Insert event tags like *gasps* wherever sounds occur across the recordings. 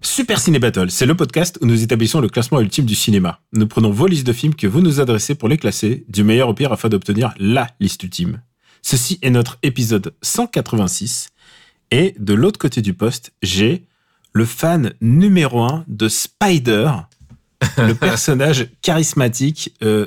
Super Ciné Battle, c'est le podcast où nous établissons le classement ultime du cinéma. Nous prenons vos listes de films que vous nous adressez pour les classer, du meilleur au pire afin d'obtenir LA liste ultime. Ceci est notre épisode 186. Et de l'autre côté du poste, j'ai le fan numéro un de Spider, *laughs* le personnage charismatique euh,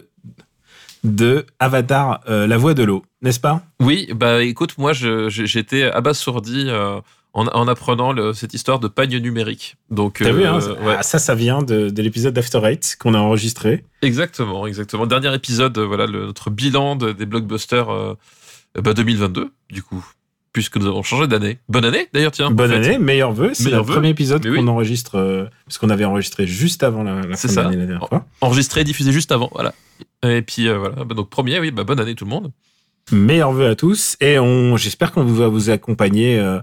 de Avatar, euh, la voix de l'eau, n'est-ce pas? Oui, bah écoute, moi j'étais abasourdi euh, en, en apprenant le- cette histoire de pagne numérique. Donc, T'as vu, hein euh, ouais. Ah, Ça, ça vient de, de l'épisode d'After Eight qu'on a enregistré. Exactement, exactement. Dernier épisode, euh, voilà, le- notre bilan de- des blockbusters euh, bah, 2022, du coup, puisque nous avons changé d'année. Bonne année, d'ailleurs, tiens. en Bonne fait. année, meilleurs vœux. C'est le premier épisode qu'on enregistre, euh, parce qu'on avait enregistré juste avant la, la C'est fin de ça. l'année la dernière fois. Enregistré et diffusé juste avant, voilà. Et puis euh, voilà, Bah, donc premier, oui, bah, bonne année tout le monde. Meilleurs vœux à tous et on, j'espère qu'on va vous accompagner euh,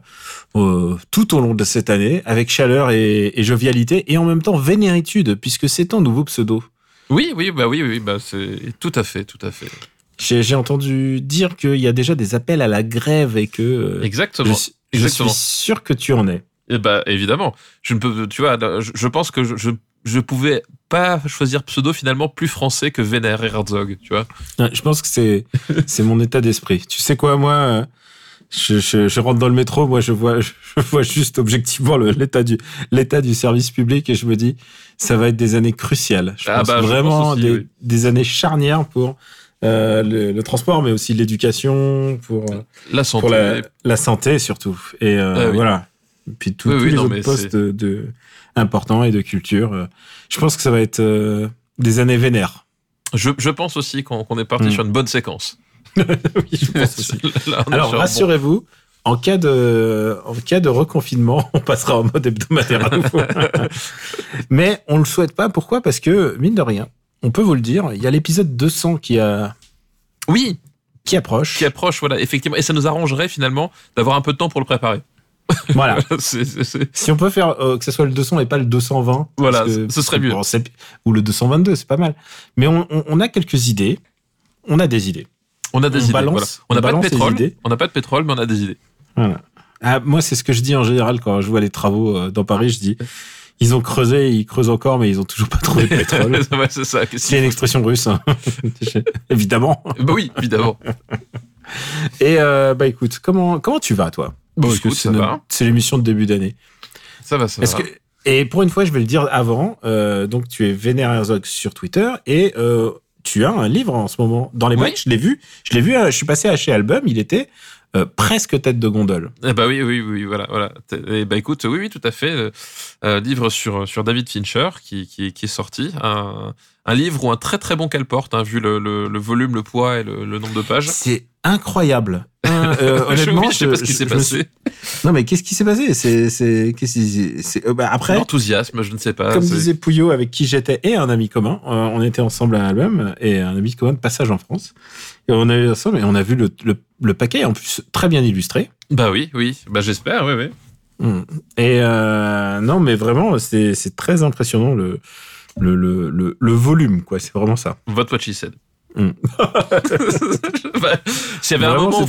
euh, tout au long de cette année avec chaleur et, et jovialité et en même temps vénéritude puisque c'est ton nouveau pseudo. Oui, oui, bah oui, oui, bah c'est tout à fait, tout à fait. J'ai, j'ai entendu dire qu'il y a déjà des appels à la grève et que euh, Exactement. je, suis- je exactement. suis sûr que tu en es. Et bah évidemment, je ne peux, tu vois, je, je pense que je, je, je pouvais pas choisir pseudo finalement plus français que Vénère et Herzog, tu vois. Je pense que c'est *laughs* c'est mon état d'esprit. Tu sais quoi, moi, euh, je, je, je rentre dans le métro, moi je vois je vois juste objectivement l'état du l'état du service public et je me dis ça va être des années cruciales. Je Ah pense bah, je vraiment pense aussi, des, oui. des années charnières pour euh, le, le transport, mais aussi l'éducation, pour euh, La santé. pour la, la santé surtout. Et euh, Ah oui. voilà. Et puis tout- Oui, tous oui, les non, autres mais postes c'est- de, de importants et de culture. euh, Je pense que ça va être euh, des années vénères. Je, je pense aussi qu'on est parti Mm. sur une bonne séquence. *laughs* oui, je pense *laughs* aussi. Là, on est Alors rassurez-vous, en cas de en cas de reconfinement, *laughs* on passera en mode hebdomadaire à nouveau. Mais on le souhaite pas. Pourquoi? Parce que mine de rien, on peut vous le dire, il y a l'épisode 200 qui a Oui, qui approche. qui approche, voilà, effectivement. Et ça nous arrangerait finalement d'avoir un peu de temps pour le préparer. *laughs* Voilà. *laughs* Si on peut faire euh, que ce soit le 200 et pas le 220, Voilà, parce que- ce serait mieux. bon, ou le 222, c'est pas mal. Mais on, on- on a quelques idées. On a des idées. On a des On idées. balance- voilà. On n'a pas de pétrole. On n'a pas de pétrole, mais on a des idées. Voilà. Ah, moi, c'est ce que je dis en général quand je vois les travaux euh, dans Paris. Je dis, *laughs* ils ont creusé, ils creusent encore, mais ils ont toujours pas trouvé de pétrole. ouais, c'est ça. C'est une expression russe, hein. évidemment. Bah oui, évidemment. Et euh, bah écoute, comment comment tu vas toi? Bon, c'est l'émission de début d'année. Ça va, ça va. que et pour une fois, je vais le dire avant. euh, donc tu es Vénère Herzog sur Twitter et euh, tu as un livre en ce moment dans les Oui. Je l'ai vu. Je l'ai vu. euh, Je suis passé à chez Album. Il était euh, presque tête de gondole. Eh bah oui, oui, oui, voilà, voilà. Et bah écoute, oui, oui, tout à fait. Euh, euh, livre sur sur David Fincher qui qui, qui est sorti. Un, un livre ou un très très bon qu'elle porte, hein, vu le, le, le volume, le poids et le, le nombre de pages. C'est incroyable. Hein, euh, *laughs* Je- honnêtement, oui, je sais pas ce qui s'est je passé. suis- Non mais qu'est-ce qui s'est passé? C'est c'est qu'est-ce qui euh, bah, après. L'enthousiasme, je ne sais pas. Comme disait Pouillot, avec qui j'étais, et un ami commun, euh, on était ensemble à l'album, et un ami commun de passage en France. Et on a eu ensemble, et on a vu le, le, le paquet, en plus très bien illustré. Bah oui, oui. Bah j'espère, oui, oui. Mm. Et euh, non, mais vraiment, c'est c'est très impressionnant le, le, le, le, le volume, quoi. C'est vraiment ça. Vote what she said. Mm. Bah, S'il y avait un moment où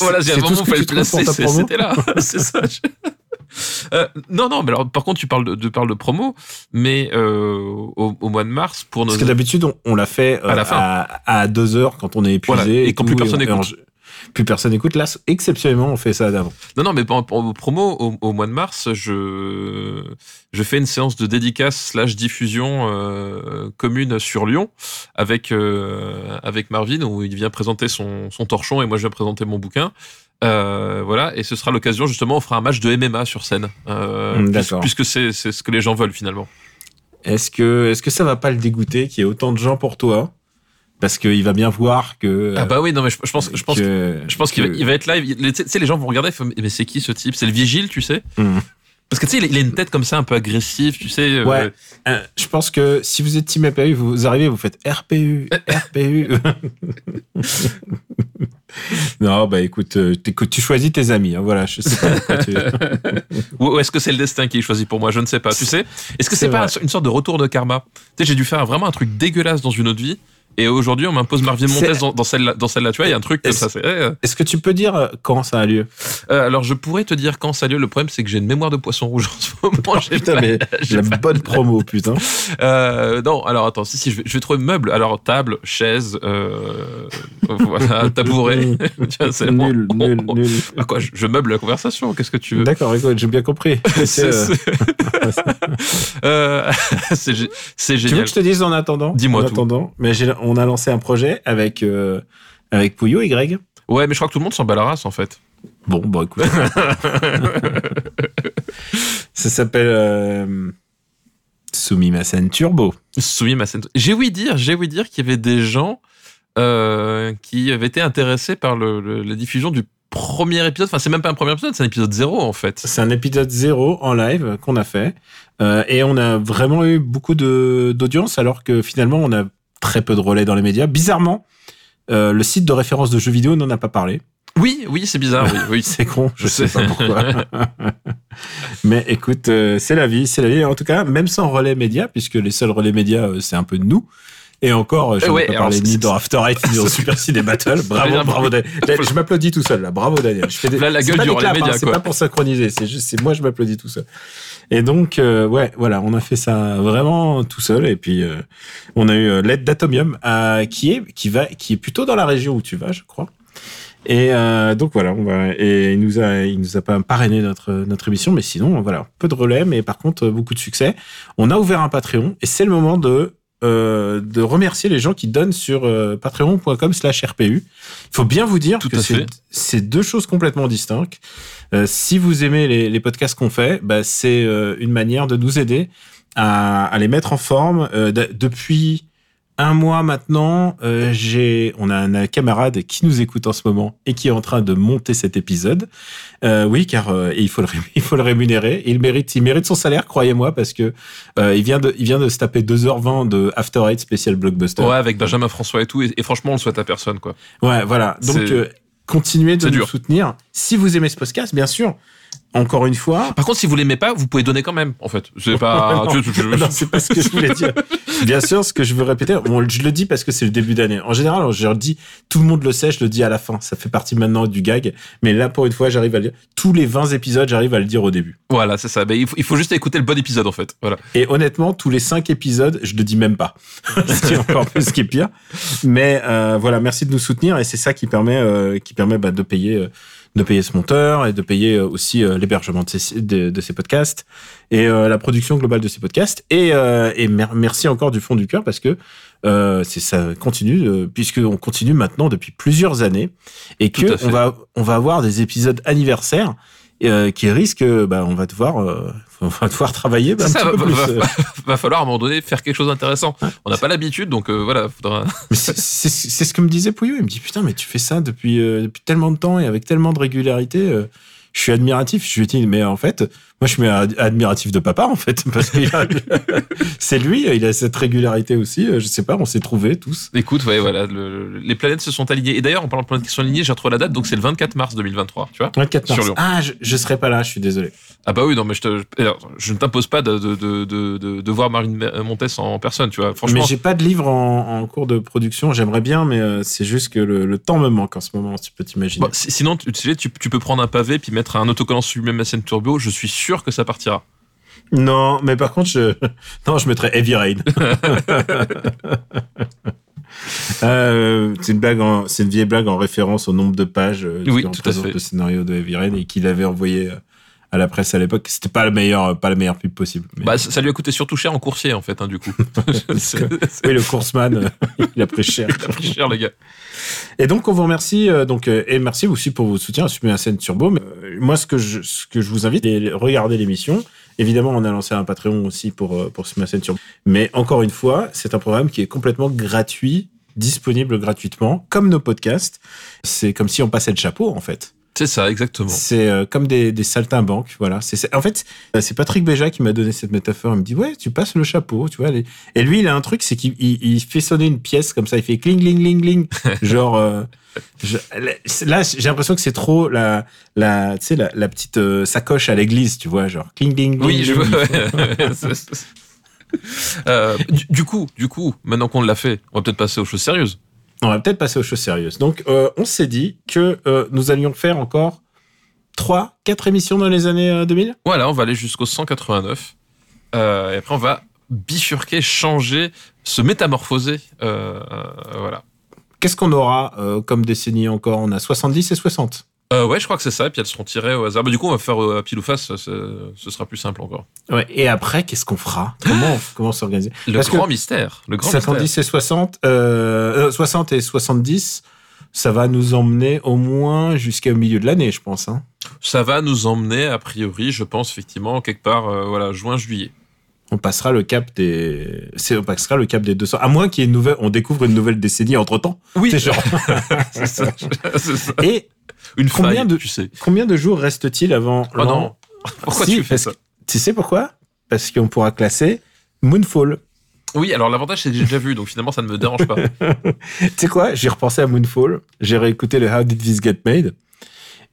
voilà, que fallait tu le placer, c'était là. *laughs* c'est ça. Euh, non, non, mais alors par contre, tu parles de, de, parles de promo, mais euh, au, au mois de mars, pour nos. Parce que d'habitude, on, on l'a fait euh, À la fin. à, à deux heures quand on est épuisé. Voilà, et quand tout, plus personne on- écoute. on- plus personne écoute. Là, exceptionnellement, on fait ça d'avant. Non, non, mais pour, pour- promo, au, au mois de mars, je, je fais une séance de dédicace slash diffusion euh, commune sur Lyon avec, euh, avec Marvin, où il vient présenter son, son torchon et moi je viens présenter mon bouquin. Euh, voilà, et ce sera l'occasion justement, on fera un match de MMA sur scène, euh, Mm, puis- d'accord. puisque c'est c'est ce que les gens veulent finalement. Est-ce que, est-ce que ça va pas le dégoûter qu'il y ait autant de gens pour toi Parce qu'il va bien voir que. ah bah oui, non mais je, je pense, je pense, que- je pense qu'il va, que- il va être live. Tu sais, les gens vont regarder, mais c'est qui ce type? C'est le vigile, tu sais? Hum. Parce que tu sais, il a une tête comme ça, un peu agressive, tu sais. euh, Ouais. Euh, je pense que si vous êtes team RPU, vous arrivez, vous faites RPU, *laughs* RPU. *laughs* non, bah écoute, euh, t'écoutes- tu choisis tes amis. hein, voilà, je sais pas tu. *laughs* Ou est-ce que c'est le destin qui est choisi pour moi? Je ne sais pas. Tu sais Est-ce que c'est C'est pas vrai. une sorte de retour de karma? Tu sais, j'ai dû faire vraiment un truc dégueulasse dans une autre vie. Et aujourd'hui, on m'impose Marvin Montes dans, dans celle-là. Dans celle-là, tu vois, il y a un truc comme ça. c'est- Est-ce que tu peux dire euh, quand ça a lieu euh, alors, je pourrais te dire quand ça a lieu. Le problème, c'est que j'ai une mémoire de poisson rouge en ce moment. *laughs* J'ai Putain, pas- mais j'ai la pas- bonne promo, putain. *laughs* Euh, non, alors attends, si, si, je vais, je vais trouver meuble. Alors, table, chaise, euh, *laughs* voilà, tabouret. C'est nul, nul, nul. Ah, quoi, je, je meuble la conversation. Qu'est-ce que tu veux? D'accord, écoute, j'ai bien compris. C'est C'est, c'est- c'est gé- c'est Tu veux génial. que je te dise en attendant? Dis-moi En tout. attendant, mais j'ai- on a lancé un projet avec euh, avec Pouillot et Greg. Ouais, mais je crois que tout le monde s'en bat la race en fait. Bon, bon, écoute. *laughs* ça s'appelle euh, Sumimasen Turbo. Soumis ma scène. J'ai ouï dire, j'ai ouï dire qu'il y avait des gens euh, qui avaient été intéressés par le, le- la diffusion du premier épisode. Enfin, c'est même pas un premier épisode, c'est un épisode zéro en fait. C'est un épisode zéro en live qu'on a fait. Euh, et on a vraiment eu beaucoup d'audience alors que finalement on a très peu de relais dans les médias. Bizarrement, euh, le site de référence de jeux vidéo n'en a pas parlé. Oui, oui, c'est bizarre. Oui, oui. *laughs* C'est con, je sais pas pourquoi. *laughs* Mais écoute, euh, c'est la vie, c'est la vie. En tout cas, même sans relais médias, puisque les seuls relais médias, euh, c'est un peu nous. Et encore, je ne ouais, vais pas c'est- ni dans After Eight ni dans Super Ciné *laughs* Battle. Bravo, bravo. Daniel. Je m'applaudis tout seul là. Bravo Daniel. Je fais des, Voilà la gueule du relais hein, média, c'est pas pour synchroniser. C'est juste, c'est moi je m'applaudis tout seul. Et donc, euh, ouais, voilà, on a fait ça vraiment tout seul. Et puis, euh, on a eu euh, l'aide d'Atomium, euh, qui est, qui va, qui est plutôt dans la région où tu vas, je crois. Et euh, donc voilà, on va, et il nous a, il nous a pas parrainé notre notre émission, mais sinon voilà, peu de relais, mais par contre euh, beaucoup de succès. On a ouvert un Patreon et c'est le moment de euh, de remercier les gens qui donnent sur euh, patreon.com/rpu. Il faut bien vous dire Tout que c'est deux choses complètement distinctes. Euh, si vous aimez les, les podcasts qu'on fait, bah, c'est euh, une manière de nous aider à, à les mettre en forme. De- depuis un mois maintenant, j'ai, on a un camarade qui nous écoute en ce moment et qui est en train de monter cet épisode. Euh, oui, car euh, il faut le ré- *laughs* il faut le rémunérer. Il mérite, il mérite son salaire, croyez-moi, parce que euh, il vient de, il vient de se taper 2h20 de After Eight spécial blockbuster. Ouais, avec Benjamin François et tout. Et, et franchement, on le souhaite à personne, quoi. Ouais, voilà. Donc, continuez de nous dur. soutenir. Si vous aimez ce podcast, bien sûr. Encore une fois. Par contre, si vous l'aimez pas, vous pouvez donner quand même, en fait. C'est pas. *laughs* non, c'est pas ce que je voulais dire. Bien sûr, ce que je veux répéter, bon, je le dis parce que c'est le début d'année. En général, je le dis, tout le monde le sait, je le dis à la fin. Ça fait partie maintenant du gag. Mais là, pour une fois, j'arrive à le dire. Tous les 20 épisodes, j'arrive à le dire au début. Voilà, c'est ça. Il, faut, il faut juste écouter le bon épisode, en fait. Voilà. Et honnêtement, tous les 5 épisodes, je le dis même pas. *laughs* ce qui est encore plus, ce qui est pire. Mais euh, voilà, merci de nous soutenir et c'est ça qui permet, euh, qui permet bah, de payer. euh, de payer ce monteur et de payer euh, aussi euh, l'hébergement de ces, de, de ces podcasts et euh, la production globale de ces podcasts. Et, et mer- merci encore du fond du cœur parce que c'est ça continue puisque on continue maintenant depuis plusieurs années et Tout à que fait. on va on va avoir des épisodes anniversaires euh, qui risquent bah on va devoir euh, *laughs* on va devoir travailler bah, un ça, petit peu va, plus. va- euh. *laughs* va falloir à un moment donné faire quelque chose d'intéressant. On n'a pas l'habitude, donc euh, voilà. Faudra... *laughs* C'est- ce que me disait Pouillot. Il me dit putain, mais tu fais ça depuis, euh, depuis tellement de temps et avec tellement de régularité. euh, je suis admiratif. Je lui ai dit, mais en fait, moi, je suis ad- admiratif de papa, en fait, *laughs* parce que *laughs* c'est lui, il a cette régularité aussi. euh, Je sais pas, on s'est trouvés tous. Écoute, ouais, voilà, le- les planètes se sont alignées. Et d'ailleurs, en parlant de planètes qui sont alignées, j'ai retrouvé la date, donc c'est le 24 mars 2023, tu vois 24 mars. Sur Lyon. Ah, je, je serai pas là, je suis désolé. Ah bah oui, non, mais je, te, je, alors, je ne t'impose pas de, de, de, de, de- de voir Marine Montes en personne, tu vois. Franchement, Mais j'ai pas de livre en, en cours de production. J'aimerais bien, mais euh, c'est juste que le, le temps me manque en ce moment, si tu peux t'imaginer. Sinon, tu, tu sais, tu, peux prendre un pavé puis mettre un autocollant sur même scène turbo, je suis sûr que ça partira. Non, mais par contre, je, *laughs* non, je mettrais Heavy Rain. *laughs* Euh, c'est une blague, en- c'est une vieille blague en référence au nombre de pages euh, Oui, tout à fait. le scénario de Heavy Rain et qu'il avait envoyé euh, à la presse à l'époque. C'était pas le meilleur, pas la meilleure pub possible. Mais- Bah, ça, lui a coûté surtout cher en coursier, en fait, hein, du coup. *laughs* oui, le courseman, euh, il a pris cher. *laughs* ça a pris cher, les gars. Et donc, on vous remercie. euh, donc, euh, et merci aussi pour votre soutien à Super scène Turbo. Mais, euh, moi, ce que je, ce que je vous invite, c'est regarder l'émission. Évidemment, on a lancé un Patreon aussi pour euh, pour Super scène Turbo. Mais encore une fois, c'est un programme qui est complètement gratuit, disponible gratuitement, comme nos podcasts. C'est comme si on passait le chapeau, en fait. C'est ça, exactement. C'est euh, comme des, des saltimbanques, voilà. C'est, en fait, euh, c'est Patrick Béja qui m'a donné cette métaphore. Il me dit, ouais, tu passes le chapeau, tu vois. les- Et lui, il a un truc, c'est qu'il il, il fait sonner une pièce comme ça, il fait cling, cling, cling, cling. *laughs* Genre, euh, je- là, j'ai l'impression que c'est trop la, la, la, la petite euh, sacoche à l'église, tu vois, genre cling, cling, cling. Oui, je vois. *laughs* Du, du coup, du coup, maintenant qu'on l'a fait, on va peut-être passer aux choses sérieuses. On va peut-être passer aux choses sérieuses. Donc, euh, on s'est dit que euh, nous allions faire encore trois, quatre émissions dans les années euh, 2000. Voilà, on va aller jusqu'au 189. Euh, et après, on va bifurquer, changer, se métamorphoser. Euh, euh, voilà. Qu'est-ce qu'on aura euh, comme décennie encore? On a 70 et 60. Euh, ouais, je crois que c'est ça. Et puis elles seront tirées au hasard. Bah, du coup, on va faire euh, à pile ou face. ce sera plus simple encore. Ouais. Et après, qu'est-ce qu'on fera? Comment comment s'organiser Le Parce grand mystère. Le grand 70 mystère. et 60, euh, euh, 60 et 70, ça va nous emmener au moins jusqu'au milieu de l'année, je pense. Hein. Ça va nous emmener, a priori, je pense, effectivement, quelque part, euh, voilà, juin-juillet. On passera le cap des, c'est, on passera le cap des 200. À moins qu'il y ait une nouvelle, on découvre une nouvelle décennie entre temps. Oui, C'est genre. *laughs* c'est ça. Et Une Combien faille, de- tu sais. combien de jours reste-t-il avant Oh non. Pourquoi Si, tu fais ça Tu sais pourquoi? Parce qu'on pourra classer Moonfall. Oui, alors l'avantage, c'est que j'ai déjà vu, donc finalement, ça ne me dérange pas. *laughs* Tu sais quoi? J'ai repensé à Moonfall. J'ai réécouté le How Did This Get Made.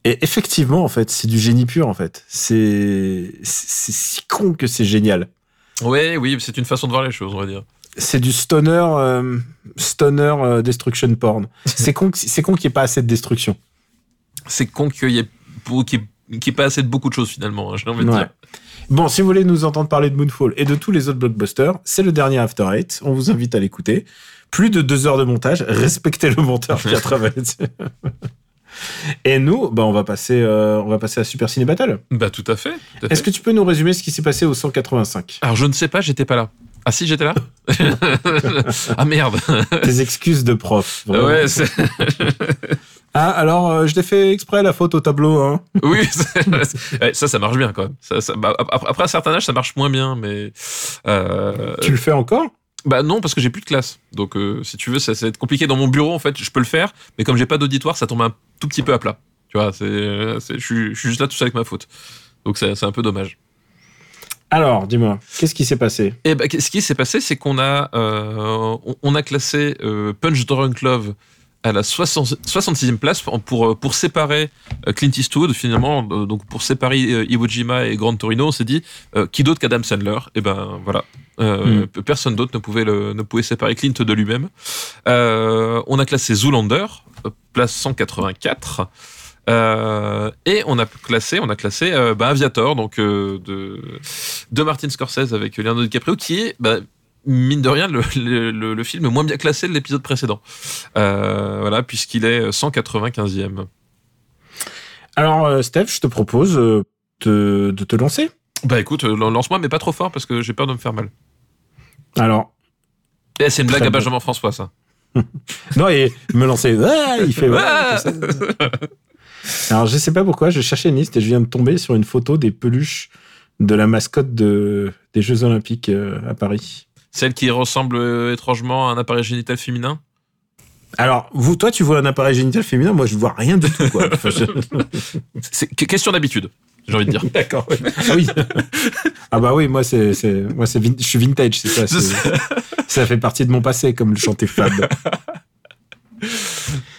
Et effectivement, en fait, c'est du génie pur, en fait. C'est si con que c'est génial. Oui, oui, c'est une façon de voir les choses, on va dire. C'est du stoner, euh, stoner euh, destruction porn. *laughs* C'est con, c'est con qu'il n'y ait pas assez de destruction. C'est con qu'il y ait, pas assez de beaucoup de choses, finalement, hein, j'ai envie de Ouais. dire. Bon, si vous voulez nous entendre parler de Moonfall et de tous les autres blockbusters, c'est le dernier After Eight. On vous invite à l'écouter. Plus de deux heures de montage. Respectez le monteur qui a travaillé. *laughs* Et nous, bah, on va passer, euh, on va passer à Super Ciné Battle. Bah, tout à fait. à. Est-ce que tu peux nous résumer ce qui s'est passé au 185 Alors, je ne sais pas, j'étais pas là. Ah si, j'étais là *laughs* Ah merde Tes excuses de prof. vraiment. Ouais, c'est- *laughs* Ah, alors, euh, je t'ai fait exprès la faute au tableau. Hein. oui, *laughs* ouais, ça, ça marche bien quand même. Ça, ça- bah, ap- après un certain âge, ça marche moins bien, mais... euh, Tu le fais encore? Bah non, parce que j'ai plus de classe. Donc, euh, si tu veux, ça, ça va être compliqué dans mon bureau. En fait, je peux le faire, mais comme j'ai pas d'auditoire, ça tombe un tout petit peu à plat. Tu vois, c'est, c'est- je, suis, juste là tout seul avec ma faute. Donc, c'est, c'est un peu dommage. Alors, dis-moi, qu'est-ce qui s'est passé? Et bah, ce qui s'est passé, c'est qu'on a, euh, on, on a classé euh, Punch Drunk Love à la 60 66e place pour, pour, pour séparer euh, Clint Eastwood finalement euh, donc pour séparer euh, Iwo Jima et Grand Torino on s'est dit euh, qui d'autre qu'Adam Sandler? Et ben voilà. Euh, personne d'autre ne pouvait le, ne pouvait séparer Clint de lui-même. Euh, on a classé Zoolander euh, place 184 euh, et on a classé, on a classé euh, bah, Aviator, donc euh, de, de Martin Scorsese avec Leonardo DiCaprio, qui est bah, mine de rien le, le, le- le film moins bien classé de l'épisode précédent. Euh, voilà, puisqu'il est 195e. Alors, euh, Steph, je te propose euh, de, de te lancer. Bah écoute, lance-moi, mais pas trop fort parce que j'ai peur de me faire mal. Alors, Eh, c'est une blague Très à. Benjamin François, ça. *laughs* non, et me lancer. Ah, il fait. Ah. Alors, je sais pas pourquoi, je cherchais une liste et je viens de tomber sur une photo des peluches de la mascotte de, des Jeux Olympiques à Paris. Celle qui ressemble euh, étrangement à un appareil génital féminin? Alors, vous, toi, tu vois un appareil génital féminin, moi, je vois rien du tout, quoi. *laughs* Enfin, je- C'est que- question d'habitude, j'ai envie de dire. *laughs* D'accord. Ah oui. ah bah oui, moi, c'est, c'est, moi, c'est, je suis vintage, c'est ça. c'est- *laughs* ça fait partie de mon passé, comme le chantait Fab.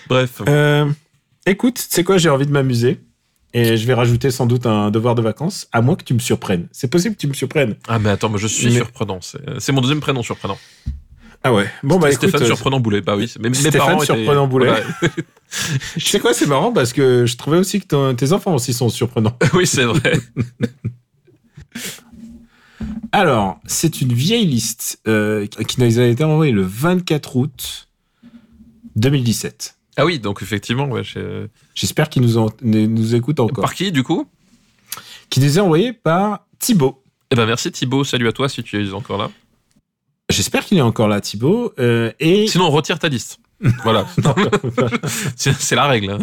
Bref. Euh, écoute, c'est quoi, j'ai envie de m'amuser? Et je vais rajouter sans doute un devoir de vacances, à moins que tu me surprennes. C'est possible que tu me surprennes. Ah mais attends, moi je suis Mais- surprenant. C'est mon deuxième prénom surprenant. Ah ouais. Bon, bah. Stéphane euh, Surprenant Boulet. Bah oui, mes, mes Stéphane parents étaient- Surprenant Boulet. *laughs* *laughs* Sais quoi, c'est marrant parce que je trouvais aussi que ton- tes enfants aussi sont surprenants. *laughs* oui, c'est vrai. Alors, c'est une vieille liste euh, qui nous a été envoyée le 24 août 2017. Ah oui, donc effectivement, ouais, J'espère qu'ils nous, en- nous écoutent encore. par qui du coup? Qui nous est envoyé par Thibaut. Eh ben merci Thibaut, salut à toi si tu es encore là. J'espère qu'il est encore là, Thibaut. Euh, et, Sinon, on retire ta liste. *laughs* Voilà. c'est la règle. hein.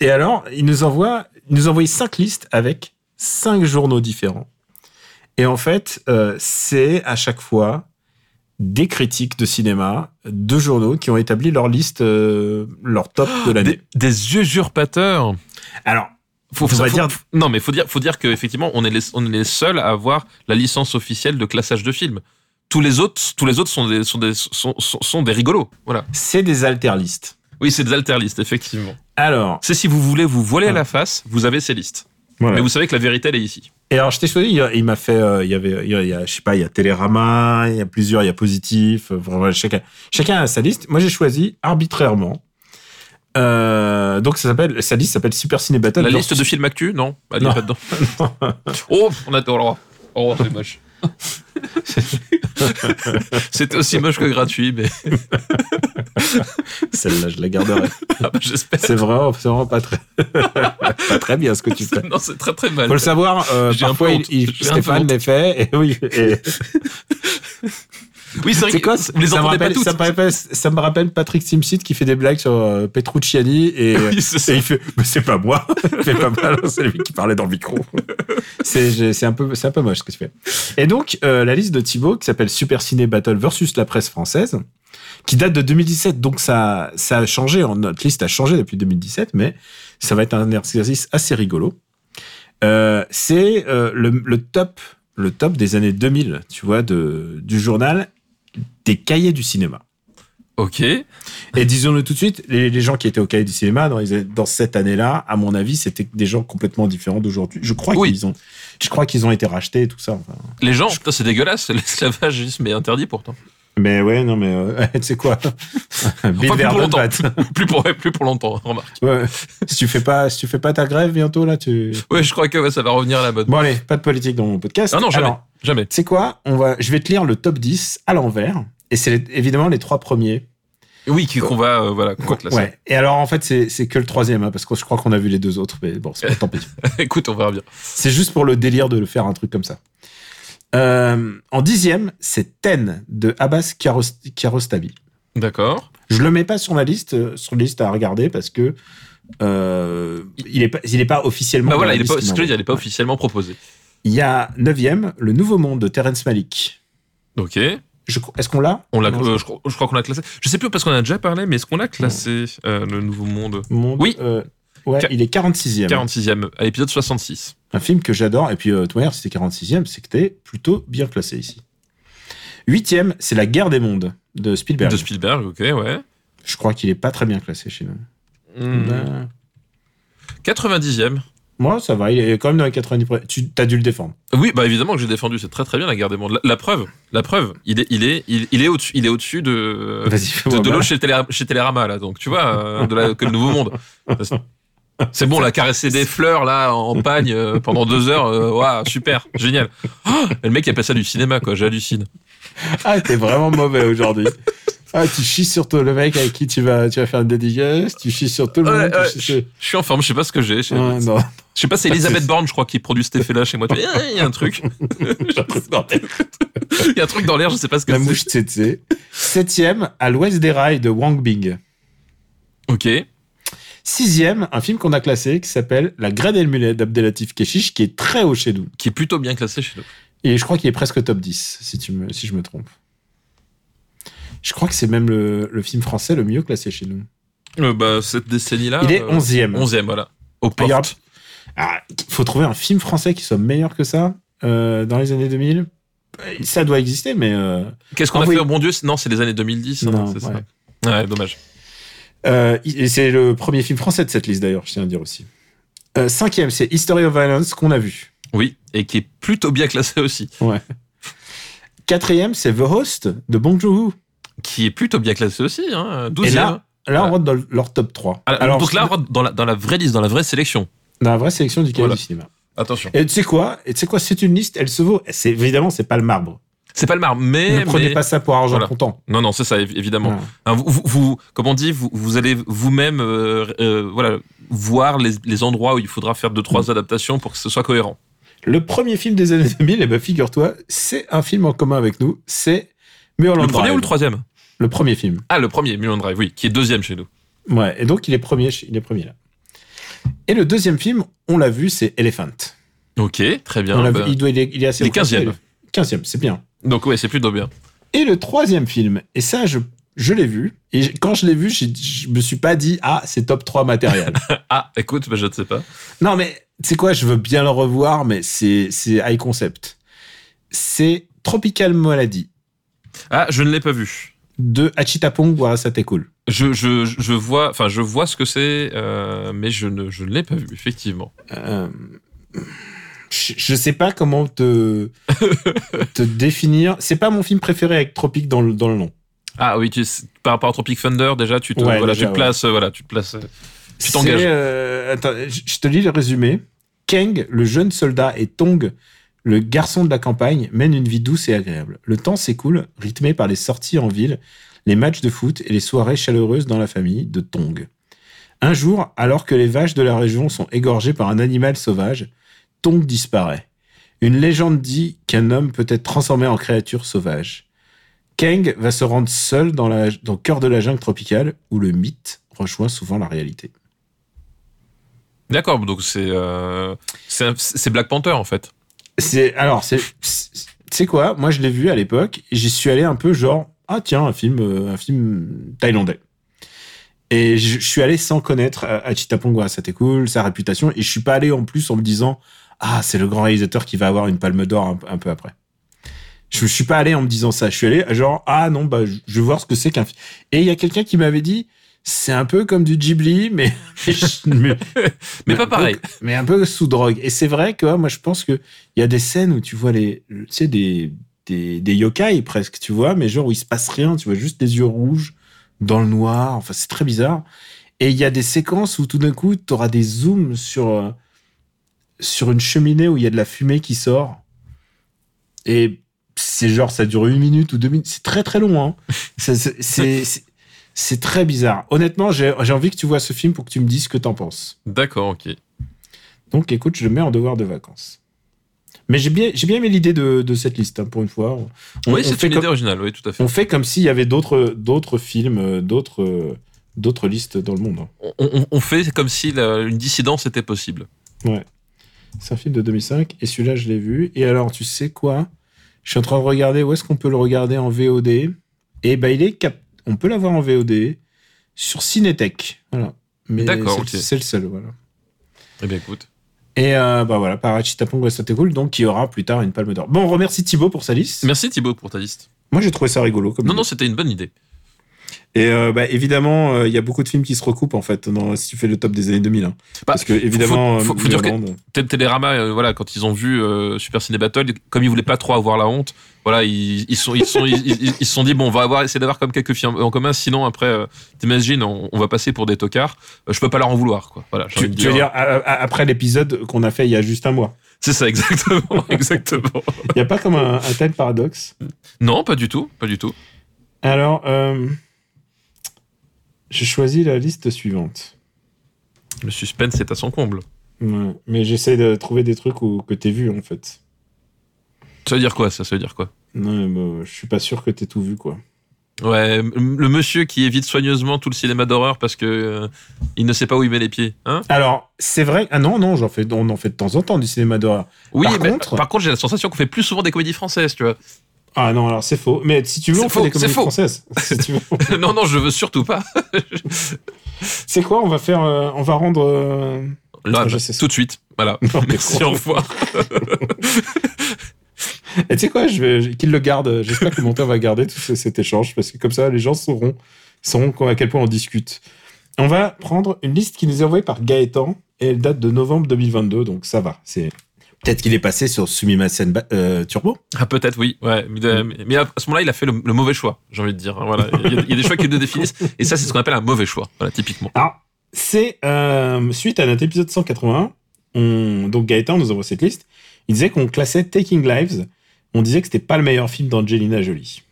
et alors, il nous envoie, il nous a envoyé cinq listes avec cinq journaux différents. Et en fait, euh, c'est à chaque fois des critiques de cinéma, de journaux qui ont établi leur liste, euh, leur top de l'année. Des, des usurpateurs. Alors, Faut, faut- dire- non, mais faut dire, faut dire qu'effectivement, on est les, on est les seuls à avoir la licence officielle de classage de films. Tous les autres, tous les autres sont des, sont des, sont, sont, sont des rigolos. Voilà. c'est des alterlistes. Oui, c'est des alterlistes, effectivement. Alors, C'est si vous voulez vous voiler à la face, vous avez ces listes. Voilà. Mais vous savez que la vérité, elle est ici. Et alors, je t'ai choisi, il, m'a fait, euh, il y avait, il y a, je sais pas, il y a Télérama, il y a plusieurs, il y a Positif, euh, chacun, chacun a sa liste. Moi, j'ai choisi arbitrairement. Euh, donc, ça s'appelle, sa liste s'appelle Super Ciné Battle. La liste de films actu, non Elle n'est Non. pas dedans. *laughs* oh, on a oh, oh, c'est moche. *laughs* C'était aussi moche que gratuit, mais *laughs* Celle-là, je la garderai. ah bah, j'espère. C'est vraiment, c'est vraiment pas très, pas *laughs* très bien ce que tu fais. Non, c'est très très mal. Faut le savoir, euh, parfois, il, il- Stéphane les fait, et oui, et *laughs* Oui, c'est vrai C'est quoi vous les ça, me entendez pas rappelle, toutes. ça, me rappelle, ça me rappelle Patrick Simsit qui fait des blagues sur euh, Petrucciani et, *laughs* Oui, c'est ça. et il fait mais c'est pas moi *laughs* fait pas mal c'est lui qui parlait dans le micro *laughs* c'est c'est un peu c'est un peu moche ce que tu fais et donc euh, la liste de Thibaut qui s'appelle Super Ciné Battle versus la presse française qui date de 2017 donc ça ça a changé en notre liste a changé depuis 2017 mais ça va être un exercice assez rigolo Euh, c'est euh, le, le top le top des années 2000 tu vois de du journal des cahiers du cinéma. Ok. Et disons-le tout de suite, les, les gens qui étaient au cahier du cinéma dans, cette année-là, à mon avis, c'était des gens complètement différents d'aujourd'hui. Je crois Oui. qu'ils ont, je crois qu'ils ont été rachetés et tout ça. enfin. Les gens, putain, c'est dégueulasse. *laughs* L'esclavagisme est interdit pourtant. Mais ouais, non, mais euh, *laughs* tu sais quoi, Bill Enfin, *laughs* plus pour longtemps. Plus pour, plus pour longtemps, remarque. Ouais. si tu fais pas, si tu fais pas ta grève bientôt là, tu. Ouais, je crois que ouais, ça va revenir à la mode. Bon allez, pas de politique dans mon podcast. Ah non, jamais. Alors, Jamais. tu sais quoi, on va, je vais te lire le top 10 à l'envers. Et c'est évidemment les trois premiers. Oui, qu'on va, euh, voilà, qu'on va classer. Ouais. Et alors en fait, c'est c'est que le troisième, hein, parce que je crois qu'on a vu les deux autres, mais bon, c'est pas tant pis. *laughs* Écoute, on verra bien. C'est juste pour le délire de le faire un truc comme ça. Euh, en dixième, c'est Ten de Abbas Kiaros- Kiarostami. D'accord. Je le mets pas sur la liste, euh, sur la liste à regarder parce que euh, il est pas, il est pas officiellement. Bah voilà, la il pas, est pas officiellement proposé. Il y a neuvième, Le Nouveau Monde de Terrence Malick. Ok. Est-ce qu'on l'a? On l'a, euh, je, crois- qu'on l'a classé. Je sais plus parce qu'on a déjà parlé, mais est-ce qu'on a classé euh, le Nouveau Monde? Monde, Oui. Ouais, il est 46e. 46e, à l'épisode 66. Un film que j'adore. Et puis, euh, toi, si c'était 46e, c'est que t'es plutôt bien classé ici. Huitième, c'est La Guerre des Mondes de Spielberg. De Spielberg, ok, ouais. Je crois qu'il est pas très bien classé chez nous. Hmm. Ben, 90e. Moi, ça va, il est quand même dans les 90. près. Tu as dû le défendre. Oui, bah évidemment que j'ai défendu, c'est très très bien la guerre des mondes. La, la preuve, la preuve, il est, il est, il, il est au-dessus, il est au-dessus de, de, l'autre chez, Télé- chez Télérama là. Donc tu vois, euh, de la, que le nouveau monde. *laughs* C'est bon, la caresser des fleurs là en pagne euh, pendant deux heures, euh, waouh, super, génial. Oh, et le mec il appelle ça du cinéma quoi, j'hallucine. Ah, t'es vraiment mauvais aujourd'hui. Ah, tu chies sur toi, le mec avec qui tu vas, tu vas faire une dédicace, tu chies sur tout le Ouais, monde. ouais, chies sur- Je suis en forme, je sais pas ce que j'ai. Je sais, je pas, c'est Elisabeth Borne, je crois, qui produit cet effet-là chez moi. Il y a un truc, *laughs* il y a un truc dans l'air, je sais pas ce que La c'est. mouche tsetse. Septième, À l'ouest des rails de Wang Bing. Ok. Sixième, un film qu'on a classé qui s'appelle La graine et le mulet d'Abdelatif Keshish, qui est très haut chez nous. Qui est plutôt bien classé chez nous. Et je crois qu'il est presque top 10, si, tu me, si je me trompe. Je crois que c'est même le, le film français le mieux classé chez nous. Euh, bah, cette décennie-là. Il est euh, 11e. 11e, voilà. Au Ah, il aura-. Ah, faut trouver un film français qui soit meilleur que ça euh, dans les années 2000. Euh, Ça doit exister, mais euh, Qu'est-ce qu'on Ah a oui. fait, oh mon Dieu? Non, c'est les années 2010. hein, c'est ouais. ça. Ouais, dommage. Euh, c'est le premier film français de cette liste d'ailleurs, je tiens à dire aussi. Euh, cinquième, c'est History of Violence qu'on a vu. Oui, et qui est plutôt bien classé aussi. Quatrième, c'est The Host de Bong Joon-ho. Qui est plutôt bien classé aussi. Hein, 12e. Et là, là, on rentre dans leur top 3. Alors, donc là, on rentre dans la, dans la vraie liste, dans la vraie sélection. dans la vraie sélection du cahier Voilà. du cinéma. Attention. Et tu sais quoi? Et tu sais quoi? C'est une liste, elle se vaut. C'est évidemment, c'est pas le marbre. C'est pas le marbre, mais. ne prenez mais- pas ça pour argent Voilà. comptant. Non, non, c'est ça, évi- évidemment. Vous, vous, vous- comme on dit, vous, vous allez vous-même euh, euh, voilà, voir les, les endroits où il faudra faire deux, trois adaptations pour que ce soit cohérent. Le premier film des années 2000, eh ben, figure-toi, c'est un film en commun avec nous. C'est Mulholland Le premier Drive. ou le troisième? Le premier film. Ah, le premier, Mulholland Drive, oui, qui est deuxième chez nous. Ouais. Et donc, il est premier, il est premier là. Et le deuxième film, on l'a vu, c'est Elephant. Ok, très bien. on bah, vu, il, doit, il, est, il est assez il est haut classé. 15e. 15e, c'est bien. Donc, ouais, c'est plutôt bien. Et le troisième film, et ça, je, je l'ai vu, et quand je l'ai vu, j'ai- je me suis pas dit, ah, c'est top 3 matériel. *laughs* Ah, écoute, bah, je ne sais pas. non, mais tu sais quoi, je veux bien le revoir, mais c'est c'est high concept. C'est Tropical Malady Ah, je ne l'ai pas vu. de Achitapong Warasate Cool. Je, je, je vois, enfin, je vois ce que c'est, euh, mais je ne, je ne l'ai pas vu, effectivement. Euh, je, je sais pas comment te, *laughs* te définir. C'est pas mon film préféré avec Tropique dans le, dans le nom. Ah oui, tu, par rapport à Tropic Thunder, déjà, tu te, Ouais, voilà, déjà, tu te places, voilà, tu te places. Tu C'est, t'engages. euh, attends, je te lis le résumé. Kang, le jeune soldat, et Tong, le garçon de la campagne, mènent une vie douce et agréable. Le temps s'écoule, rythmé par les sorties en ville, les matchs de foot et les soirées chaleureuses dans la famille de Tong. Un jour, alors que les vaches de la région sont égorgées par un animal sauvage, Disparaît. Une légende dit qu'un homme peut être transformé en créature sauvage. Kang va se rendre seul dans, la, dans le cœur de la jungle tropicale où le mythe rejoint souvent la réalité. D'accord, donc c'est, euh, c'est, Black Panther en fait. C'est alors c'est c'est- quoi? Moi je l'ai vu à l'époque j'y suis allé un peu genre ah tiens un film euh, un film thaïlandais. Et je, je suis allé sans connaître euh, Achitapong c'était cool sa réputation et je suis pas allé en plus en me disant ah c'est le grand réalisateur qui va avoir une palme d'or un, un peu après. Je, je suis pas allé en me disant ça. Je suis allé genre ah non bah je, je veux voir ce que c'est qu'un film. Et il y a quelqu'un qui m'avait dit c'est un peu comme du Ghibli mais *laughs* mais, Mais pas peu- pareil. mais un peu sous drogue. Et c'est vrai que moi, je pense que il y a des scènes où tu vois les, tu sais, des, des, des yokai presque, tu vois, mais genre où il se passe rien, tu vois juste des yeux rouges dans le noir. Enfin, c'est très bizarre. Et il y a des séquences où tout d'un coup, tu auras des zooms sur, euh, sur une cheminée où il y a de la fumée qui sort. Et c'est genre, ça dure une minute ou deux minutes. C'est très très long. Hein. *laughs* C'est- très bizarre. Honnêtement, j'ai envie que tu vois ce film pour que tu me dises ce que t'en penses. D'accord, ok. Donc écoute, je le mets en devoir de vacances. Mais j'ai bien, j'ai bien aimé l'idée de, de cette liste, hein, pour une fois. On, Oui, c'est fait une idée comme, originale, oui, tout à fait. on fait comme s'il y avait d'autres, d'autres films, euh, d'autres, d'autres listes dans le monde. hein. On, on- on fait comme si la- une dissidence était possible. C'est un film de 2005, et celui-là, je l'ai vu. Et alors, tu sais quoi? Je suis en train de regarder où est-ce qu'on peut le regarder en VOD. Et ben, il est cap... on peut l'avoir en VOD sur Cinétech. Voilà. Mais D'accord, c'est, le seul, voilà. Eh bien, écoute. Et euh, bah voilà, par Achitapong c'était cool, donc qui aura plus tard une palme d'or. Bon, on remercie Thibaut pour sa liste. Merci Thibaut pour ta liste. Moi, j'ai trouvé ça rigolo. Comme Non, idée. non, c'était une bonne idée. Et euh, bah, évidemment, euh, il y a beaucoup de films qui se recoupent en fait dans, si tu fais le top des années 2000. hein. Bah, Parce que évidemment, faut- faut- euh, faut dire que- Tel- Télérama, euh, voilà, quand ils ont vu Super Ciné Battle, comme ils voulaient pas trop avoir la honte, voilà, ils, ils sont, ils sont, ils, ils- sont dit bon, on va avoir, essayer d'avoir comme quelques films en commun, sinon après, t'imagines, on, on va passer pour des tocards. Je peux pas leur en vouloir, quoi. Voilà, tu, veux dire après l'épisode qu'on a fait il y a juste un mois. C'est ça, exactement, *laughs* exactement. Il n'y a pas comme un, un tel paradoxe? Non, pas du tout, pas du tout. Alors, euh, j'ai choisi la liste suivante. Le suspense est à son comble. Ouais, mais j'essaie de trouver des trucs où, que t'es vu en fait. Ça veut dire quoi, ça, ça veut dire quoi? Non, mais bon, je suis pas sûr que t'aies tout vu quoi. Ouais, le monsieur qui évite soigneusement tout le cinéma d'horreur parce que euh, il ne sait pas où il met les pieds, hein? Alors, c'est vrai. Ah non, non, j'en fais, on en fait de temps en temps du cinéma d'horreur. Oui, Par mais contre- par contre, j'ai la sensation qu'on fait plus souvent des comédies françaises, tu vois. Ah non, alors c'est faux. Mais si tu veux, C'est on faux, fait des comédies c'est faux. françaises. *laughs* Si tu veux. *laughs* non, non, je veux surtout pas. *laughs* C'est quoi? On va faire, euh, on va rendre. euh, Là, Je sais tout de suite. Voilà. Non, Merci, au revoir. Et tu sais quoi? Qu'il le garde. J'espère que le monteur va garder tout ce- cet échange parce que comme ça, les gens sauront, sauront à quel point on discute. On va prendre une liste qui nous est envoyée par Gaëtan et elle date de novembre 2022, donc ça va. C'est peut-être qu'il est passé sur Sumimasen euh, Turbo. Ah, peut-être, oui. Ouais, mais, mais à ce moment-là, il a fait le, le mauvais choix, j'ai envie de dire. Voilà. Il y, a, il y a des choix qui le définissent. Et ça, c'est ce qu'on appelle un mauvais choix. Voilà, typiquement. Alors, c'est euh, suite à notre épisode 181. On, donc Gaëtan nous envoie cette liste. Il disait qu'on classait Taking Lives. On disait que c'était pas le meilleur film d'Angelina Jolie.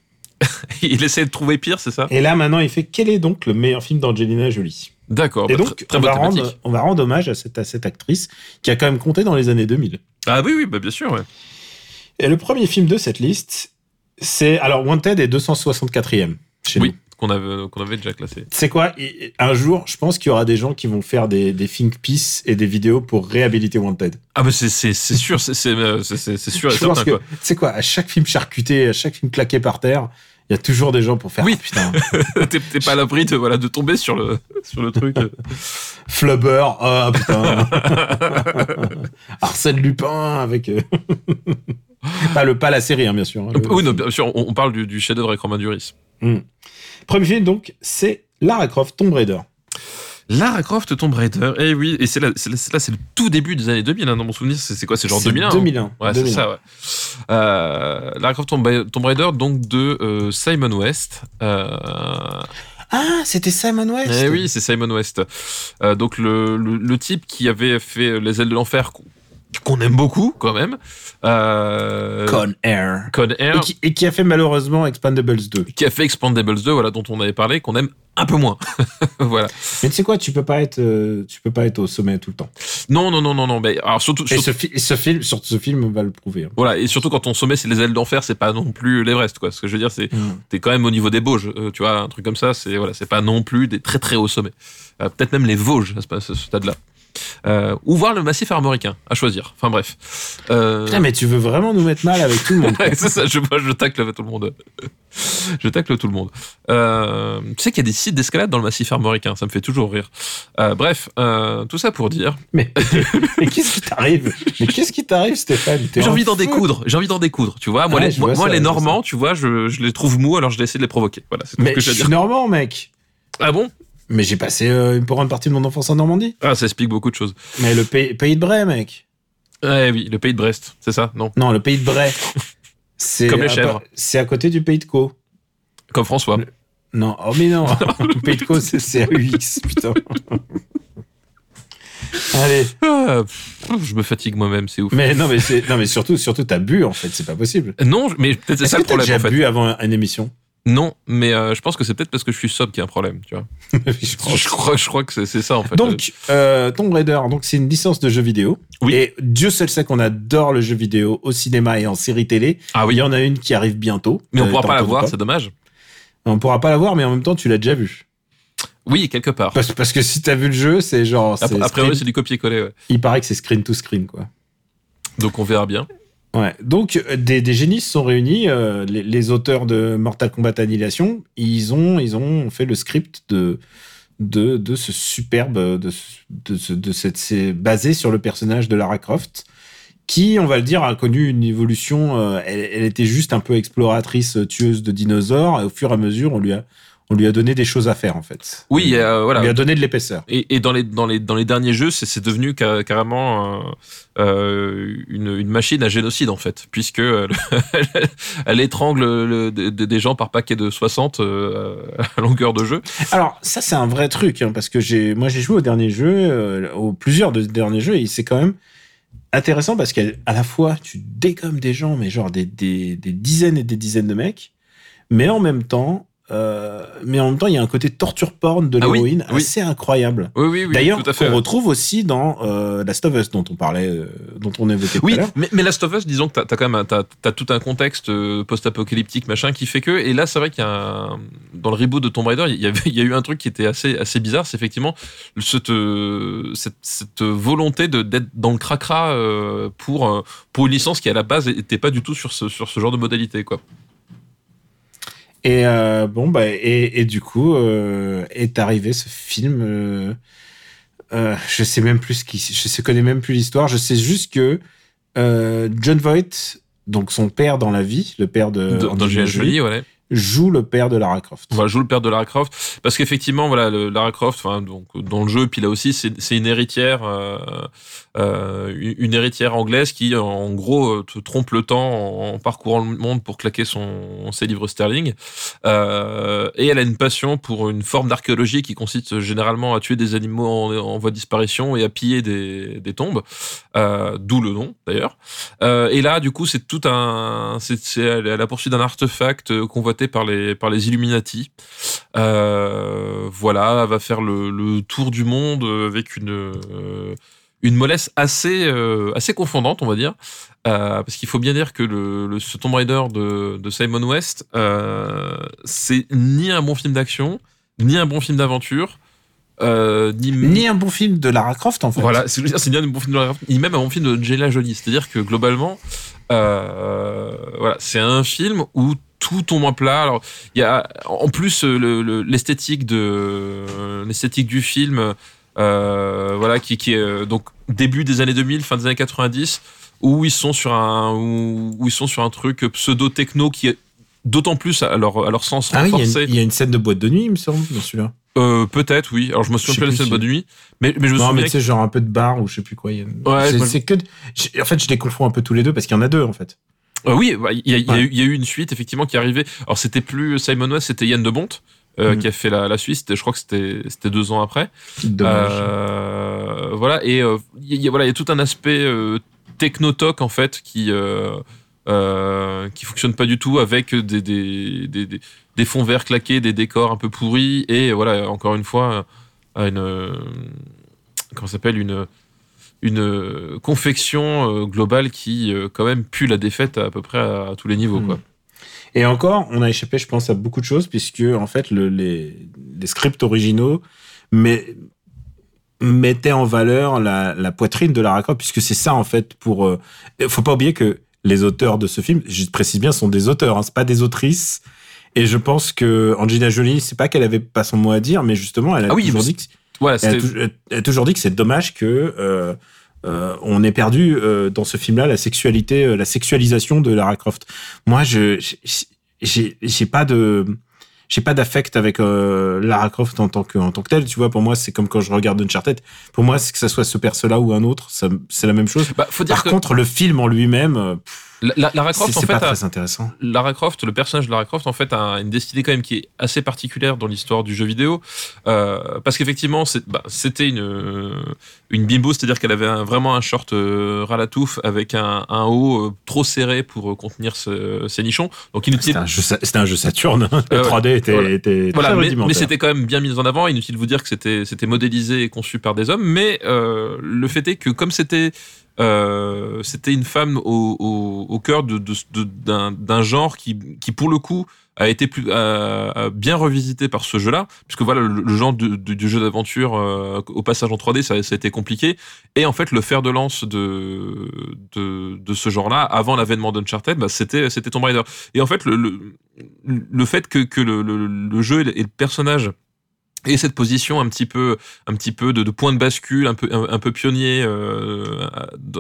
*laughs* Il essaie de trouver pire, c'est ça? Et là, maintenant, il fait quel est donc le meilleur film d'Angelina Jolie? D'accord. Et bah, donc, très, très on, va rendre, thématique. on va rendre hommage à cette, à cette actrice qui a quand même compté dans les années 2000. Ah oui, oui, bah, bien sûr. Ouais. Et le premier film de cette liste, c'est. Alors, Wanted est 264e chez Oui, nous. qu'on avait, qu'on avait déjà classé. C'est quoi? Un jour, je pense qu'il y aura des gens qui vont faire des, des think pieces et des vidéos pour réhabiliter Wanted. Ah, bah, c'est, c'est, c'est sûr, c'est, c'est, euh, c'est, c'est- c'est sûr et Je certain, sais quoi, à chaque film charcuté, à chaque film claqué par terre, Il y a toujours des gens pour faire. Oui. Ah, putain. *laughs* T'es pas à l'abri de, voilà, de tomber sur le, sur le truc. *laughs* Flubber. Ah putain. *laughs* Arsène Lupin avec. euh, pas le pas la série, hein, bien sûr. hein, le- oui, non, bien sûr, on, on parle du, du chef-d'œuvre avec Romain Duris. Hmm. Premier film donc, c'est Lara Croft Tomb Raider. Lara Croft Tomb Raider, et oui, et c'est là, c'est là, le tout début des années 2000, hein, dans mon souvenir, c'est quoi, c'est genre C'est 2001 hein 2001. Ouais, c'est 2001. ça, ouais. Euh, Lara Croft Tomb, Ra- Tomb Raider, donc de euh, Simon West. Euh, Ah, c'était Simon West. eh oui, c'est Simon West. Euh, donc le, le, le type qui avait fait Les ailes de l'enfer, qu'on aime beaucoup quand même. Euh, Con Air. Con Air, Et qui, et qui a fait malheureusement Expandables 2. qui a fait Expandables 2, voilà, dont on avait parlé, qu'on aime un peu moins. *laughs* voilà. Mais tu sais quoi, tu peux pas être, euh, tu peux pas être au sommet tout le temps. Non, non, non, non, non. Mais alors surtout, Et surtout- ce, fi- et ce film, sur ce film va le prouver. hein. voilà, et surtout quand ton sommet c'est les ailes d'enfer, c'est pas non plus l'Everest, quoi. Ce que je veux dire, c'est Mm. t'es quand même au niveau des Bauges, euh, tu vois, un truc comme ça, c'est voilà, c'est pas non plus des très très hauts sommets. Euh, Peut-être même les Vosges à ce, à ce stade-là. Euh, ou voir le massif armoricain, à choisir. Enfin bref. Euh, Putain, mais tu veux vraiment nous mettre mal avec tout le monde. *laughs* c'est ça, je, moi, je tacle tout le monde. je tacle tout le monde. Euh, tu sais qu'il y a des sites d'escalade dans le massif armoricain, ça me fait toujours rire. Euh, bref, tout ça pour dire. mais mais qu'est-ce qui t'arrive? Mais qu'est-ce qui t'arrive, Stéphane? J'ai en envie d'en découdre, j'ai envie d'en découdre, tu vois. Moi, les, moi, ça, les Normands, tu vois, je, je les trouve mous, alors je vais essayer de les provoquer. Voilà, c'est tout ce que je suis dire. normand, mec. Ah bon? Mais j'ai passé euh, une grande partie de mon enfance en Normandie. Ah, ça explique beaucoup de choses. Mais le pays, pays de Bray, mec. Ouais, oui, le pays de Brest, c'est ça Non? Non, le pays de Bray. C'est Comme les à- chèvres. C'est à côté du pays de Caux. Comme François. Le- Non, oh mais non. *laughs* le pays de Caux, c'est CAUX, putain. *laughs* Allez. Ah, je me fatigue moi-même, c'est ouf. Mais non, mais, non, mais surtout, surtout, t'as bu, en fait. C'est pas possible. Non, mais peut-être c'est ça que le problème déjà en fait. bu avant une émission? Non, mais euh, je pense que c'est peut-être parce que je suis sobre qu'il y a un problème, tu vois. *laughs* Je crois, je crois que c'est ça en fait. Donc, euh, Tomb Raider, donc c'est une licence de jeu vidéo. Oui. Et Dieu seul sait qu'on adore le jeu vidéo au cinéma et en série télé. ah Il oui, y en a une qui arrive bientôt. mais on Euh, pourra pas la voir, c'est dommage. On pourra pas la voir, mais en même temps, tu l'as déjà vu. Oui, quelque part. Parce, parce que si t'as vu le jeu, c'est genre. A c'est a priori, screen- c'est du copier-coller, ouais. Il paraît que c'est screen to screen, quoi. Donc on verra bien. Ouais. Donc, euh, des, des génies se sont réunis. euh, les, auteurs de Mortal Kombat Annihilation, ils ont, ils ont fait le script de, de, de ce superbe. De, ce- de, ce- de cette. C'est basé sur le personnage de Lara Croft, qui, on va le dire, a connu une évolution. euh, elle, elle était juste un peu exploratrice, euh, tueuse de dinosaures, et au fur et à mesure, on lui a, on lui a donné des choses à faire, en fait. Oui, euh, On voilà. lui a donné de l'épaisseur. Et, et dans, les, dans, les, dans les derniers jeux, c'est devenu ca- carrément euh, euh, une, une machine à génocide, en fait, puisque euh, *laughs* elle étrangle le- de- de- des gens par paquet de 60 euh, à longueur de jeu. Alors ça c'est un vrai truc hein, parce que j'ai moi j'ai joué au dernier jeu, aux plusieurs de derniers jeux et c'est quand même intéressant parce qu'à la fois tu dégommes des gens mais genre des, des, des dizaines et des dizaines de mecs, mais en même temps euh, mais en même temps il y a un côté torture porn de Ah oui, l'héroïne oui. assez incroyable. Oui, oui, oui. D'ailleurs qu'on retrouve aussi dans euh, Last of Us dont on parlait, euh, dont on évoquait tout Oui, à l'heure. mais, mais Last of Us, disons que t'as as quand même as tout un contexte euh, post-apocalyptique machin qui fait que et là c'est vrai qu'il y a un, dans le reboot de Tomb Raider il y, avait, *laughs* il y a eu un truc qui était assez assez bizarre, c'est effectivement cette, cette cette volonté de d'être dans le cracra pour pour une licence qui à la base était pas du tout sur ce sur ce genre de modalité quoi. Et euh, bon, bah, et, et du coup, euh, est arrivé ce film. euh, euh, je sais même plus ce qui, je sais, connais même plus l'histoire. Je sais juste que euh, John Voight, donc son père dans la vie, le père de, dans dans Angelina Angelina Jolie, ouais. Joue le père de Lara Croft. Voilà, joue le père de Lara Croft parce qu'effectivement voilà Lara Croft donc dans le jeu puis là aussi c'est une héritière euh, euh, une héritière anglaise qui en gros euh, te trompe le temps en, parcourant le monde pour claquer son ses livres sterling et elle a une passion pour une forme d'archéologie qui consiste généralement à tuer des animaux en, voie de disparition et à piller des, des tombes d'où le nom d'ailleurs et là, du coup, c'est tout un, c'est, à la poursuite d'un artefact euh, par les par les Illuminati. Euh, voilà, elle va faire le, le tour du monde avec une euh, une mollesse assez euh, assez confondante, on va dire, parce qu'il faut bien dire que le, le ce Tomb Raider de, de Simon West, c'est ni un bon film d'action, ni un bon film d'aventure, euh, ni Ni un bon film de Lara Croft en fait. voilà, c'est bien un bon film de Lara Croft, ni même un bon film de Angelina Jolie. C'est-à-dire que globalement, euh, voilà, c'est un film où tout tombe à plat. Alors, il y a en plus euh, le- le- l'esthétique de l'esthétique du film, euh, voilà, qui, qui est euh, donc début des années 2000, fin des années 90, où ils sont sur un où, où ils sont sur un truc pseudo techno qui est d'autant plus à leur à leur sens Ah oui, il y a une- il y, a une scène de boîte de nuit, il me semble, dans celui-là. Euh, Peut-être, oui. Alors je me souviens plus de la scène de bonne nuit, mais mais je me Non, mais souviens tu sais, genre un peu de bar ou je sais plus quoi. a- Ouais, c'est je- que. En fait, je les confonds un peu tous les deux parce qu'il y en a deux, en fait. Euh, oui, bah, il y, a- y Ouais. eu- il y a eu une suite effectivement qui est arrivée. Alors c'était plus Simon West, c'était Yann de Bont euh, Mm. qui a fait la, la suite. C'était- Je crois que c'était deux ans après. Dommage. Euh, voilà et euh, il y, a- voilà il y a tout un aspect technotoc en fait qui qui fonctionne pas du tout avec des des, des, des, des fonds verts claqués, des décors un peu pourris et voilà encore une fois une comment ça s'appelle une une euh, confection euh, globale qui euh, quand même pue la défaite à, peu près à, à tous les niveaux Mm. quoi. Et encore, on a échappé, je pense, à beaucoup de choses, puisque, en fait, le- les, les scripts originaux mais, mettaient en valeur la, la poitrine de Lara Croft, puisque c'est ça, en fait, pour. euh, faut pas oublier que les auteurs de ce film, je précise bien, sont des auteurs, hein, c'est pas des autrices. Et je pense que Angelina Jolie, c'est pas qu'elle avait pas son mot à dire, mais justement, elle a Ah oui, toujours dit que Voilà, elle a, elle a toujours dit que c'est dommage que euh, euh, on ait perdu euh, dans ce film-là la sexualité, euh, la sexualisation de Lara Croft. Moi, je j'ai pas de j'ai pas d'affect avec euh, Lara Croft en tant que en tant que telle. Tu vois, pour moi, c'est comme quand je regarde Uncharted. Pour moi, c'est que ça soit ce perso-là ou un autre, c'est la même chose. bah, faut dire Par que contre, le film en lui-même, euh, pff, la- la- Lara Croft en c'est fait pas a- très intéressant. Lara Croft, le personnage de Lara Croft, en fait, a une destinée quand même qui est assez particulière dans l'histoire du jeu vidéo, euh, parce qu'effectivement, bah, c'était une euh, une bimbo, c'est-à-dire qu'elle avait un- vraiment un short euh, ras la touffe avec un, un haut euh, trop serré pour contenir ce- ses nichons. Donc inutile. C'était un jeu, Sa- c'était un jeu Saturn. hein. Le Euh, 3D était, voilà. était Voilà, très mais, rudimentaire. mais c'était quand même bien mis en avant. Inutile de vous dire que c'était c'était modélisé et conçu par des hommes, mais le fait est que comme c'était euh, c'était une femme au, au, au cœur de, d'un, genre qui, qui pour le coup a été plus bien revisité par ce jeu-là, puisque voilà le, genre du jeu d'aventure euh, au passage en 3D ça, ça a été compliqué, et en fait le fer de lance de de, de ce genre-là avant l'avènement d'Uncharted, bah, c'était Tomb Raider. Et en fait le le, le fait que, que le jeu et le personnage et cette position un petit peu, un petit peu de, de point de bascule, un peu, un, peu pionnier euh,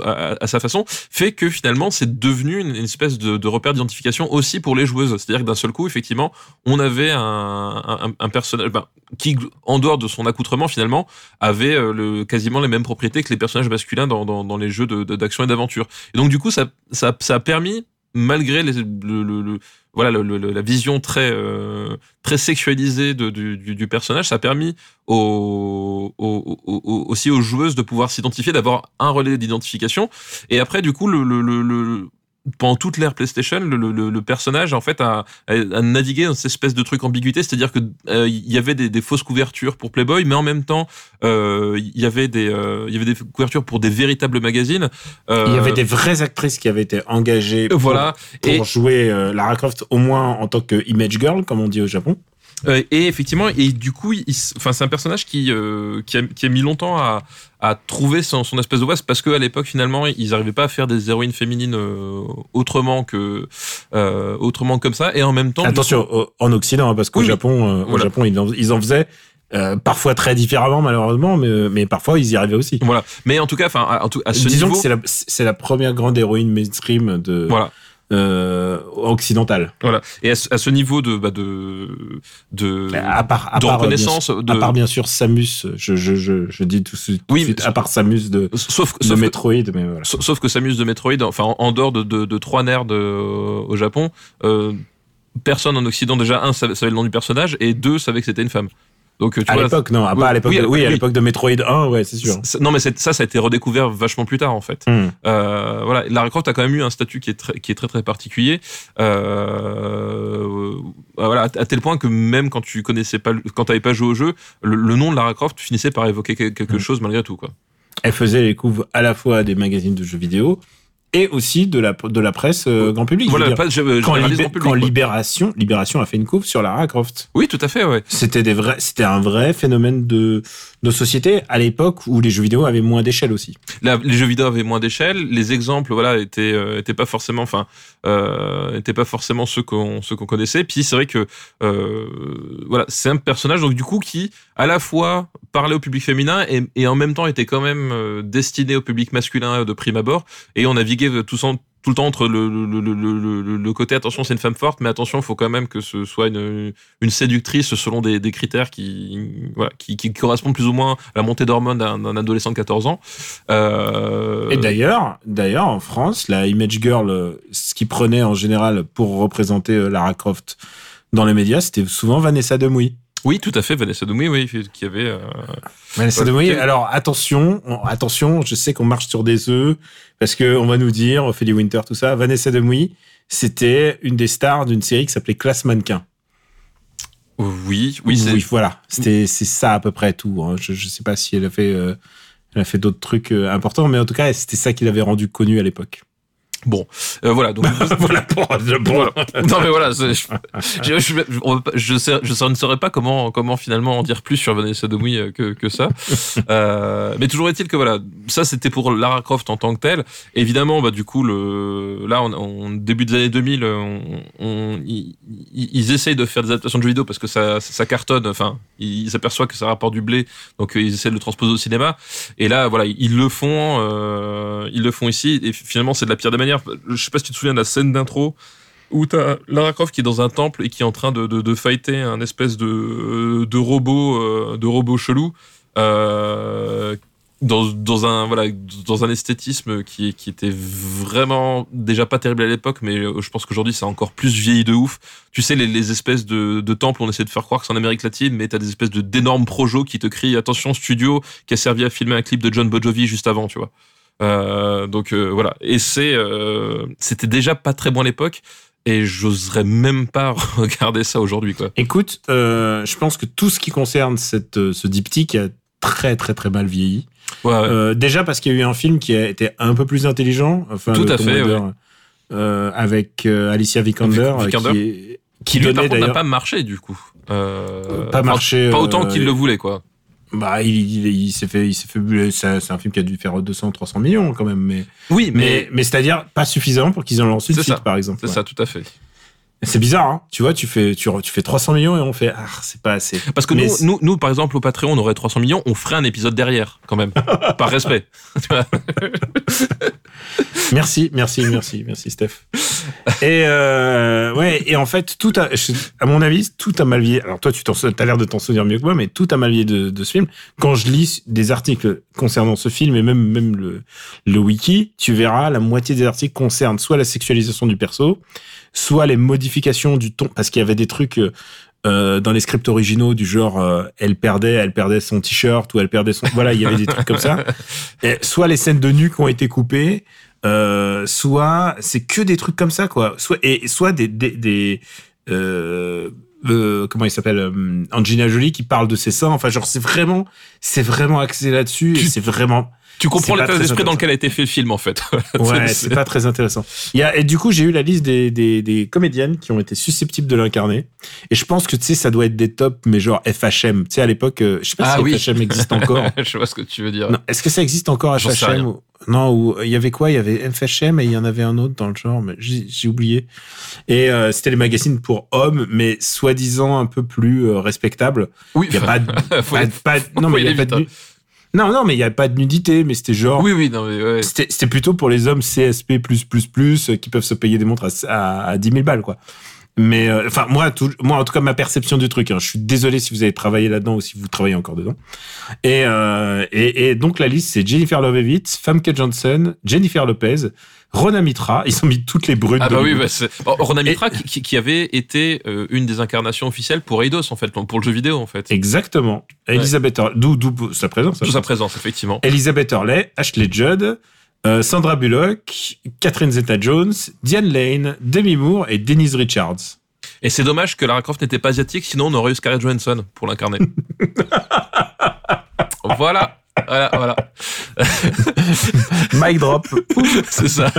à, à- à sa façon, fait que finalement c'est devenu une, espèce de, de repère d'identification aussi pour les joueuses. C'est-à-dire que d'un seul coup, effectivement, on avait un, un, un personnage ben, qui, en dehors de son accoutrement, finalement, avait euh, le, quasiment les mêmes propriétés que les personnages masculins dans, dans, dans les jeux d'action et d'aventure. Et donc du coup, ça, ça, ça a permis, malgré les, le, le- le- voilà le- le- la vision très euh, très sexualisée de- du, du, du personnage, ça a permis aussi aux joueuses de pouvoir s'identifier, d'avoir un relais d'identification. Et après, du coup, le- le- pendant toute l'ère PlayStation, le, le- le- personnage en fait a, a, navigué dans cette espèce de truc ambiguïté, c'est-à-dire que euh, il y avait des, des fausses couvertures pour Playboy, mais en même temps, euh, il y avait des euh, il y avait des couvertures pour des véritables magazines. Euh, Il y avait des vraies actrices qui avaient été engagées pour, voilà pour et jouer euh, Lara Croft, au moins en tant que image girl, comme on dit au Japon. Euh, et effectivement, et du coup, enfin, c'est un personnage qui, euh, qui, a, qui a mis longtemps à, à trouver son, son espèce de voix, parce qu'à l'époque, finalement, ils n'arrivaient pas à faire des héroïnes féminines euh, autrement que autrement comme ça, et en même temps. Attention, en Occident, hein, parce qu'au Oui. Japon, au. Japon, ils en, ils en faisaient euh, parfois très différemment, malheureusement, mais, mais parfois ils y arrivaient aussi. voilà. Mais en tout cas, enfin, à, à ce Disons niveau, que c'est la, c'est la première grande héroïne mainstream de voilà. Euh, occidentale. Voilà. Et à, ce- niveau de bah, de de, À part, à de part, euh, reconnaissance, bien de à part bien sûr Samus, je, je, je, je dis tout de suite, tout de Oui, suite, mais- à part Samus de, sauf de sauf que- Metroid, mais voilà. Sauf sauf que Samus de Metroid, enfin en, en dehors de, de, trois nerds de- au Japon, euh, personne en Occident déjà un savait, savait le nom du personnage et deux savait que c'était une femme. Donc tu À l'époque, non, oui, pas à l'époque, oui, de, oui, à oui. l'époque de Metroid 1, ouais, c'est sûr. non mais c'est- ça, ça a été redécouvert vachement plus tard en fait. Hmm. Euh, voilà, Lara Croft a quand même eu un statut qui est très, qui est très très particulier. Euh, voilà, à tel point que même quand tu connaissais pas, quand t'avais pas joué au jeu, le, le nom de Lara Croft finissait par évoquer quel- quelque Mm. chose malgré tout quoi. Elle faisait les couves à la fois des magazines de jeux vidéo et aussi de la, de la presse euh, grand public. Voilà, je- quand, Libé- public. Libération, Libération a fait une couve sur Lara Croft. Oui, tout à fait, ouais. C'était des vrais, c'était un vrai phénomène de, de société à l'époque où les jeux vidéo avaient moins d'échelle aussi. Les jeux vidéo avaient moins d'échelle. Les exemples, voilà, étaient, euh, étaient pas forcément, enfin, euh, étaient pas forcément ceux qu'on, ceux qu'on connaissait. Puis c'est vrai que, euh, voilà, c'est un personnage donc du coup qui, à la fois, parlait au public féminin et, et en même temps était quand même euh, destiné au public masculin de prime abord. Et on naviguait tous en tout le temps entre le, le, le, le, côté attention c'est une femme forte mais attention il faut quand même que ce soit une, une séductrice selon des, des critères qui, voilà, qui, qui correspondent plus ou moins à la montée d'hormones d'un, d'un adolescent de 14 ans euh... Et d'ailleurs, d'ailleurs, en France, la Image Girl, euh, ce qui prenait en général pour représenter euh, Lara Croft dans les médias, c'était souvent Vanessa Demouy. Oui tout à fait Vanessa Demouy oui qui avait euh... Vanessa Demouy. quel- Alors attention, on- attention, je sais qu'on marche sur des œufs parce que on va nous dire, Ophélie Winter, tout ça. Vanessa Demouy, c'était une des stars d'une série qui s'appelait Classe Mannequin. oui oui c'est oui, voilà. C'était c'est ça à peu près tout. hein. Je je sais pas si elle a fait euh, elle a fait d'autres trucs euh, importants, mais en tout cas, c'était ça qui l'avait rendu connu à l'époque. Bon euh, voilà donc *laughs* voilà pour non mais voilà, je, je, je, on va pas- je, sais- je ne saurais pas comment, comment finalement en dire plus sur Vanessa Demouy euh, que, que ça. *laughs* Euh, mais toujours est-il que voilà, ça c'était pour Lara Croft en tant que telle. Évidemment, bah du coup, le, là, on, on- début des années 2000, on, on- ils, ils- ils essayent de faire des adaptations de jeux vidéo parce que ça, ça cartonne. Enfin, ils s'aperçoivent que ça rapporte du blé, donc euh, ils essaient de le transposer au cinéma. Et là, voilà, ils le font, euh, ils le font ici. Et finalement, c'est de la pire des manières. Je sais pas si tu te souviens de la scène d'intro où t'as Lara Croft qui est dans un temple et qui est en train de, fighter un espèce de, de robot, euh, de robot chelou. Euh, dans, un voilà dans un esthétisme qui était vraiment déjà pas terrible à l'époque mais euh, je pense qu'aujourd'hui c'est encore plus vieilli de ouf tu sais les, espèces de, temples on essaie de faire croire que c'est en Amérique latine mais t'as des espèces de d'énormes projos qui te crient attention studio qui a servi à filmer un clip de John Bon Jovi juste avant tu vois euh, donc euh, voilà et c'est euh, c'était déjà pas très bon à l'époque et j'oserais même pas *laughs* regarder ça aujourd'hui quoi Écoute, je pense que tout ce qui concerne cette, ce diptyque a très très très mal vieilli. ouais, ouais. Déjà parce qu'il y a eu un film qui a été un peu plus intelligent, enfin Tout à fait, avec Alicia Vikander, qui, est- qui qui lui par donnait contre n'a pas marché du coup pas marché. pas autant qu'il le voulait quoi Bah, il, il, il s'est fait, il s'est fait. C'est un film qui a dû faire 200, 300 millions quand même, mais oui mais mais, c'est-à-dire pas suffisamment pour qu'ils en lancent une suite, ça. par exemple. c'est Ouais. ça tout à fait C'est bizarre, hein. Tu vois, tu fais, tu, tu fais 300 millions et on fait, ah, c'est pas assez. Parce que nous, nous, nous, par exemple, au Patreon, on aurait 300 millions, on ferait un épisode derrière, quand même. *laughs* par respect. Merci, merci, merci, merci, Steph. Et euh, ouais, et en fait, tout a, à mon avis, tout a mal vieilli. Alors toi, tu t'en, as l'air de t'en souvenir mieux que moi, mais tout a mal vieilli de, de ce film. Quand je lis des articles concernant ce film et même même le, le wiki, tu verras la moitié des articles concernent soit la sexualisation du perso, soit les modifications du ton, parce qu'il y avait des trucs. euh, euh, dans les scripts originaux du genre euh, elle perdait elle perdait son t-shirt ou elle perdait son voilà il y avait des trucs comme ça *laughs* et soit les scènes de nu qui ont été coupées euh, soit c'est que des trucs comme ça quoi soit et soit des des, des euh, euh, comment il s'appelle Angelina Jolie qui parle de ses seins enfin genre c'est vraiment c'est vraiment axé là-dessus et c'est vraiment Tu comprends l'état d'esprit dans lequel a été fait le film, en fait. *laughs* ouais C'est- pas très intéressant il y a et du coup j'ai eu la liste des, des des comédiennes qui ont été susceptibles de l'incarner et je pense que tu sais ça doit être des tops mais genre FHM tu sais à l'époque euh, je sais pas Ah si oui. FHM existe encore *laughs* Je vois ce que tu veux dire. Est-ce que ça existe encore FHM ou... Non, ou il y avait quoi? Il y avait FHM et il y en avait un autre dans le genre, mais j'ai oublié. Et euh, c'était les magazines pour hommes, mais soi-disant un peu plus euh, respectables. Oui, Il y a *laughs* pas pas pas non, mais il y a pas de, non, non, mais il y a pas de nudité, mais c'était genre. oui, oui, non, mais ouais. C'était plutôt pour les hommes CSP++, euh, qui peuvent se payer des montres à, à, à 10 000 balles, quoi. Mais, euh, enfin, moi, tout, moi, en tout cas, ma perception du truc, hein, je suis désolé si vous avez travaillé là-dedans ou si vous travaillez encore dedans. Et, euh, et, et donc, la liste, c'est Jennifer Love Hewitt, Famke Johnson, Jennifer Lopez, Rona Mitra. Ils ont mis toutes les brutes. Ah bah oui, bah c'est... Bon, Rona Mitra qui, qui- qui avait été euh, une des incarnations officielles pour Eidos, en fait, pour le jeu vidéo, en fait. Exactement. Elisabeth d'où, d'où sa présence. hein. Tout sa présence, effectivement. Elizabeth Hurley, Ashley Judd, euh, Sandra Bullock, Catherine Zeta-Jones, Diane Lane, Demi Moore et Denise Richards. Et c'est dommage que Lara Croft n'était pas asiatique, sinon on aurait eu Scarlett Johansson pour l'incarner. *laughs* voilà. Voilà, voilà. Mic drop. *laughs* C'est ça.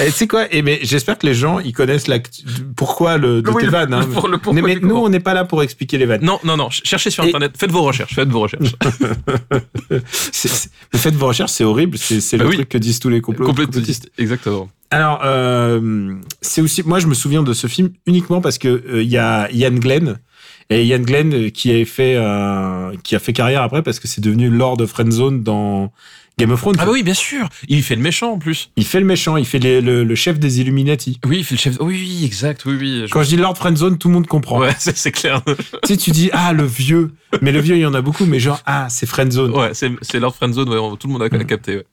Et tu sais quoi? Eh mais j'espère que les gens ils connaissent la pourquoi le de Oui, tes le- vannes. hein. pour le pourquoi mais nous on n'est pas là pour expliquer les vannes. Non, non, non. ch- Cherchez sur Et- Internet. Faites vos recherches. Faites vos recherches. *laughs* Mais faites vos recherches, c'est horrible. C'est Bah le oui. truc que disent tous les complots. Complotiste. Exactement. Alors, euh, c'est aussi, moi, je me souviens de ce film uniquement parce que euh, il y a Ian Glenn et Ian Glenn euh, qui a fait, euh, qui a fait carrière après parce que c'est devenu Lord of Friendzone dans Game of Thrones. Ah bah oui, bien sûr. Il fait le méchant en plus. Il fait le méchant, il fait les- le, le chef des Illuminati. Oui, il fait le chef. Oui, oui, exact. Oui, oui. je- Quand je dis Lord Friendzone, tout le monde comprend. Ouais, *laughs* c'est c'est clair. Tu sais, tu dis ah le vieux, mais le vieux il y en a beaucoup, mais genre ah c'est Friendzone. Ouais, c'est c'est Lord Friendzone. Ouais, tout le monde a Mm. capté. ouais.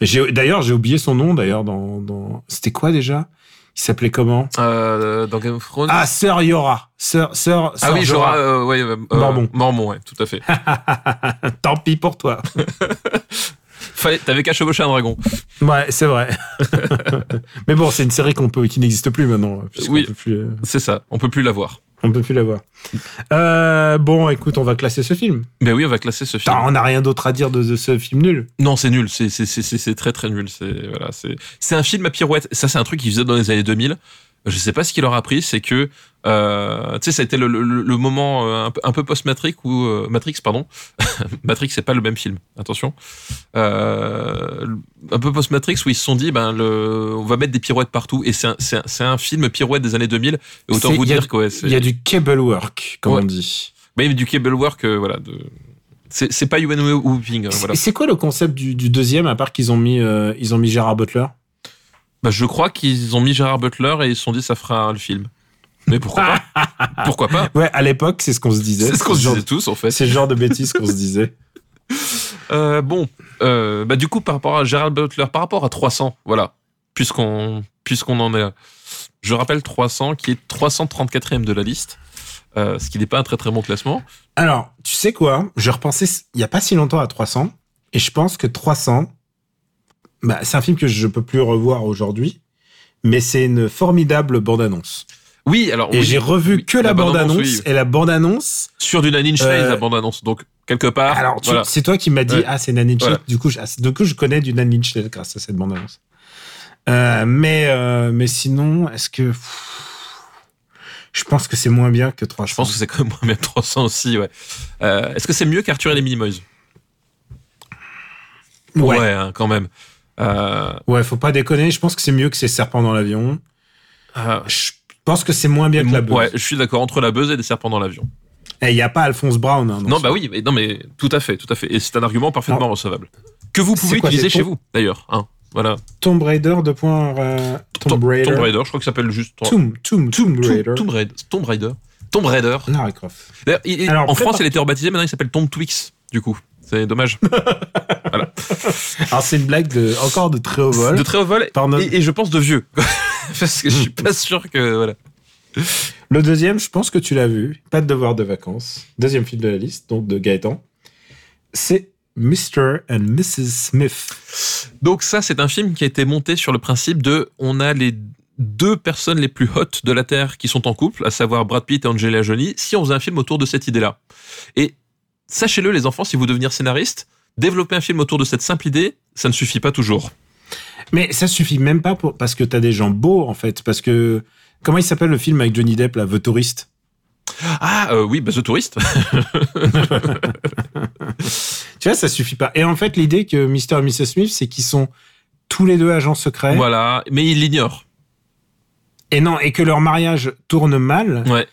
J'ai- D'ailleurs j'ai oublié son nom d'ailleurs dans, dans... c'était quoi déjà? Il s'appelait comment? Euh, dans Game of Thrones. Ah Sir Yora, Sir Sir. Ah oui, Jorah. euh, ouais, euh, Mormon. Mormon, ouais, tout à fait. *laughs* Tant pis pour toi. *laughs* Fallait, t'avais qu'à chevaucher un dragon. Ouais, c'est vrai. *laughs* Mais bon, c'est une série qu'on peut, qui n'existe plus maintenant. Oui. plus, euh, C'est ça, on peut plus la voir. On peut plus la voir. Euh, bon, écoute, on va classer ce film. Mais oui, on va classer ce film. On n'a rien d'autre à dire de, de ce film nul. Non, c'est nul, c'est très très nul. C'est voilà, c'est c'est un film à pirouette. Ça, c'est un truc qu'ils faisaient dans les années 2000. Je sais pas ce qu'il leur a pris, c'est que euh, tu sais, ça a été le, le, le moment euh, un peu, un peu post-Matrix ou euh, Matrix, pardon. *laughs* Matrix, c'est pas le même film. Attention. Euh, un peu post-Matrix où ils se sont dit, ben le, on va mettre des pirouettes partout. Et c'est un, film pirouette des années 2000. Et autant vous dire c'est Il y a du cable work, comme Ouais. on dit. mais du cable work, voilà. De, c'est pas UN Whooping. hein, voilà. C'est- quoi le concept du, du deuxième, à part qu'ils ont mis, ils ont mis Gérard Butler? Bah, je crois qu'ils ont mis Gérard Butler et ils se sont dit ça fera le film. Mais pourquoi pas *laughs* Pourquoi pas Ouais, à l'époque, c'est ce qu'on se disait. C'est ce qu'on se genre- disait tous en fait. C'est le genre de bêtises qu'on se disait. *laughs* Euh, bon, euh, bah du coup par rapport à Gérard Butler, par rapport à 300, voilà, puisqu'on puisqu'on en est là. Je rappelle 300 qui est 334e de la liste, euh, ce qui n'est pas un très très bon classement. Alors, tu sais quoi? Je repensais il y a pas si longtemps à 300 et je pense que 300 bah, c'est un film que je peux plus revoir aujourd'hui mais c'est une formidable bande-annonce. Oui, alors Et oui, j'ai revu oui, que la, bande-annonce, bande-annonce oui. et la bande-annonce sur du Nine Inch Nails Euh, la bande annonce. Donc quelque part, alors voilà. c'est toi qui m'as dit Ouais. ah c'est Nine Inch Nails Voilà. du coup je, ah, du coup je connais du Nine Inch Nails grâce à cette bande-annonce. Euh, mais euh, mais sinon est-ce que je pense que c'est moins bien que 300. Je pense que c'est quand même moins bien que 300 aussi, ouais. Est-ce que c'est mieux qu'Arthur et les Minimoys? Ouais. Ouais, hein, quand même. Euh, Ouais, faut pas déconner. Je pense que c'est mieux que ces serpents dans l'avion. euh, Je pense que c'est moins bien que la buzz. ouais, je suis d'accord entre la buzz et des serpents dans l'avion. Et il y a pas Alphonse Brown. hein, Non, bah oui, mais non, mais tout à fait, tout à fait. Et c'est un argument parfaitement Alors, recevable que vous pouvez quoi, utiliser chez Tom- vous, d'ailleurs. Hein, voilà. Tomb Raider de point. euh, Tomb Raider. Tomb Raider, je crois que ça s'appelle juste Tomb, Tomb, Tomb Raider. Tomb Raider. Tomb Raider. Tomb Raider. Lara Croft. D'ailleurs, il- il- Alors, en France, il a été rebaptisé, maintenant il s'appelle Tomb Twix, du coup. C'est dommage. *laughs* Alors c'est une blague de encore de très haut vol. de très haut vol et, et je pense de vieux. *laughs* Parce que je suis pas sûr que. Voilà. Le deuxième, je pense que tu l'as vu. Pas de devoir de vacances. Deuxième film de la liste, donc de Gaëtan. C'est Mr. and Mrs. Smith. Donc, ça, c'est un film qui a été monté sur le principe de on a les deux personnes les plus hot de la Terre qui sont en couple, à savoir Brad Pitt et Angelina Jolie, si on faisait un film autour de cette idée-là. Et sachez-le, les enfants, si vous devenir scénariste, développer un film autour de cette simple idée, ça ne suffit pas toujours. Mais ça suffit même pas pour parce que t'as des gens beaux en fait. Parce que comment il s'appelle le film avec Johnny Depp là, The Tourist? Ah, euh, oui, bah, The Tourist. *laughs* Tu vois, ça suffit pas. Et en fait, l'idée que Mr. et Mrs. Smith, c'est qu'ils sont tous les deux agents secrets. voilà, mais il l'ignore. Et non, et que leur mariage tourne mal. Ouais.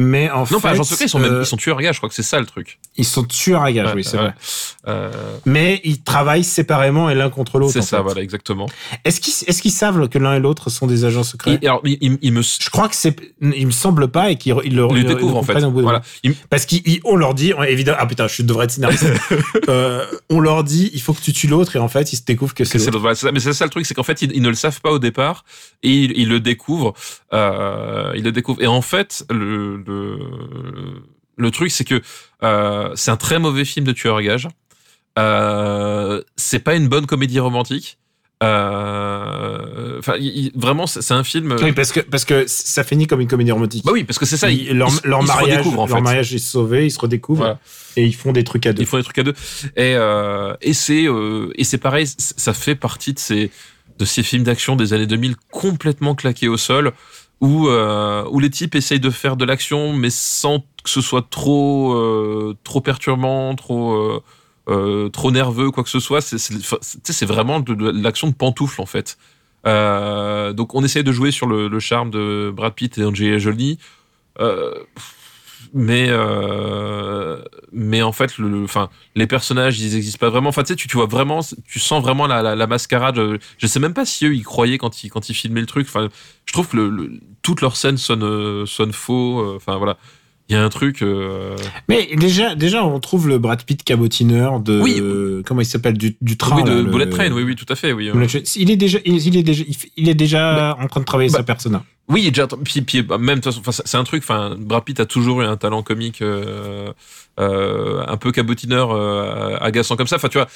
Mais en fait, Non, pas agents secrets, ils sont, même, euh, ils sont tueurs à gages, je crois que c'est ça le truc. ils sont tueurs à gages, Ouais, oui, c'est ouais. vrai. Euh, Mais ils travaillent séparément et l'un contre l'autre. c'est ça, fait. voilà, exactement. Est-ce qu'ils qu'ils savent que l'un et l'autre sont des agents secrets Et, alors, il, me, Je crois que c'est. Il me semble pas et qu'ils ils le, le ils le découvre en fait. Voilà. Il- Parce qu'on leur dit, évidemment, ah putain, je devrais être scénariste. *laughs* Euh, on leur dit, il faut que tu tues l'autre et en fait, ils se découvrent que c'est. l'autre. Voilà. Mais c'est ça le truc, c'est qu'en fait, ils, ils ne le savent pas au départ et ils, ils le découvrent. Euh, ils le découvrent. Et en fait, le, le, le truc, c'est que euh, c'est un très mauvais film de tueur à gages. Euh, c'est pas une bonne comédie romantique. Euh, enfin, il- vraiment, c'est un film. Oui, parce que, parce que ça finit comme une comédie romantique. Bah oui, parce que c'est ça. Ils- leur, ils- leur ils se mariage, en leur mariage est sauvé, ils se redécouvrent Voilà. et ils font des trucs à deux. Ils font des trucs à deux. Et, euh, et c'est euh, et c'est pareil, ça fait partie de ces de ces films d'action des années 2000 complètement claqués au sol où euh, où les types essayent de faire de l'action mais sans que ce soit trop euh, trop perturbant, trop euh, euh, trop nerveux quoi que ce soit. C'est vraiment de, de l'action de pantoufle en fait. Euh, donc on essaye de jouer sur le, le charme de Brad Pitt et Angelina Jolie. Mais euh, mais en fait le, enfin les personnages ils existent pas vraiment. Enfin tu sais tu, vois vraiment tu sens vraiment la, la, mascarade. Je, sais même pas si eux ils croyaient quand ils quand ils filmaient le truc. Enfin je trouve que le- toutes leurs scènes sonnent euh, sonnent faux euh, enfin voilà il y a un truc euh, Mais déjà, déjà, on trouve le Brad Pitt cabotineur de. Oui. comment il s'appelle du, du train oui, de là, le- Bullet Train oui oui tout à fait oui Train. Il est déjà, il est déjà, il est déjà en train de travailler bah, sa persona. Oui, il est déjà puis, puis bah, même de toute façon, c'est un truc. Enfin, Brad Pitt a toujours eu un talent comique euh, euh, un peu cabotineur, euh, agaçant comme ça. Enfin, tu vois,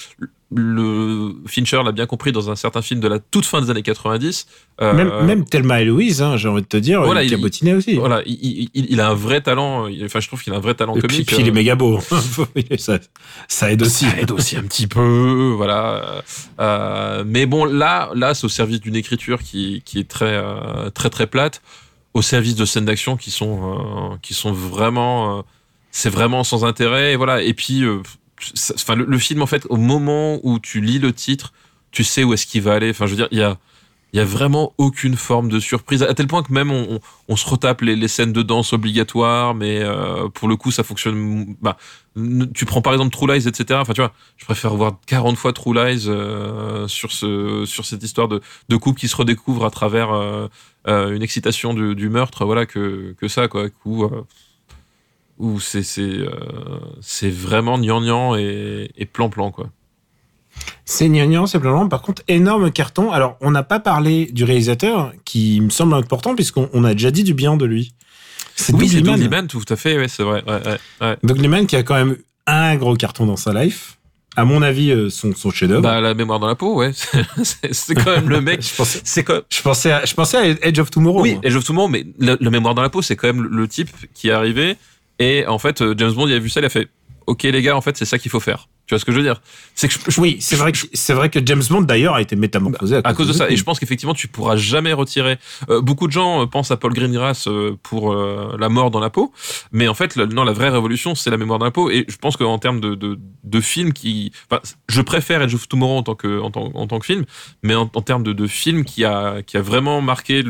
le Fincher l'a bien compris dans un certain film de la toute fin des années 90. euh, Même, même Thelma et Louise, hein, j'ai envie de te dire, Voilà, il cabotinait aussi. Voilà, il, il- il- il a un vrai talent. Enfin, je trouve qu'il a un vrai talent Et puis, comique. puis il est méga beau. *laughs* ça, ça aide aussi. Ça aide aussi un petit peu, voilà. Mais bon, là, là, c'est au service d'une écriture qui, qui est très, très, très plate, au service de scènes d'action qui sont, qui sont vraiment, c'est vraiment sans intérêt, et voilà. Et puis, euh, enfin, le, film, en fait, au moment où tu lis le titre, tu sais où est-ce qu'il va aller. Enfin, je veux dire, il y a, il y a vraiment aucune forme de surprise, à tel point que même on, on, se retape les, les scènes de danse obligatoires, mais euh, pour le coup, ça fonctionne. Bah, tu prends par exemple True Lies, etc. Enfin, tu vois, je préfère voir 40 fois True Lies euh, sur, ce, sur cette histoire de, de couple qui se redécouvre à travers euh, euh, une excitation du, du meurtre, voilà, que, que ça, quoi. Où, euh, où c'est c'est euh, c'est vraiment gnangnan et plan-plan, quoi. C'est gnangnan, c'est plein Par contre, énorme carton. Alors, on n'a pas parlé du réalisateur, qui me semble important, puisqu'on on a déjà dit du bien de lui. C'est Oui, Doug Liman. Tout à fait, ouais, c'est vrai. Ouais, ouais, ouais. Doug Liman qui a quand même un gros carton dans sa life. À mon avis, euh, son, son chef-d'œuvre. Bah, la mémoire dans la peau, ouais. *laughs* c'est quand même le mec. *laughs* je, pensais, C'est quand je, pensais à, je pensais à Edge of Tomorrow. Oui, moi. Edge of Tomorrow, mais le, le mémoire dans la peau, c'est quand même le type qui est arrivé. Et en fait, euh, James Bond, il a vu ça, il a fait Ok, les gars, en fait, c'est ça qu'il faut faire. Tu vois ce que je veux dire? C'est que je, je- Oui, c'est vrai, que, c'est vrai que James Bond, d'ailleurs, a été métamorphosé à, à cause de ça. Et je pense qu'effectivement, tu pourras jamais retirer. Euh, beaucoup de gens euh, pensent à Paul Greengrass euh, pour euh, la mort dans la peau, mais en fait, le- non, la vraie révolution, c'est la mémoire dans la peau. Et je pense qu'en termes de, de, de film qui, enfin, je préfère Edge of Tomorrow en tant que en tant, en tant que film, mais en, en termes de, de film qui a qui a vraiment marqué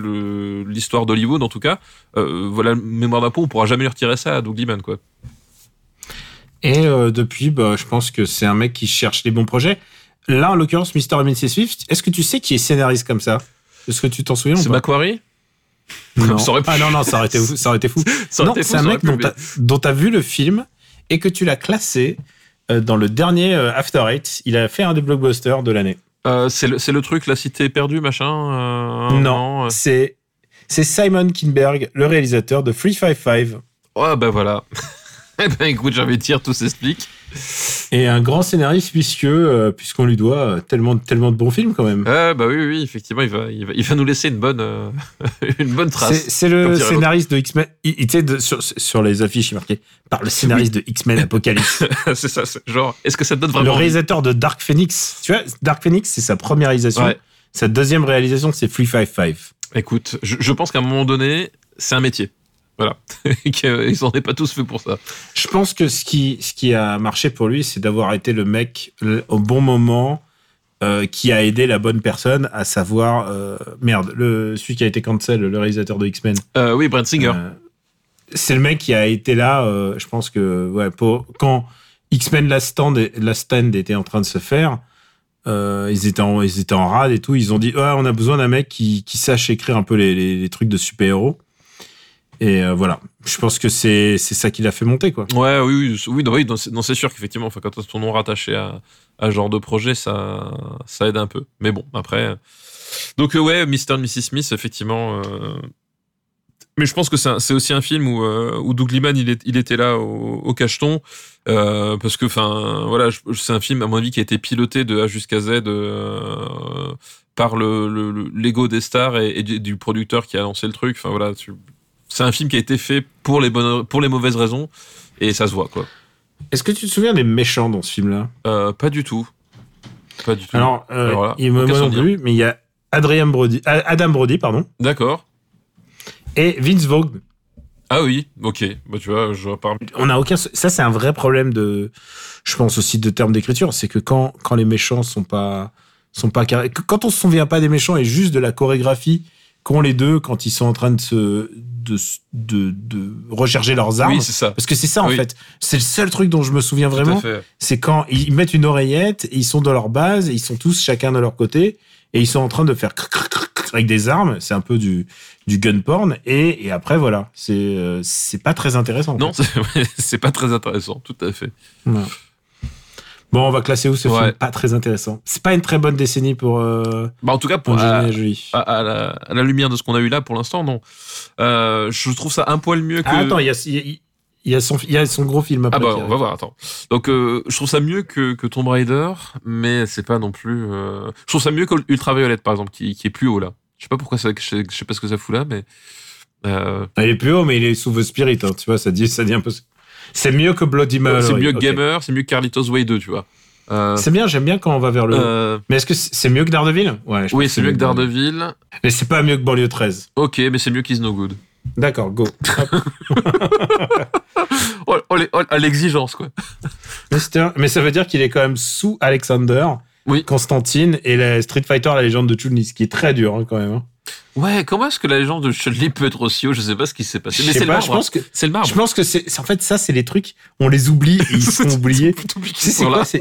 l'histoire d'Hollywood, en tout cas, euh, voilà, mémoire dans la peau, on pourra jamais lui retirer ça à Doug Liman, quoi. Et euh, depuis, bah, je pense que c'est un mec qui cherche les bons projets. Là, en l'occurrence, Mr. et Mrs. Swift, est-ce que tu sais qui est scénariste comme ça? Est-ce que tu t'en souviens ou C'est Macquarie? Non. *laughs* Ça pu- Ah non, non, ça aurait été fou. Ça aurait été fou. *laughs* Ça non, c'est un mec dont tu as vu le film et que tu l'as classé euh, dans le dernier euh, After Eight. Il a fait un des blockbusters de l'année. Euh, c'est le, truc, la cité perdue, machin. euh, non, c'est c'est Simon Kinberg, le réalisateur de 355. Ouais, ben voilà. Eh ben écoute, j'ai envie de dire, tout s'explique. Et un grand scénariste puisque euh, puisqu'on lui doit euh, tellement tellement de bons films quand même. Ouais, bah oui, oui, effectivement, il va, il va, il va nous laisser une bonne, euh, *laughs* une bonne trace. C'est le scénariste de X-Men. Il, de- sur, sur les affiches, il est marqué par le scénariste de X-Men Apocalypse. *laughs* c'est ça, c'est genre, est-ce que ça te donne le vraiment envie réalisateur de Dark Phoenix. Tu vois, Dark Phoenix, c'est sa première réalisation. Ouais. Sa deuxième réalisation, c'est 355. Écoute, je, je pense qu'à un moment donné, c'est un métier. Voilà. *laughs* Qu'ils n'en aient pas tous fait pour ça. Je pense que ce qui, ce qui a marché pour lui, c'est d'avoir été le mec au bon moment euh, qui a aidé la bonne personne, à savoir, euh, merde, le, celui qui a été cancel, le réalisateur de X-Men. Euh, oui, Brent Singer. C'est le mec qui a été là, je pense que ouais, pour, quand X-Men Last Stand, Stand était en train de se faire, ils, étaient en, ils étaient en rade et tout, ils ont dit on a besoin d'un mec qui, qui sache écrire un peu les, les, les trucs de super-héros. Et euh, voilà, je pense que c'est ça qui l'a fait monter, quoi. Ouais, oui, oui, oui, c'est sûr qu'effectivement, enfin, quand as ton nom rattaché à, à ce genre de projet, ça, ça aide un peu. Mais bon, après. euh, Donc, euh, ouais, Mr. et Mrs. Smith, effectivement, Mais je pense que c'est aussi un film où, où Doug Liman il, était là au, cacheton parce que enfin voilà c'est un film à mon avis qui a été piloté de A jusqu'à Z par le le- le- l'ego des stars et, du, du producteur qui a lancé le truc. Enfin voilà c'est un film qui a été fait pour les bonnes pour les mauvaises raisons et ça se voit quoi. Est-ce que tu te souviens des méchants dans ce film-là? Euh, pas du tout. Pas du tout. Alors, euh, Alors là, il me non plus, mais il y a Adrien Brody, Adam Brody, pardon, D'accord. et Vince Vaughn. Ah oui, ok. Bah tu vois, je vois pas. On a aucun. Ça, c'est un vrai problème de. Je pense aussi de termes d'écriture, c'est que quand quand les méchants sont pas sont pas quand on se souvient pas des méchants et juste de la chorégraphie qu'ont les deux quand ils sont en train de se de de, de recharger leurs armes. Oui, c'est ça. parce que c'est ça en Oui. fait. C'est le seul truc dont je me souviens vraiment. c'est quand ils mettent une oreillette, et ils sont dans leur base, et ils sont tous chacun de leur côté, et ils sont en train de faire cric, cric, cric, avec des armes. C'est un peu du, du gun porn. Et, et après, voilà, c'est euh, c'est pas très intéressant. Non, *laughs* c'est pas très intéressant, tout à fait. Bon, on va classer où ce Ouais. film Pas très intéressant. C'est pas une très bonne décennie pour euh, Bah, en tout cas, pour, Angelina à, Jolie. à- à la, à la lumière de ce qu'on a eu là, pour l'instant, non. Euh, je trouve ça un poil mieux que. Ah, attends, il y a, il y a- il y a son, il y a son gros film après. Ah bah on va voir, attends. Donc euh, je trouve ça mieux que, que Tomb Raider, mais c'est pas non plus... Je trouve ça mieux que Ultraviolet par exemple, qui, qui est plus haut là. Je sais pas pourquoi ça... Je sais, je sais pas ce que ça fout là, mais... Il est plus haut, mais il est sous The Spirit. hein, tu vois, ça dit, ça dit un peu. C'est mieux que Bloody Mary. c'est mieux que. Gamer, c'est mieux que Carlitos Way 2, tu vois. Euh, C'est bien, j'aime bien quand on va vers le. euh, Mais est-ce que c'est mieux que Daredevil? Ouais, je oui, c'est mieux que Daredevil. Mais c'est pas mieux que Banlieue 13. Ok, mais c'est mieux qu'Is No Good. D'accord, go. *laughs* Oh, oh, oh, à l'exigence, quoi. mais, un- mais ça veut dire qu'il est quand même sous Alexander, Oui. Constantine et la Street Fighter, la légende de Chun-Li, ce qui est très dur hein, quand même. hein. Ouais, comment est-ce que la légende de Chun-Li peut être aussi haut? Je sais pas ce qui s'est passé. Mais sais c'est le marbre. je pense que C'est le marbre. je pense que c'est en fait ça c'est les trucs on les oublie et ils *laughs* sont oubliés. C'est quoi Tu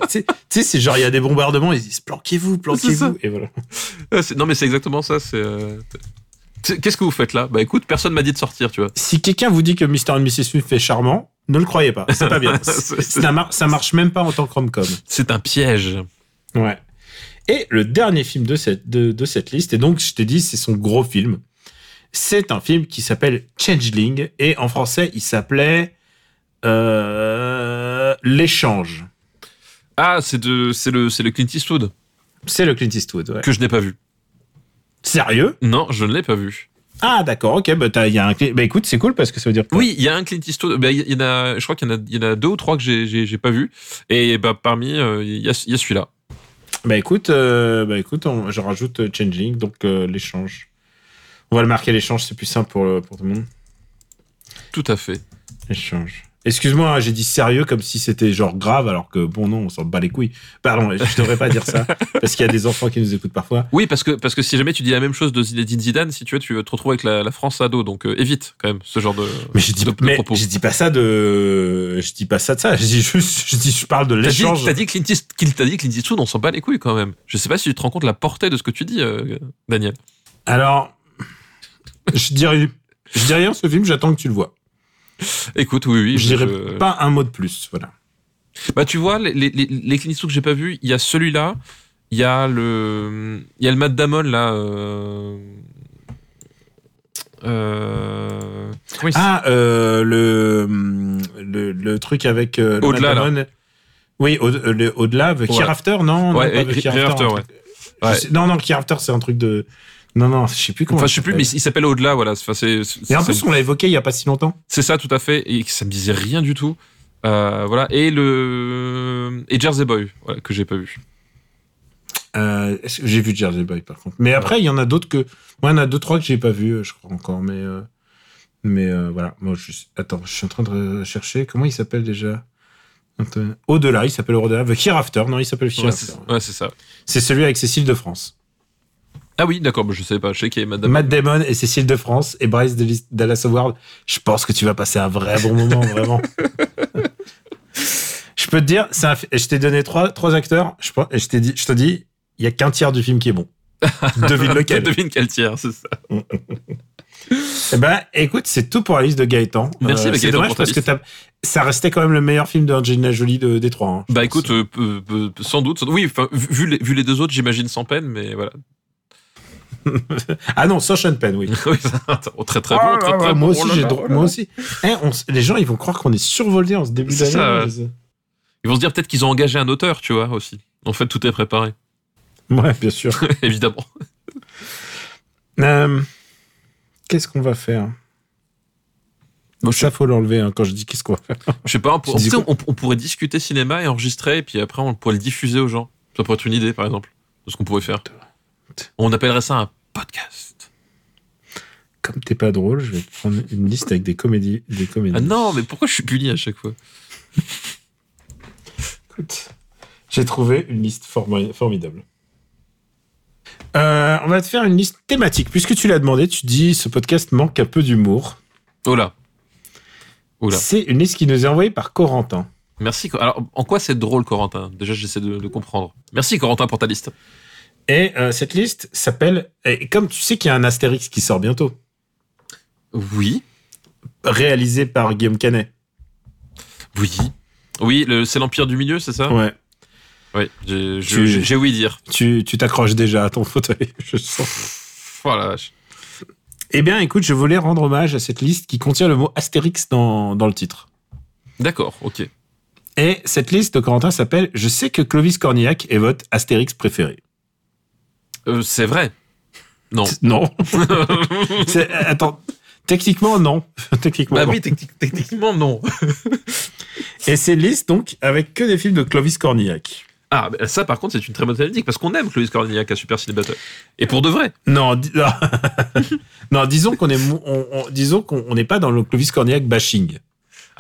sais- c'est genre il y a des bombardements ils disent planquez-vous planquez-vous et voilà. C'est- Non, mais c'est exactement ça. C'est. euh, c'est- Qu'est-ce que vous faites là? Bah écoute, personne m'a dit de sortir, tu vois. Si quelqu'un vous dit que Mr. and Mrs. Smith est charmant, ne le croyez pas, c'est pas bien. *laughs* Ça marche même pas en tant que rom-com. C'est un piège. Ouais. Et le dernier film de cette, de, de cette liste, et donc je t'ai dit, c'est son gros film. C'est un film qui s'appelle Changeling, et en français, il s'appelait euh, L'échange. Ah, c'est de, c'est le, c'est le Clint Eastwood C'est le Clint Eastwood, ouais. que je n'ai pas vu. Sérieux? Non, je ne l'ai pas vu. Ah, d'accord, ok, bah, y a un bah écoute, c'est cool parce que ça veut dire que. Oui, il y a un Clint Eastwood. Bah, il y en a, je crois qu'il y en a, il y en a deux ou trois que j'ai, pas vu. Et bah parmi, euh, il y a, il y a celui-là. Bah écoute, euh, bah écoute, on- je rajoute euh, Changing, donc euh, l'échange. On va le marquer l'échange, c'est plus simple pour, euh, pour tout le monde. Tout à fait. Échange. Excuse-moi, hein, j'ai dit sérieux comme si c'était genre grave, alors que bon, non, on s'en bat les couilles. Pardon, je *laughs* devrais pas dire ça, parce qu'il y a des enfants qui nous écoutent parfois. Oui, parce que, parce que si jamais tu dis la même chose de Zinedine Zidane, si tu veux, tu vas te retrouver avec la, la France ado. Donc euh, évite quand même ce genre de, Mais je dis, de, de mais propos. je dis pas ça de, je dis pas ça de ça. Je dis juste, je dis, je parle de l'échange. t'as dit dit Clint Eastwood, on s'en bat les couilles quand même. Je sais pas si tu te rends compte de la portée de ce que tu dis, euh, Daniel. Alors, je dirais, je dis rien ce film, j'attends que tu le vois. Écoute, oui, oui. Je dirais je- pas un mot de plus, voilà. Bah, tu vois, les, les, les, Clint Eastwood que j'ai pas vu, il y a celui-là, il y a le, il y a le Matt Damon là. Euh... Euh... S- Ah, euh, le, le, le truc avec euh, Au-delà, là. Oui, au- euh, au-delà, The Ouais. Hereafter, non, non, Ouais, He- Hereafter, Hereafter, un ouais. sais- Non, non, Hereafter, c'est un truc de. Non, non, je sais plus comment. Enfin, je sais plus, mais il s'appelle Au-delà, voilà. Enfin, c'est, c'est- Et en c'est- plus, on l'a évoqué il y a pas si longtemps. c'est ça, tout à fait, et ça me disait rien du tout. Euh, voilà, et le et Jersey Boy, voilà, que j'ai pas vu. Euh, j'ai vu Jersey Boy par contre. Mais après, il y en a d'autres que. Moi, il y en a deux, trois que j'ai pas vu, je crois encore. Mais, euh, mais voilà. Moi, je... Attends, je suis en train de chercher. Comment il s'appelle déjà? Au-delà, il s'appelle Au-delà. The Hereafter, non, il s'appelle Ouais, Hereafter. c'est, ouais, c'est ça. C'est celui avec Cécile de France. Ah oui, d'accord, bah, je savais pas. Je sais qu'il y a Madame. Matt Damon et Cécile de France et Bryce Dallas- Dallas Howard. Je pense que tu vas passer un vrai bon moment, *laughs* vraiment. je peux te dire, un je t'ai donné trois, trois acteurs. Je, et je t'ai dit, je te dis, il y a qu'un tiers du film qui est bon. Devine *laughs* lequel. Devine quel tiers, c'est ça. Eh ben, écoute, c'est tout pour la liste de Gaëtan. Merci, Euh, c'est dommage pour ta parce que liste. ça restait quand même le meilleur film d'Angelina Jolie de, des trois. hein, Bah écoute, euh, peu- sans doute. Oui, vu, vu les, vu les deux autres, j'imagine sans peine, mais voilà. *laughs* ah non, Sean Penn, oui. *laughs* Oui, très très Oh bon, très très moi bon. aussi, Oh là oh moi aussi. Eh, on les gens, ils vont croire qu'on est survolé en ce début ça, d'année. Ils vont se dire peut-être qu'ils ont engagé un auteur, tu vois, aussi. En fait, tout est préparé, *laughs* Ouais, bien sûr. évidemment. Euh, qu'est-ce qu'on va faire? Bon, Ça, faut l'enlever hein, quand je dis qu'est-ce qu'on va faire. je sais pas, pour- sais, on pourrait discuter cinéma et enregistrer, et puis après, on pourrait le diffuser aux gens. Ça pourrait être une idée, par exemple, de ce qu'on pourrait faire. On appellerait ça un podcast. Comme t'es pas drôle, je vais te prendre une liste avec des comédies. Des comédies. Ah non, mais pourquoi je suis puni à chaque fois? Écoute, j'ai trouvé une liste formi- formidable. Euh, on va te faire une liste thématique. Puisque tu l'as demandé, tu dis ce podcast manque un peu d'humour. Oh là. Oula. C'est une liste qui nous est envoyée par Corentin. Merci. Alors, en quoi c'est drôle, Corentin? Déjà, j'essaie de, de comprendre. Merci, Corentin, pour ta liste. Et euh, cette liste s'appelle. Et comme tu sais qu'il y a un Astérix qui sort bientôt, Oui. réalisé par Guillaume Canet. Oui. Oui, le- c'est l'Empire du Milieu, c'est ça? Ouais. Oui, j'ai Tu- j'ai- j'ai ouï dire. Tu tu t'accroches déjà à ton fauteuil, *laughs* je sens. Oh la vache. Eh bien, écoute, je voulais rendre hommage à cette liste qui contient le mot Astérix dans, dans le titre. D'accord, ok. Et cette liste de Corentin s'appelle Je sais que Clovis Cornillac est votre Astérix préféré. Euh, c'est vrai. Non. Non. *laughs* Attends. Techniquement, non. Techniquement. Bah non. oui, techni- techniquement, non. *laughs* Et c'est une liste, donc, avec que des films de Clovis Cornillac. Ah, bah, ça, par contre, c'est une très bonne thématique parce qu'on aime Clovis Cornillac à Super Ciné Battle. Et pour de vrai. Non, di- non. *laughs* Non, disons qu'on on- on- n'est pas dans le Clovis Cornillac bashing.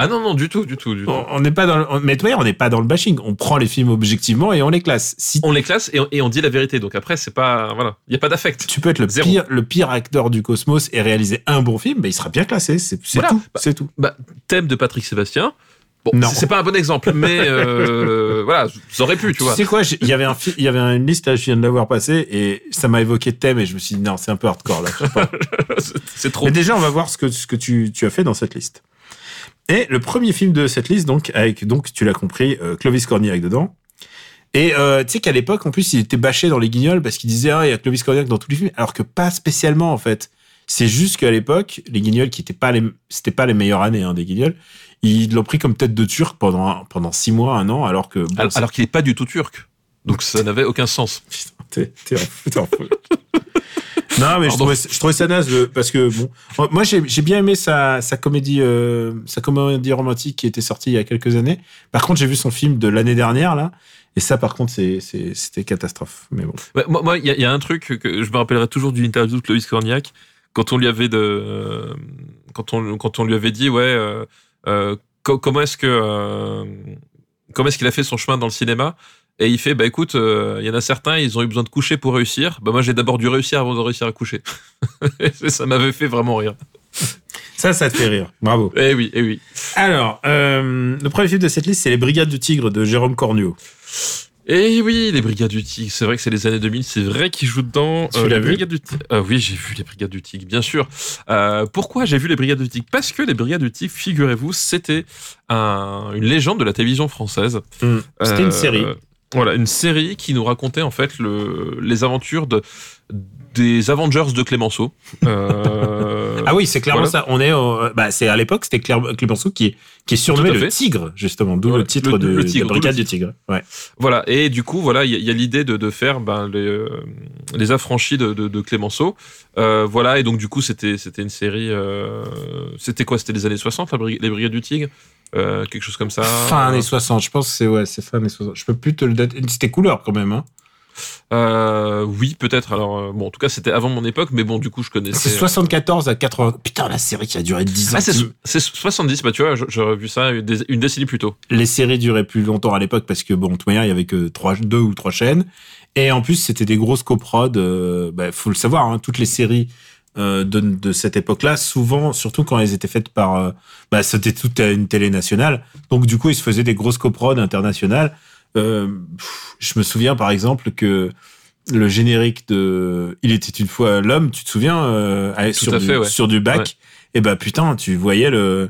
Ah non, non, du tout, du tout, du. On n'est pas dans, le, on- mais toi, on n'est pas dans le bashing. On prend les films objectivement et on les classe. Si On les classe et on, et on dit la vérité. Donc après, c'est pas. Voilà. Il n'y a pas d'affect. tu peux être le Zéro. pire, le pire acteur du cosmos et réaliser un bon film, ben, il sera bien classé. C'est Voilà. tout. Bah, c'est tout. Bah, thème de Patrick Sébastien. Bon, c'est- pas un bon exemple, mais euh, *laughs* voilà, ça aurait pu, tu Tu vois. sais quoi, il y avait un, il y avait une liste là, je viens de l'avoir passée et ça m'a évoqué thème et je me suis dit non, c'est un peu hardcore là. *laughs* C'est- c'est trop. Mais déjà, on va voir ce que, ce que tu, tu as fait dans cette liste. Et le premier film de cette liste, donc, avec, donc tu l'as compris, euh, Clovis Cornillac dedans. Et euh, tu sais qu'à l'époque, en plus, il était bâché dans les guignols parce qu'il disait, ah, il y a Clovis Cornillac dans tous les films, alors que pas spécialement, en fait. C'est juste qu'à l'époque, les guignols, qui étaient pas les, c'était pas les meilleures années, hein, des guignols, ils l'ont pris comme tête de turc pendant, un- pendant six mois, un an, alors que, bon, Alors, qu'il n'est pas du tout turc. Donc ça n'avait aucun sens. *laughs* Putain, t'es, t'es en, t'es en fou. Non, mais je trouvais, je trouvais ça naze parce que bon, moi j'ai, j'ai bien aimé sa, sa comédie, euh, sa comédie romantique qui était sortie il y a quelques années. Par contre, j'ai vu son film de l'année dernière là, et ça, par contre, c'est, c'est, c'était catastrophe. Mais bon. Ouais, moi, il y, y a un truc que je me rappellerai toujours d'une interview de Clovis Cornillac quand on lui avait de, euh, quand on, quand on lui avait dit, ouais, euh, euh, co- comment est-ce que, euh, comment est-ce qu'il a fait son chemin dans le cinéma? Et il fait, bah écoute, euh, il y en a certains, ils ont eu besoin de coucher pour réussir. Bah moi, j'ai d'abord dû réussir avant de réussir à coucher. *laughs* Ça m'avait fait vraiment rire. Ça, ça te fait rire. Bravo. Eh oui, eh oui. Alors, euh, le premier film de cette liste, c'est Les Brigades du Tigre de Jérôme Cornuau. Et oui, les Brigades du Tigre, c'est vrai que c'est les années 2000, c'est vrai qu'ils jouent dedans. Tu Euh, l'as les vu Brigades du Tigre. Ah oui, j'ai vu les Brigades du Tigre, bien sûr. Euh, pourquoi j'ai vu les Brigades du Tigre? Parce que les Brigades du Tigre, figurez-vous, c'était un- une légende de la télévision française. C'était une Euh, série. Voilà, une série qui nous racontait en fait le, les aventures de, des Avengers de Clémenceau. Euh, *laughs* Ah oui, c'est clairement voilà. ça. On est, au- bah, c'est à l'époque, c'était Clémenceau qui est, qui est surnommé le. Tigre, justement, d'où le titre le- de, le de Brigade du Tigre. Ouais. Voilà, et du coup, voilà, il y, a- l'idée de, de faire ben, les, euh, les affranchis de, de, Clémenceau. Euh, voilà, et donc du coup, c'était c'était une série. euh, c'était quoi? C'était les années 60, la les Brigades du Tigre? Euh, Quelque chose comme ça Fin années 60, je pense que c'est ouais, c'est fin années 60. Je peux plus te le dater. C'était couleur quand même. Hein. Euh, Oui, peut-être. Alors, euh, bon, en tout cas, c'était avant mon époque, mais bon, du coup, je connaissais. C'est 74 à 80. Putain, la série qui a duré 10 ans. Ah, c'est c'est 70, bah tu vois, j'aurais vu ça une, dé- une décennie plus tôt. Les séries duraient plus longtemps à l'époque parce que, bon, de toute manière, il y avait que trois, deux ou trois chaînes. Et en plus, c'était des grosses coprods. Euh, bah, faut le savoir, hein, toutes les séries euh, de, de cette époque-là, souvent, surtout quand elles étaient faites par. euh, bah, c'était toute une télé nationale. Donc, du coup, ils se faisaient des grosses coprods internationales. Euh, pff, je me souviens, par exemple, que le générique de Il était une fois l'homme, tu te souviens, euh, sur, du, fait, ouais. sur du bac, Ouais. et bah putain, tu voyais le.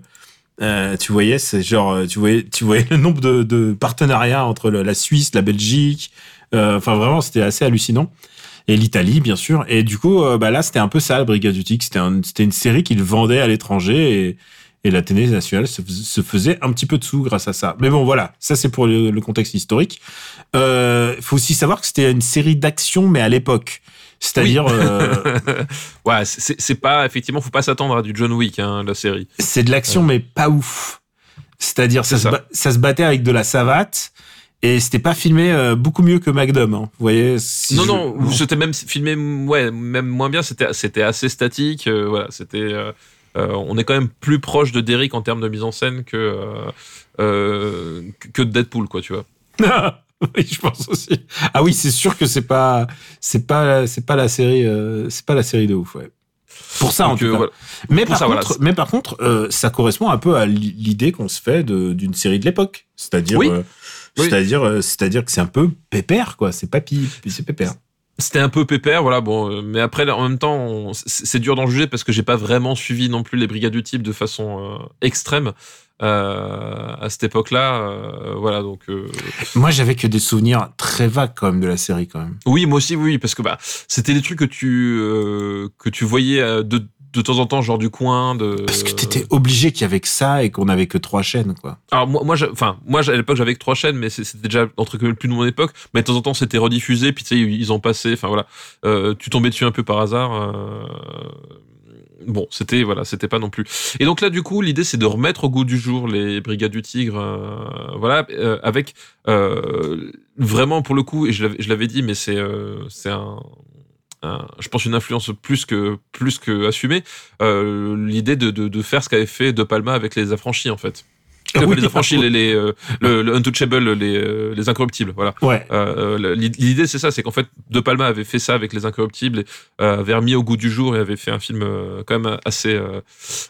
euh, tu voyais, c'est genre, euh, tu voyais, tu voyais le nombre de, de partenariats entre le- la Suisse, la Belgique. euh, Enfin, vraiment, c'était assez hallucinant. Et l'Italie, bien sûr. Et du coup, euh, bah là, c'était un peu ça, la Brigade du Tic. C'était un- c'était une série qu'ils vendaient à l'étranger et, et la télé nationale se, fais- se faisait un petit peu de sous grâce à ça. Mais bon, voilà, ça c'est pour le, le contexte historique. Il faut aussi savoir que c'était une série d'action, mais à l'époque. C'est-à-dire, euh, *laughs* ouais, c'est- pas effectivement, faut pas s'attendre à du John Wick, hein, la série. c'est de l'action, mais pas ouf. C'est-à-dire, ça se battait avec de la savate. Et c'était pas filmé euh, beaucoup mieux que Magnum, hein. vous voyez. si non, je- non, c'était même filmé, ouais, même moins bien. C'était, c'était assez statique. euh, voilà, c'était. euh, on est quand même plus proche de Derrick en termes de mise en scène que que de Deadpool, quoi, tu vois. *laughs* oui, je pense aussi. Ah oui, c'est sûr que c'est pas, c'est pas, c'est pas la série, c'est pas la série de ouf, ouais. Pour ça, en tout cas. voilà. Mais par, ça, voilà, contre, mais par contre, ça correspond un peu à li- l'idée qu'on se fait d'une série de l'époque. C'est-à-dire, Oui. Oui. c'est-à-dire, euh, c'est-à-dire que c'est un peu pépère, quoi. C'est papy, puis c'est pépère. C'était un peu pépère, voilà. Bon, euh, mais après, en même temps, on- c'est dur d'en juger parce que j'ai pas vraiment suivi non plus les brigades du type de façon euh, extrême euh, à cette époque-là. euh, voilà, donc. euh, Moi, j'avais que des souvenirs très vagues quand même de la série, quand même. Oui, moi aussi, oui, parce que bah, c'était des trucs que tu que tu voyais de, de temps en temps, genre du coin. De... Parce que t'étais obligé qu'il y avait que ça et qu'on avait que trois chaînes, quoi. Alors moi, moi, enfin, moi, à l'époque, j'avais que trois chaînes, mais c'était déjà entre guillemets plus de mon époque. Mais de temps en temps, c'était rediffusé, puis tu sais, ils ont passé. Enfin voilà, Euh, tu tombais dessus un peu par hasard. euh, Bon, c'était voilà, c'était pas non plus. Et donc là, du coup, l'idée c'est de remettre au goût du jour les Brigades du Tigre, euh, voilà, euh, avec euh, vraiment pour le coup, et je l'avais- je l'avais dit, mais c'est euh, c'est un, un- je pense une influence plus que plus que assumée. euh, l'idée de, de, de faire ce qu'avait fait De Palma avec les affranchis en fait. Ah oui, les affranchis, les, les, euh, le, le untouchable, les, euh, les incorruptibles, voilà. Ouais. Euh, euh, L'idée, c'est ça, c'est qu'en fait, De Palma avait fait ça avec les Incorruptibles, et, euh, avait remis au goût du jour et avait fait un film euh, quand même assez euh,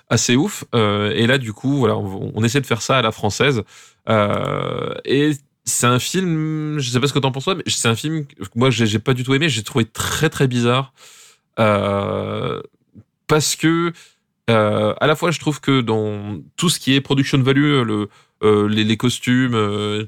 assez ouf. Euh, et là, du coup, voilà, on, on essaie de faire ça à la française. Euh, et c'est un film, je sais pas ce que t'en penses toi, mais c'est un film que moi j'ai pas du tout aimé. J'ai trouvé très très bizarre euh, parce que euh, à la fois, je trouve que dans tout ce qui est production value, le, euh, les, costumes,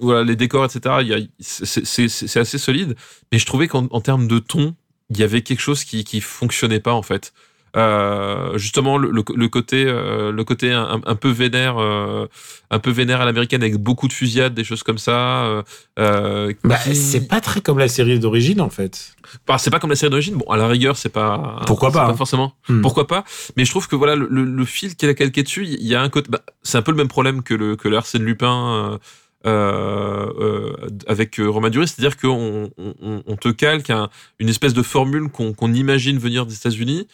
voilà, les décors, etc., c'est- assez solide. Mais je trouvais qu'en en termes de ton, il y avait quelque chose qui qui fonctionnait pas en fait. Euh, justement, le, le- le côté, euh, le côté un, un peu vénère, euh, un peu vénère à l'américaine avec beaucoup de fusillades, des choses comme ça. Bah, qui- c'est pas très comme la série d'origine, en fait. Enfin, c'est pas comme la série d'origine. Bon, à la rigueur, c'est pas. Pourquoi pas, forcément. Hmm. Pourquoi pas Mais je trouve que voilà, le, fil qu'elle a calqué dessus, il y a un côté. bah, c'est un peu le même problème que le que l'Arsène Lupin. euh, euh, euh, avec Romain Duris, c'est-à-dire qu'on on, te calque un- une espèce de formule qu'on qu'on imagine venir des États-Unis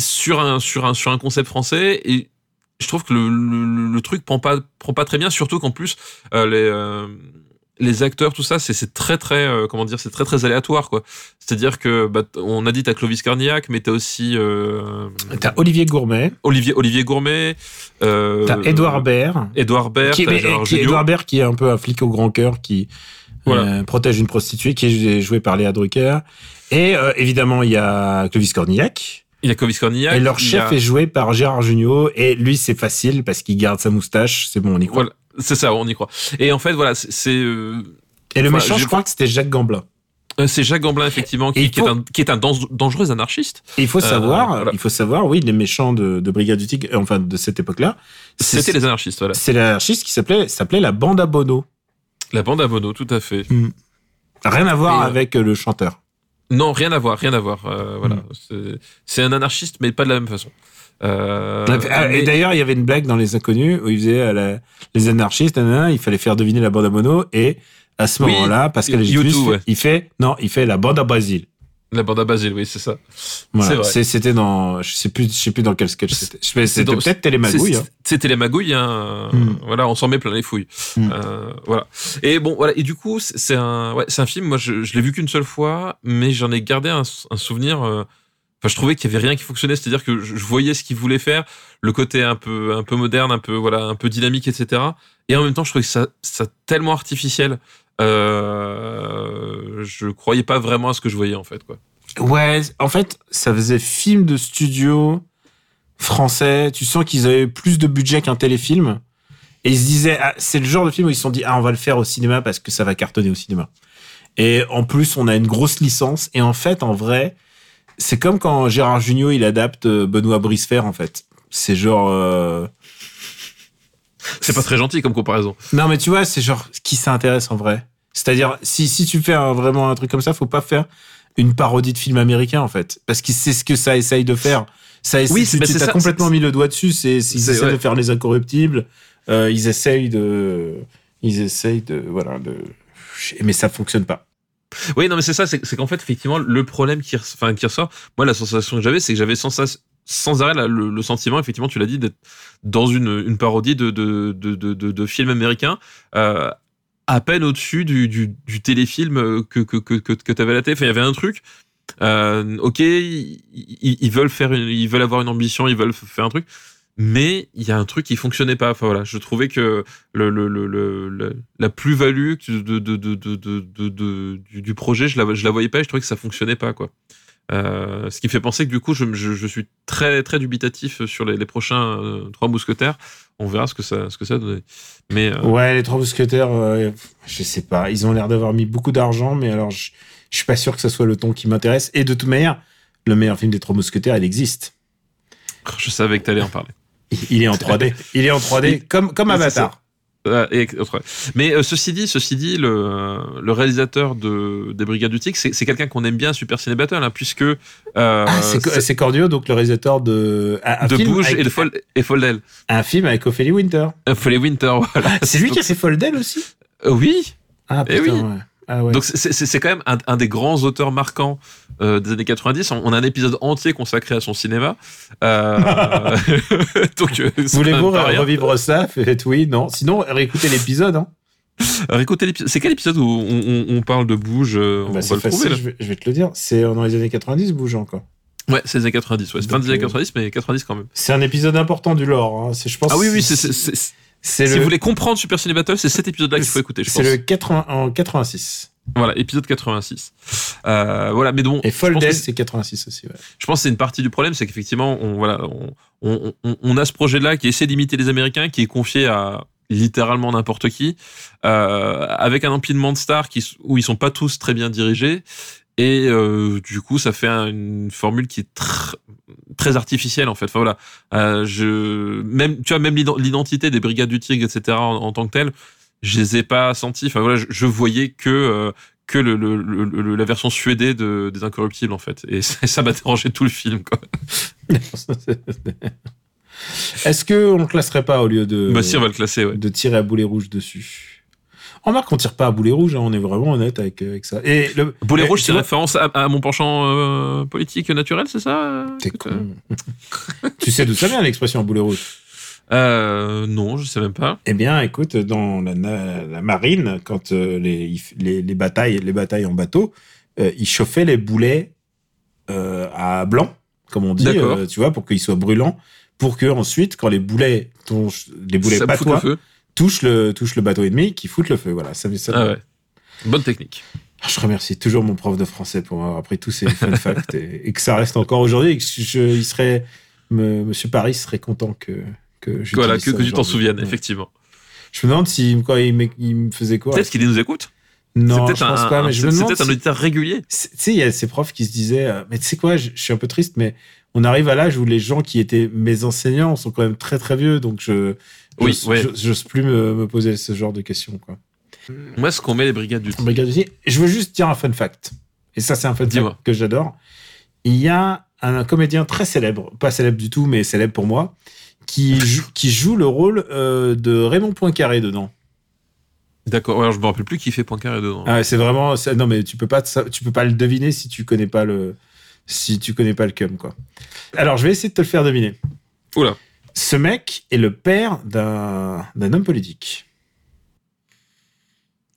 sur un sur un sur un concept français et je trouve que le, le, le truc prend pas prend pas très bien, surtout qu'en plus euh, les euh, les acteurs, tout ça, c'est c'est très très euh, comment dire, c'est très très aléatoire quoi. C'est-à-dire que bah, on a dit t'as Clovis Carnillac, mais t'as aussi euh, T'as Olivier Gourmet, Olivier Olivier Gourmet, euh, t'as Édouard Baird. Édouard Baird, qui. Edouard Baird, qui est un peu un flic au grand cœur, qui Voilà. euh, protège une prostituée, qui est joué par Léa Drucker. Et euh, évidemment, il y a Clovis Cornillac. Il y a. Et leur chef a- est joué par Gérard Jugnot. Et lui, c'est facile parce qu'il garde sa moustache. C'est bon, on y croit. Voilà, c'est ça, on y croit. Et en fait, voilà, c'est- euh, Et le Enfin, méchant, je- je crois que c'était Jacques Gamblin. euh, c'est Jacques Gamblin effectivement, qui, est un qui est un dan- dangereux anarchiste. Et il faut Euh, savoir, voilà. il faut savoir, oui, les méchants de, de Brigade du Tigre, enfin de cette époque-là, C'était les anarchistes, voilà. c'est l'anarchiste qui s'appelait s'appelait la bande à Bono. La bande à Bono, tout à fait. Rien à voir Et, avec euh, le chanteur. Non, rien à voir, rien à voir. euh, voilà, Mm. C'est- un anarchiste, mais pas de la même façon. Euh, Ah, mais- Et d'ailleurs, il y avait une blague dans Les Inconnus où il faisait la- les anarchistes, nanana, il fallait faire deviner la bande à Bono et à ce Oui, moment-là, Pascal U2, Légitus, ouais. il fait non, il fait la bande à Basile. La bande à Basile, oui, c'est ça. Voilà. C'était dans, je sais plus, je sais plus dans quel sketch c'était. C'était peut-être Télémagouille. C'est- hein. Magouilles, hein. Mm. Voilà, on s'en met plein les fouilles. Mm. Euh, voilà. Et bon, voilà. Et du coup, c'est un, ouais, c'est un film. Moi, je, je l'ai vu qu'une seule fois, mais j'en ai gardé un, un souvenir. euh, Enfin, je trouvais qu'il y avait rien qui fonctionnait. C'est-à-dire que je, je voyais ce qu'il voulait faire, le côté un peu, un peu moderne, un peu, voilà, un peu dynamique, etc. Et en même temps, je trouvais que ça, ça tellement artificiel. Euh, je croyais pas vraiment à ce que je voyais en fait, quoi. Ouais, en fait, ça faisait film de studio français. Tu sens qu'ils avaient plus de budget qu'un téléfilm. Et ils se disaient, ah, c'est le genre de film où ils se sont dit, ah, on va le faire au cinéma parce que ça va cartonner au cinéma. Et en plus, on a une grosse licence. Et en fait, en vrai, c'est comme quand Gérard Jugnot, il adapte euh, Benoît Brisefer, en fait. C'est genre... euh, C'est pas très gentil comme comparaison. Non, mais tu vois, c'est genre qui s'intéresse en vrai. C'est-à-dire, si, si tu fais un- vraiment un truc comme ça, faut pas faire une parodie de film américain, en fait. Parce que c'est ce que ça essaye de faire. Ça essaie, Oui, tu mais c'est as ça, complètement mis le doigt dessus. C'est, ils essaient ouais. de faire les incorruptibles. Euh, ils essayent de. Ils essayent de. Voilà, de. Mais ça fonctionne pas. Oui, non, mais c'est ça, c'est qu'en fait, effectivement, le problème qui, enfin, qui ressort, moi, la sensation que j'avais, c'est que j'avais sans, sans arrêt le, sentiment, effectivement, tu l'as dit, d'être dans une, parodie de, de, de, film américain, euh, à peine au-dessus du, téléfilm euh, que, que, que, tu avais la télé. Enfin, il y avait un truc. Euh, ok, ils, veulent faire, ils veulent avoir une ambition, ils veulent faire un truc, mais il y a un truc qui fonctionnait pas. Enfin voilà, je trouvais que le, la plus-value du, projet, je la, la voyais pas et je trouvais que ça fonctionnait pas, quoi. Euh, ce qui me fait penser que du coup, je, je, je suis très, très dubitatif sur les, les prochains euh, trois mousquetaires. On verra ce que ça, ce que ça donne. Mais euh, Ouais, les trois mousquetaires, je sais pas. Ils ont l'air d'avoir mis beaucoup d'argent, mais alors je, je suis pas sûr que ce soit le ton qui m'intéresse. Et de toute manière, le meilleur film des trois mousquetaires, il existe. je savais que t'allais en parler. Il est en 3D. Il est en 3D, Il- comme, comme Avatar. Euh, et- autre- Mais euh, ceci dit, ceci dit, le, le réalisateur de, des Brigades du Tic, c'est quelqu'un qu'on aime bien Super Ciné Battle, hein, puisque euh, Ah, c'est Cordio, donc le réalisateur de. Un, un de Bouge avec- et de Fol et Foldel. Un film avec Ophélie Winter. Euh, Foley Winter, *laughs* voilà. C'est lui qui a fait Foldel aussi? Oui. Ah Eh putain, oui. ouais. Ah ouais. Donc c'est- quand même un, un des grands auteurs marquants euh, des années 90. On, on a un épisode entier consacré à son cinéma. Euh, *laughs* *laughs* euh, Voulez-vous revivre ça Faites oui, non. Sinon, réécoutez l'épisode. Hein. L'épisode. C'est quel épisode où on, on- on parle de Bouge euh, On Bah, va le trouver. là. je vais, je vais te le dire. C'est dans les années 90, bouge encore. Ouais, c'est les années 90. Ouais, c'est fin des années euh, 90, mais 90 quand même. C'est un épisode important du lore. Hein. C'est, je pense. Ah oui, oui, c'est, c'est c'est- c'est- c'est Si le, vous voulez comprendre Super Ciné Battle, c'est cet épisode-là qu'il faut écouter, je c'est pense. le 80, en 86. Voilà, épisode 86. Euh, voilà, mais bon. Et que c'est 86 aussi. Ouais. je pense que c'est une partie du problème, c'est qu'effectivement, on, voilà, on, on, on- on a ce projet-là qui essaie d'imiter les Américains, qui est confié à littéralement n'importe qui, euh, avec un empilement de stars qui, où ils sont pas tous très bien dirigés. Et euh, du coup, ça fait un- une formule qui est tr- très artificielle en fait. Enfin voilà, Euh, je même tu vois même l'ident- l'identité des brigades du Tigre, etc. En, en tant que telle, je les ai pas sentis. Enfin voilà, je, je voyais que euh, que le, le- le- la version suédée de, des Incorruptibles en fait. Et ça ça m'a dérangé tout le film quoi. *laughs* Est-ce que on le classerait pas au lieu de, bah si, on va le classer. Ouais. de tirer à boulet rouge dessus? Remarque qu'on tire pas à boulet rouge, hein, on est vraiment honnête avec, avec ça. Et le Boulet et rouge, c'est référence à, à mon penchant euh, politique naturel, c'est ça euh, T'es con. *laughs* tu sais d'où ça vient l'expression boulet rouge? Euh, Non, je sais même pas. Eh bien, écoute, dans la, la marine, quand euh, les, les, les batailles, les batailles en bateau, euh, ils chauffaient les boulets euh, à blanc, comme on dit, euh, tu vois, pour qu'ils soient brûlants, pour que ensuite, quand les boulets, ton- les boulets ça patois feu. Touchent le, touchent le bateau ennemi, qui foutent le feu. Voilà, ça, ça Ah ouais. Bonne technique. Ah, Je remercie toujours mon prof de français pour m'avoir appris tous ces fun facts et, et que ça reste encore aujourd'hui et que je, il serait, me- Monsieur Paris serait content que que j'utilise Voilà, que, tu t'en souviennes, Ouais. effectivement. Je me demande si quoi il me, il me faisait quoi? Peut-être qu'il nous écoute. Non, je peut-être pense un, pas, mais je c'est- peut-être un auditeur régulier. Tu sais, il y a ces profs qui se disaient, euh, mais tu sais quoi, je, je suis un peu triste, mais on arrive à l'âge où les gens qui étaient mes enseignants sont quand même très très vieux, donc je Oui, j'ose- ouais. j'ose plus me, me poser ce genre de questions. Quoi. Moi, est-ce qu'on met les brigades du Regarde ici. Je veux juste dire un fun fact. Et ça, c'est un fun fact que j'adore. Il y a un, comédien très célèbre, pas célèbre du tout, mais célèbre pour moi, qui, joue, qui joue le rôle euh, de Raymond Poincaré dedans. D'accord. Alors, je me rappelle plus qui fait Poincaré dedans. Ah, c'est vraiment. Non, mais tu peux pas, tu peux pas le deviner si tu connais pas le, si tu connais pas le cum, quoi. Alors, je vais essayer de te le faire deviner. Oula. Ce mec est le père d'un d'un homme politique.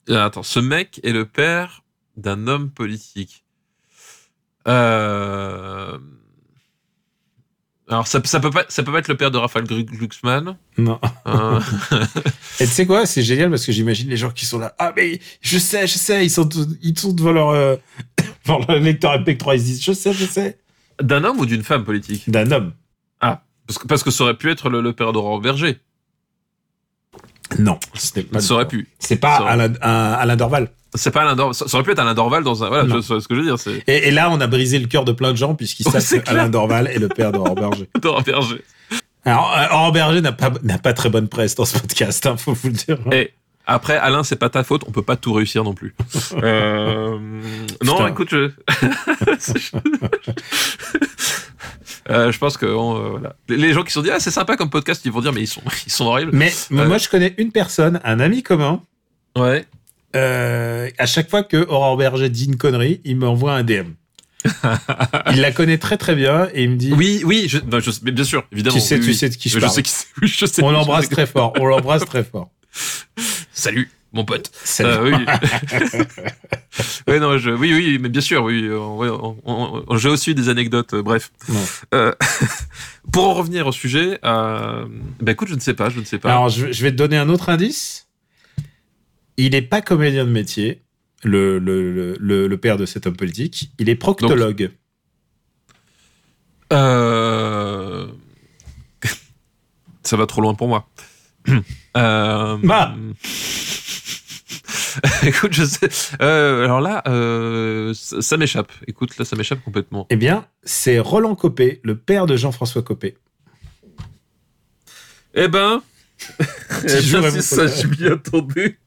Ah, Attends, ce mec est le père d'un homme politique. Euh... Alors, ça, ça, peut pas, ça peut pas être le père de Raphaël Glu- Glucksmann. Non. Euh, *laughs* Et tu sais quoi, c'est génial parce que j'imagine les gens qui sont là. Ah mais je sais, je sais, ils sont, ils sont devant leur, euh, *laughs* devant leur lecteur MP3, ils se disent, je sais, je sais. d'un homme ou d'une femme politique? D'un homme. Ah, parce que, parce que ça aurait pu être le, le père d'Aurore Berger. Non, c'était pas. Ça aurait pu. C'est pas aurait- Alain, Dorval. C'est pas Alain Dorval. Ça aurait pu être Alain Dorval dans un. Voilà, je- ce que je veux dire. C'est Et, et là, on a brisé le cœur de plein de gens puisqu'ils savent que Alain Dorval est le père d'Aurore Berger. *laughs* Dora Berger. Alors, euh, Aurore Berger n'a pas, n'a pas très bonne presse dans ce podcast, hein, faut vous le dire. Et après, Alain, c'est pas ta faute. On peut pas tout réussir non plus. Euh, non, écoute, je. *laughs* *laughs* Euh, je pense que on, euh, voilà. les, gens qui se sont dit ah c'est sympa comme podcast, ils vont dire mais ils sont *laughs* ils sont horribles. Mais Euh. moi, je connais une personne, un ami commun. Ouais. à chaque fois que Aurore Berger dit une connerie, il m'envoie un DM. *laughs* il la connaît très très bien et il me dit Oui, oui, je, non, je- mais bien sûr, évidemment. Tu sais- oui, tu oui. sais de qui je je parle. sais qui c'est- oui, je sais on l'embrasse très fort, on l'embrasse très fort. *laughs* Salut, mon pote. Euh, oui. *laughs* ouais, non, je, oui, oui, mais bien sûr, oui. J'ai aussi des anecdotes, euh, bref. Euh, *laughs* pour en revenir au sujet, euh, bah écoute, je ne sais pas, je ne sais pas. Alors, je, je vais te donner un autre indice. Il n'est pas comédien de métier, le, le, le, père de cet homme politique. Il est proctologue. *laughs* Ça va trop loin pour moi. *clears throat* Euh, Bah. *laughs* Écoute, je sais. Euh, alors là, euh, ça, ça m'échappe. Écoute, là, ça m'échappe complètement. Eh bien, c'est Roland Copé, le père de Jean-François Copé. Eh ben, *laughs* eh à mon c'est ça, je m'y attendais.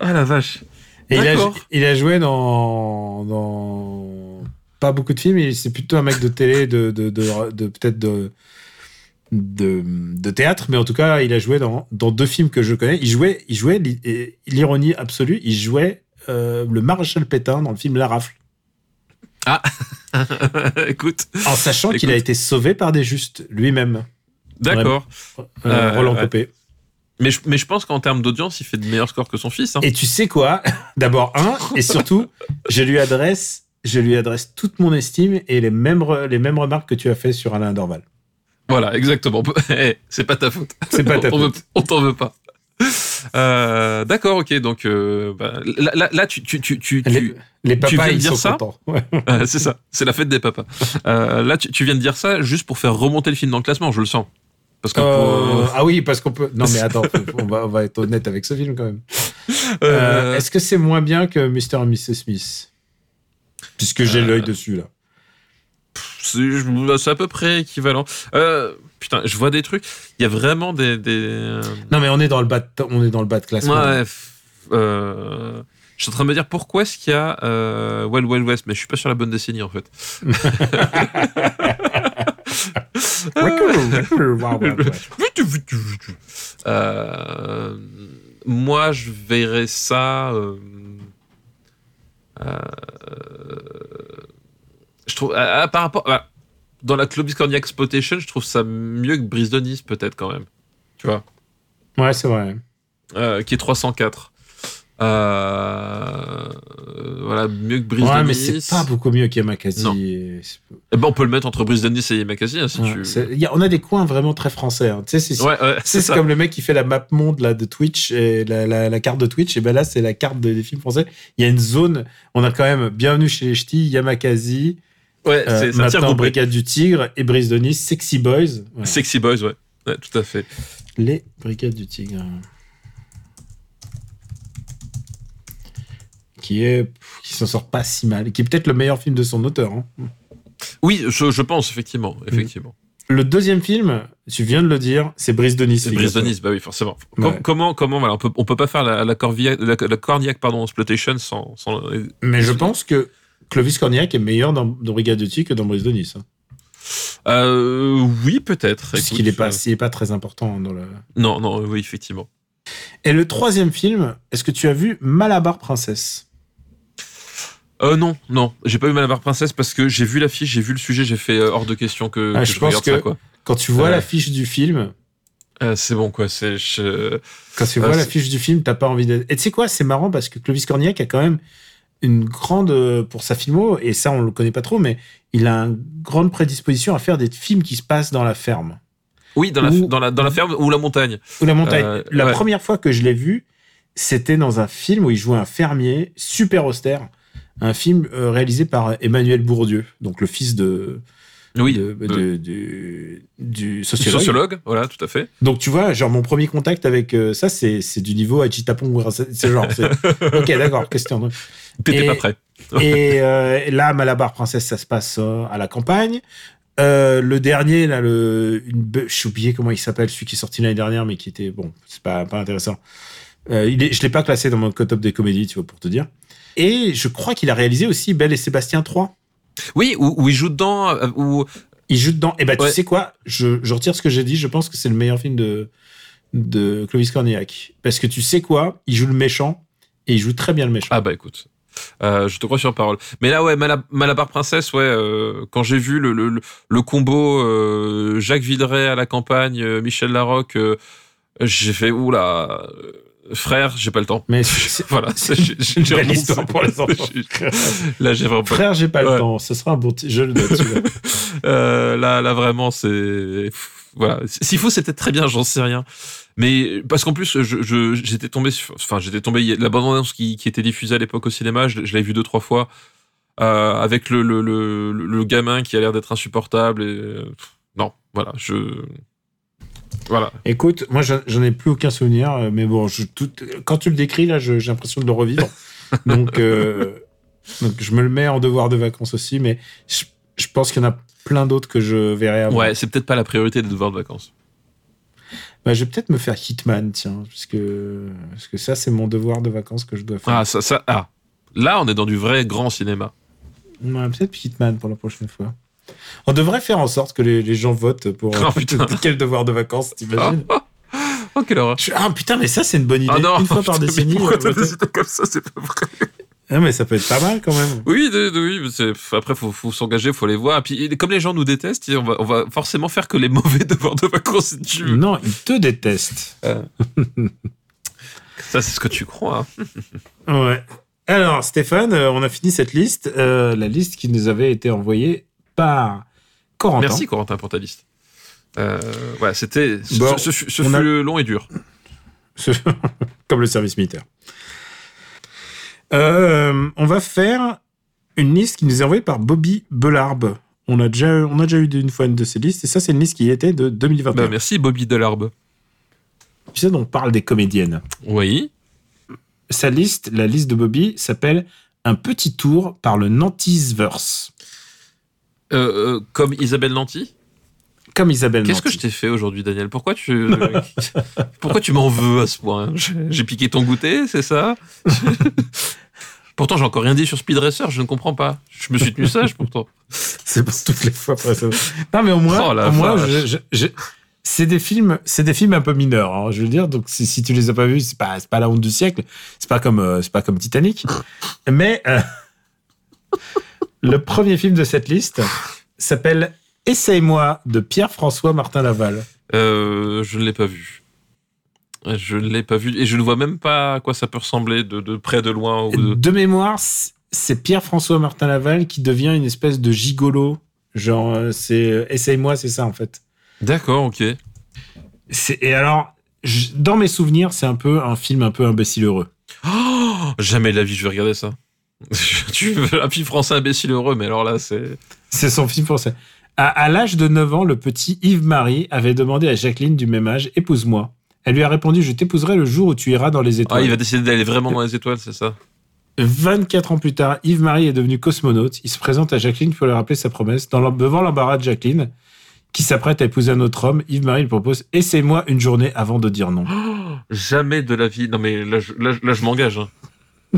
ah la vache. Et il a, D'accord. il a joué dans, dans pas beaucoup de films, c'est plutôt un mec de télé, de, de, de, de- peut-être de, de, de théâtre, mais en tout cas, il a joué dans, dans deux films que je connais. Il jouait, il jouait l'ironie absolue, il jouait euh, le maréchal Pétain dans le film La Rafle, *laughs* Écoute, en sachant qu'il a été sauvé par des justes lui-même, d'accord. euh, Euh, Roland ouais. Copé. Mais je, mais je pense qu'en termes d'audience, il fait de meilleurs scores que son fils. hein. Et tu sais quoi? *laughs* D'abord, un, et surtout, je lui adresse, je lui adresse toute mon estime et les mêmes, les mêmes remarques que tu as fait sur Alain Dorval. Voilà, exactement. *laughs* Eh, c'est pas ta faute. C'est pas *laughs* ta on, faute. on t'en veut pas. Euh, D'accord, ok. Donc euh, bah, là, là, là, tu, tu, tu, tu, Les, tu- les viens papas, de ils dire sont ça. Ouais. *laughs* euh, c'est ça. C'est la fête des papas. Là, tu, tu viens de dire ça juste pour faire remonter le film dans le classement. Je le sens. Parce ah oui, parce qu'on peut. Non, mais attends, on va, on va être honnête avec ce film quand même. Est-ce que c'est moins bien que Mr. et Mrs. Smith? Puisque j'ai l'œil dessus là. C'est à peu près équivalent. Euh, putain, je vois des trucs. Il y a vraiment des. des euh, Non, mais on est dans le bas de, on est dans le bas de classement. Ouais, euh, je suis en train de me dire pourquoi est-ce qu'il y a euh, Wild Wild West, mais je suis pas sur la bonne décennie en fait. *laughs* Euh, moi, je verrais ça. euh, je trouve, ah, ah, par rapport. ah, dans la Clovis Cornillac Exploitation, je trouve ça mieux que Brise de Nice, peut-être quand même. Tu vois? Ouais, c'est vrai. euh, qui est 304. Euh, euh, voilà, mieux que Brise Ouais, de mais Nice. c'est pas beaucoup mieux qu'Yamakasi. Et Eh ben, on peut le mettre entre Brise de Nice et Yamakasi, hein, si ouais, tu. y a- on a des coins vraiment très français. hein. Tu sais, c'est Ouais, c'est comme le mec qui fait la map monde là, de Twitch, et la, la- la carte de Twitch, et ben là, c'est la carte de- des films français. Il y a une zone, on a quand même Bienvenue chez les Ch'tis, Yamakasi, Ouais, euh, c'est ça tire maintenant complet. Brigade du Tigre et Brise de Nice, Sexy Boys. Ouais. Sexy Boys, ouais. Ouais, tout à fait. Les Brigades du Tigre. Qui est, qui s'en sort pas si mal, qui est peut-être le meilleur film de son auteur. hein. Oui, je, je pense, effectivement. effectivement. Le deuxième film, tu viens de le dire, c'est Brise de Nice. C'est Brise de. Nice, bah oui, forcément. Ouais. Comment, comment, voilà, on peut, on peut pas faire la, la, Corvillac- la, la Cornillac, pardon, Exploitation sans, sans- Mais je pense que Clovis Cornillac est meilleur dans, dans Brigade Tigre que dans Brise de Nice. hein. Euh, oui, peut-être. Parce qu'il est pas, euh, il est pas très important dans le. Non, non, oui, effectivement. Et le troisième film, est-ce que tu as vu Malabar Princess Euh, non, non, j'ai pas vu Malabar Princesse parce que j'ai vu l'affiche, j'ai vu le sujet, j'ai fait euh, hors de question que, Ah, que je je, pense regarde que- ça, quoi. Quand tu vois l'affiche du film, Euh, c'est bon, quoi. C'est, je- quand tu vois l'affiche du film, t'as pas envie d'être. Et tu sais quoi, c'est marrant parce que Clovis Cornillac a quand même une grande euh, pour sa filmo et ça on le connaît pas trop, mais il a une grande prédisposition à faire des films qui se passent dans la ferme Oui, dans la, Ou- dans la, dans la ferme ou la montagne. ou la montagne. Euh, la ouais. première fois que je l'ai vu, c'était dans un film où il jouait un fermier super austère, un film euh, réalisé par Emmanuel Bourdieu, donc le fils de Oui. de- de- de- du, du du sociologue. sociologue, voilà, tout à fait. Donc tu vois, genre mon premier contact avec ça, c'est c'est du niveau Agitapong. C'est genre, *laughs* ok, d'accord, question. T'étais Et- pas prêt. Et euh, là, Malabar Princesse, ça se passe euh, à la campagne. Euh, le dernier, là, le, une, be- j'ai oublié comment il s'appelle, celui qui est sorti l'année dernière, mais qui était bon, c'est pas, pas intéressant. Euh, il est, je l'ai pas classé dans mon top des comédies, tu vois, pour te dire. Et je crois qu'il a réalisé aussi Belle et Sébastien 3. Oui, où, où il joue dedans, où Il joue dedans. Et ben, Ouais. tu sais quoi? Je, je retire ce que j'ai dit. Je pense que c'est le meilleur film de, de Clovis Cornillac. Parce que tu sais quoi? Il joue le méchant et il joue très bien le méchant. Ah bah écoute, euh, je te crois sur parole. Mais là ouais, Mala- Malabar Princesse, ouais, euh, quand j'ai vu le, le, le- le combo euh, Jacques Villeray à la campagne, Michel Larocque, j'ai fait oula, frère, j'ai pas le temps. Mais *laughs* Voilà, *laughs* j'ai- une histoire pour les enfants. *laughs* Là j'ai vraiment. Frère, j'ai pas Ouais. le temps. Ce sera un bon. petit- Je le note. tu vois. Euh, là, là vraiment, c'est voilà. S'il faut, c'était très bien, j'en sais rien. Mais parce qu'en plus, je, je- j'étais tombé, sur, enfin, j'étais tombé. il y a La bande annonce qui, qui était diffusée à l'époque au cinéma, je, je l'avais vu deux trois fois euh, avec le, le, le, le gamin qui a l'air d'être insupportable. Et euh, non, voilà, je voilà. Écoute, moi, j'en ai plus aucun souvenir, euh, mais bon, je, tout, quand tu le décris, là, j'ai l'impression de le revivre. *laughs* donc, euh, donc, je me le mets en devoir de vacances aussi, mais je, je pense qu'il y en a plein d'autres que je verrai avant. Ouais, c'est peut-être pas la priorité des devoirs de vacances. Bah, je vais peut-être me faire Hitman, tiens, parce que, parce que ça, c'est mon devoir de vacances que je dois faire. Ah, ça, ça, ah. Là, on est dans du vrai grand cinéma. Ouais, peut-être Hitman pour la prochaine fois. On devrait faire en sorte que les, les gens votent pour Oh, putain. *laughs* quel devoir de vacances, t'imagines *laughs* Oh, quelle horreur. Je- Ah putain, mais ça, c'est une bonne idée. Ah non, Une fois *laughs* par putain, décennie. pourquoi euh, t'as comme ça, c'est pas vrai. Ah, mais ça peut être pas mal quand même. Oui, de- de- oui, après faut, faut s'engager, faut les voir. Et puis comme les gens nous détestent, on va, on va forcément faire que les *laughs* mauvais devoirs de vacances. tu veux. Non, ils te détestent. Ça, c'est ce que tu crois. hein. *laughs* Ouais. Alors, Stéphane, euh, on a fini cette liste. euh, la liste qui nous avait été envoyée par Corentin. Merci Corentin pour ta liste. Euh, ouais, c'était. Ce, Bon, ce fut, ce a- long et dur. *laughs* Comme le service militaire. Euh, on va faire une liste qui nous est envoyée par Bobby Belarbe. On a déjà, on a déjà eu une fois une de ces listes, et ça, c'est une liste qui était de 2021. Bah, merci Bobby Delarbe. Tu sais, on parle des comédiennes. Oui. Sa liste, la liste de Bobby, s'appelle Un petit tour par le Nantisverse. Euh, euh, comme Isabelle Nanty? Comme Isabelle Qu'est-ce que je t'ai fait aujourd'hui, Daniel? Pourquoi tu, *laughs* pourquoi tu m'en veux à ce point? J'ai piqué ton goûter, c'est ça? *laughs* Pourtant, j'ai encore rien dit sur Speed Racer, je ne comprends pas. Je me suis tenu sage pourtant. C'est pour toutes les fois précédentes. Non, mais au moins, Oh au moins vache. je- je- je- c'est des films, c'est des films un peu mineurs. hein, je veux dire, donc si, si tu les as pas vus, c'est pas, c'est pas la honte du siècle. C'est pas comme, euh, c'est pas comme Titanic. Mais euh, *laughs* le premier film de cette liste s'appelle Essaye-moi de Pierre-François Martin Laval. Euh, je ne l'ai pas vu. Je ne l'ai pas vu et je ne vois même pas à quoi ça peut ressembler de, de près, de loin. Ou de... De mémoire, c'est Pierre-François Martin Laval qui devient une espèce de gigolo. Genre, euh, c'est euh, Essaye-moi, c'est ça en fait. D'accord, ok. Et alors, je- dans mes souvenirs, c'est un peu un film un peu imbécile heureux. Oh, jamais de la vie, je vais regarder ça. *laughs* tu veux un film français imbécile heureux, mais alors là, c'est. C'est son film français. À, à l'âge de 9 ans, le petit Yves-Marie avait demandé à Jacqueline du même âge Épouse-moi. Elle lui a répondu Je t'épouserai le jour où tu iras dans les Ah, étoiles. il va décider d'aller vraiment dans les étoiles, c'est ça 24 ans plus tard, Yves-Marie est devenu cosmonaute. Il se présente à Jacqueline pour lui rappeler sa promesse. Dans devant l'embarras de Jacqueline, qui s'apprête à épouser un autre homme, Yves-Marie lui propose Essaie-moi une journée avant de dire non. *gasps* Jamais de la vie. Non, mais là, je, là, là, je m'engage. hein.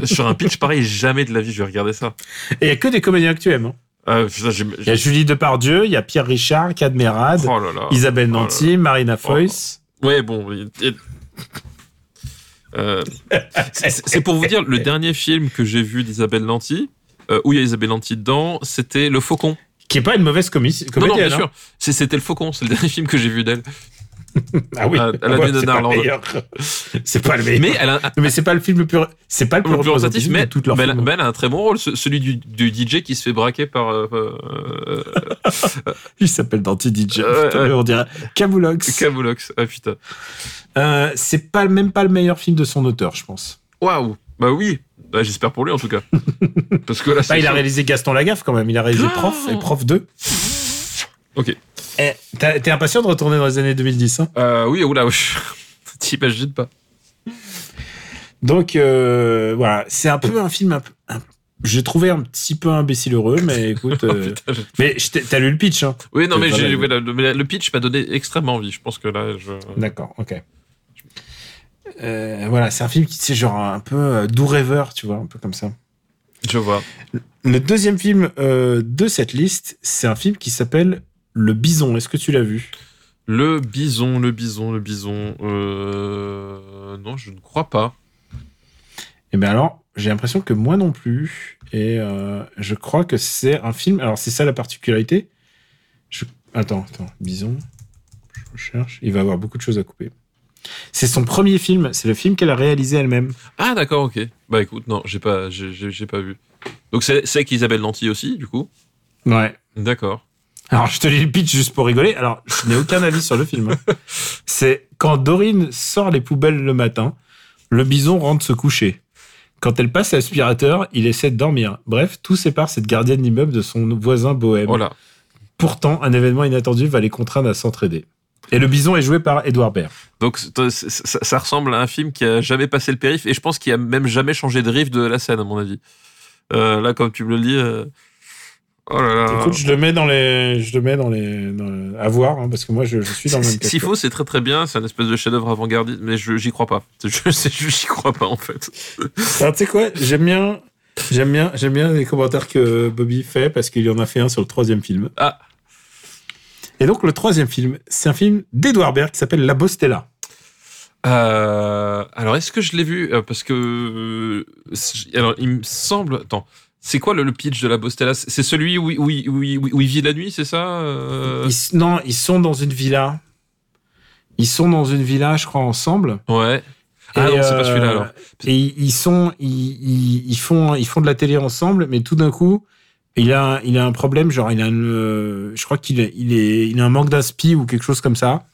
Sur un pitch pareil, jamais de la vie, je vais regarder ça. Et il n'y a que des comédiens actuels. hein. Euh, putain, j'ai- Il y a Julie Depardieu, il y a Pierre Richard, Cadmerade, Oh là là. Isabelle Oh là Nanty, Marina Foïs. Ouais, bon. il- il- Euh, c'est c'est pour vous dire, le dernier film que j'ai vu d'Isabelle Nanty, euh, où il y a Isabelle Nanty dedans, c'était Le Faucon. Qui est pas une mauvaise comi- Non, non, bien hein. sûr. C'est- C'était Le Faucon, c'est le dernier *laughs* film que j'ai vu d'elle. *laughs* Ah oui, À- à la Ah ouais, de c'est pas le meilleur. *laughs* C'est pas le meilleur. Mais elle a, un- Mais c'est pas le film le plus, c'est pas le plus le plus représentatif, mais, de mais elle, films. mais elle a un très bon rôle, ce- celui du, du DJ qui se fait braquer par. euh, euh, *laughs* Il s'appelle Danty DJ. Ouais, Putain. On dirait Camoulox. Camoulox. Ah putain. Euh, c'est pas même pas le meilleur film de son auteur, je pense. Waouh. Bah oui. Bah, J'espère pour lui en tout cas. Parce que là, Bah, il a réalisé Gaston Lagaffe quand même. Il a réalisé Ah Prof et Prof 2. Ok. Eh, T'es impatient de retourner dans les années 2010, hein? Euh, oui, oula, je- *laughs* t'imagines pas. Donc euh, voilà, c'est un peu un film un un- J'ai trouvé un petit peu imbécile heureux, mais écoute. *laughs* euh, Putain, j'ai- mais t'as lu le pitch, hein? Oui, non, mais, j'ai- voilà, le, pitch m'a donné extrêmement envie. Je pense que là, je. D'accord, ok. Euh, voilà, c'est un film qui c'est genre un peu doux rêveur, tu vois, un peu comme ça. Je vois. Le deuxième film euh, de cette liste, c'est un film qui s'appelle Le Bison. Est-ce que tu l'as vu? Le bison, le bison, le bison. Euh... Non, je ne crois pas. Eh bien alors, j'ai l'impression que moi non plus. Et euh, je crois que c'est un film. Alors c'est ça la particularité. Je... Attends, attends, Bison. Je recherche. Il va avoir beaucoup de choses à couper. C'est son premier film. C'est le film qu'elle a réalisé elle-même. Ah, d'accord, ok. Bah écoute, non, j'ai pas, j'ai, pas vu. Donc c'est, c'est avec Isabelle Nanty aussi, du coup? Ouais. D'accord. Alors, je te lis le pitch juste pour rigoler. Alors, je n'ai aucun avis sur le film. *laughs* C'est quand Dorine sort les poubelles le matin, le bison rentre se coucher. Quand elle passe l'aspirateur, il essaie de dormir. Bref, tout sépare cette gardienne d'immeuble de son voisin bohème. Voilà. Pourtant, un événement inattendu va les contraindre à s'entraider. Et le bison est joué par Edouard Baird. Donc c'est- ça, ça ressemble à un film qui a jamais passé le périph et je pense qu'il a même jamais changé de riff de la scène, à mon avis. Euh, là, comme tu me le dis. euh, Oh là là. Écoute, je le mets dans les, je le mets dans les, dans à voir, hein, parce que moi, je, je suis dans le même cas. *laughs* S'il faut, c'est très très bien. C'est un espèce de chef-d'œuvre avant-gardiste, mais je j'y crois pas. *laughs* Je j'y crois pas en fait. *laughs* Tu sais quoi J'aime bien, j'aime bien, j'aime bien les commentaires que Bobby fait parce qu'il y en a fait un sur le troisième film. Ah. Et donc le troisième film, c'est un film d'Edouard Baird qui s'appelle La Bostella. Euh, alors, est-ce que je l'ai vu? Euh, Parce que. euh, alors, il me semble. Attends. C'est quoi le, le pitch de la Bostella? C'est celui où, il- où, où, où il vit la nuit, c'est ça euh? Ils non, ils sont dans une villa. Ils sont dans une villa, je crois, ensemble. Ouais. Ah Et, non, c'est pas euh, celui-là alors. Et ils sont, ils, ils, ils font, ils font de la télé ensemble, mais tout d'un coup, il a, il a un problème. Genre, il a, une, euh, je crois qu'il il est, il a un manque d'inspi ou quelque chose comme ça.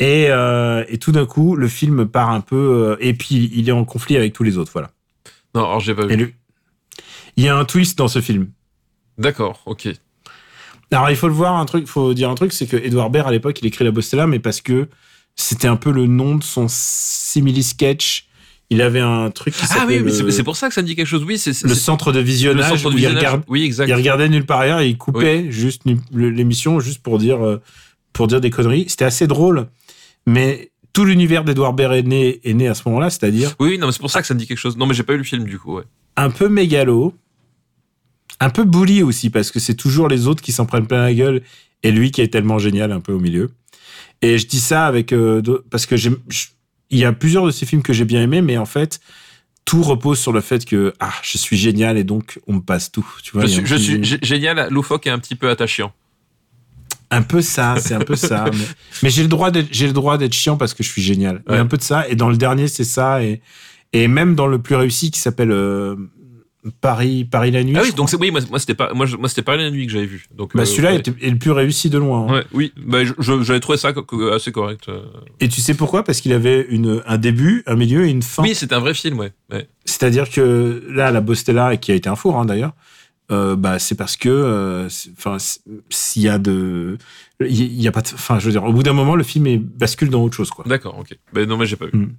Et, euh, et tout d'un coup, le film part un peu, euh, et puis il est en conflit avec tous les autres. Voilà. Non, alors j'ai pas vu. Et le- il y a un twist dans ce film. D'accord, ok. Alors, il faut le voir, un truc, faut dire un truc, c'est que Edouard Baird, à l'époque, il écrit La Bostella, mais parce que c'était un peu le nom de son simili sketch. Il avait un truc qui Ah oui, mais le, c'est pour ça que ça me dit quelque chose. Oui, c'est le centre de le visionnage, centre de il, visionnage. regarde- Oui, exact. il regardait nulle part ailleurs et il coupait juste le- l'émission juste pour dire, euh, pour dire des conneries. C'était assez drôle, mais tout l'univers d'Edouard Baird est né, est né à ce moment-là, c'est-à-dire Oui, oui, non, mais c'est pour ça que ça me dit quelque chose. Non, mais j'ai pas eu le film du coup, ouais. Un peu mégalo, un peu bully aussi, parce que c'est toujours les autres qui s'en prennent plein la gueule et lui qui est tellement génial un peu au milieu. Et je dis ça avec euh, parce que il y a plusieurs de ces films que j'ai bien aimés, mais en fait tout repose sur le fait que ah je suis génial et donc on me passe tout. Tu vois, Je suis, je petit- suis gé- génial, loufoque et un petit peu attachant. un peu ça, c'est un peu ça. *laughs* mais mais j'ai le droit d'être j'ai le droit d'être chiant parce que je suis génial. Ouais. un peu de ça et dans le dernier c'est ça et et même dans le plus réussi qui s'appelle euh, Paris Paris la nuit. Ah oui, donc c'est oui, moi, moi c'était pas moi, c'était pas la nuit que j'avais vu. Donc Bah, euh, celui-là ouais. est le plus réussi de loin. hein. Ouais, oui, bah, j'avais trouvé ça assez correct. euh. Et tu sais pourquoi? Parce qu'il avait une, un début, un milieu et une fin. Oui, c'était un vrai film, ouais. ouais. C'est-à-dire que là, la Bostella, qui a été un four hein, d'ailleurs, euh, bah, c'est parce que, c'est- enfin, c'est- s'il y a de, il y- a pas, enfin, je veux dire, au bout d'un moment, le film est, bascule dans autre chose, quoi. D'accord, ok. Ben non, mais j'ai pas vu. Mm.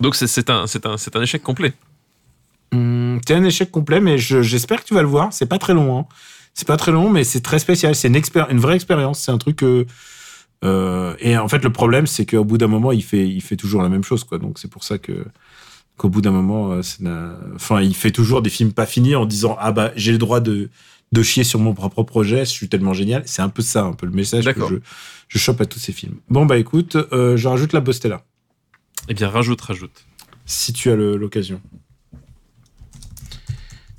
Donc c'est un, un, un échec complet. Hum, c'est un échec complet, mais je- j'espère que tu vas le voir. C'est pas très long, hein. C'est pas très long, mais c'est très spécial. C'est une, vraie expérience. C'est un truc que, euh, et en fait, le problème, c'est qu'au bout d'un moment, il fait, il fait toujours la même chose, quoi. Donc, c'est pour ça que, qu'au bout d'un moment, euh, n'a- enfin, il fait toujours des films pas finis en disant, ah bah, j'ai le droit de, de chier sur mon propre projet, je suis tellement génial. C'est un peu ça, un peu le message que je, je chope à tous ces films. Bon, bah, écoute, euh, je rajoute la Bostella, Eh bien, rajoute, rajoute. si tu as l'occasion. Tu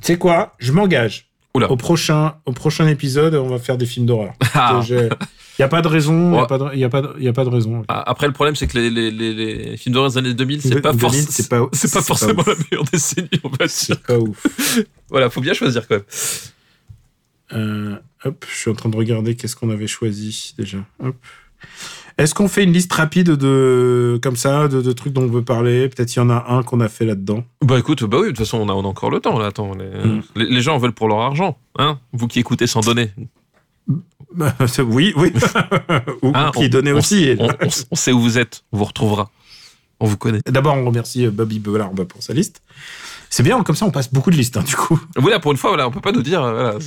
sais quoi? Je m'engage. Au prochain, au prochain épisode, on va faire des films d'horreur. Ah. Il n'y a pas de raison. Il Ouais. a, pas de- y a, y a pas de raison. Ah, Après, le problème, c'est que les, les, les, les films d'horreur des années 2000, c'est pas, 2000, forc- c'est pas- forcément pas la meilleure décennie, on va dire. C'est pas ouf. *laughs* Voilà, faut bien choisir quand même. Euh, hop, je suis en train de regarder qu'est-ce qu'on avait choisi déjà. Hop. Est-ce qu'on fait une liste rapide de comme ça de, de trucs dont on veut parler? Peut-être il y en a un qu'on a fait là-dedans. Bah écoute, bah oui, de toute façon, on a, on a encore le temps là. Attends, les, Mm. les, les gens en veulent pour leur argent, hein Vous qui écoutez sans donner. Bah, *laughs* oui, oui. *laughs* Ou Hein, qui donnait aussi. et- On, on- on sait où vous êtes, on vous retrouvera. On vous connaît. D'abord, on remercie euh, Bobby Belarbe pour sa liste. C'est bien, comme ça, on passe beaucoup de listes, hein, du coup. Oui, là, pour une fois, voilà, on peut pas nous dire. euh, Voilà.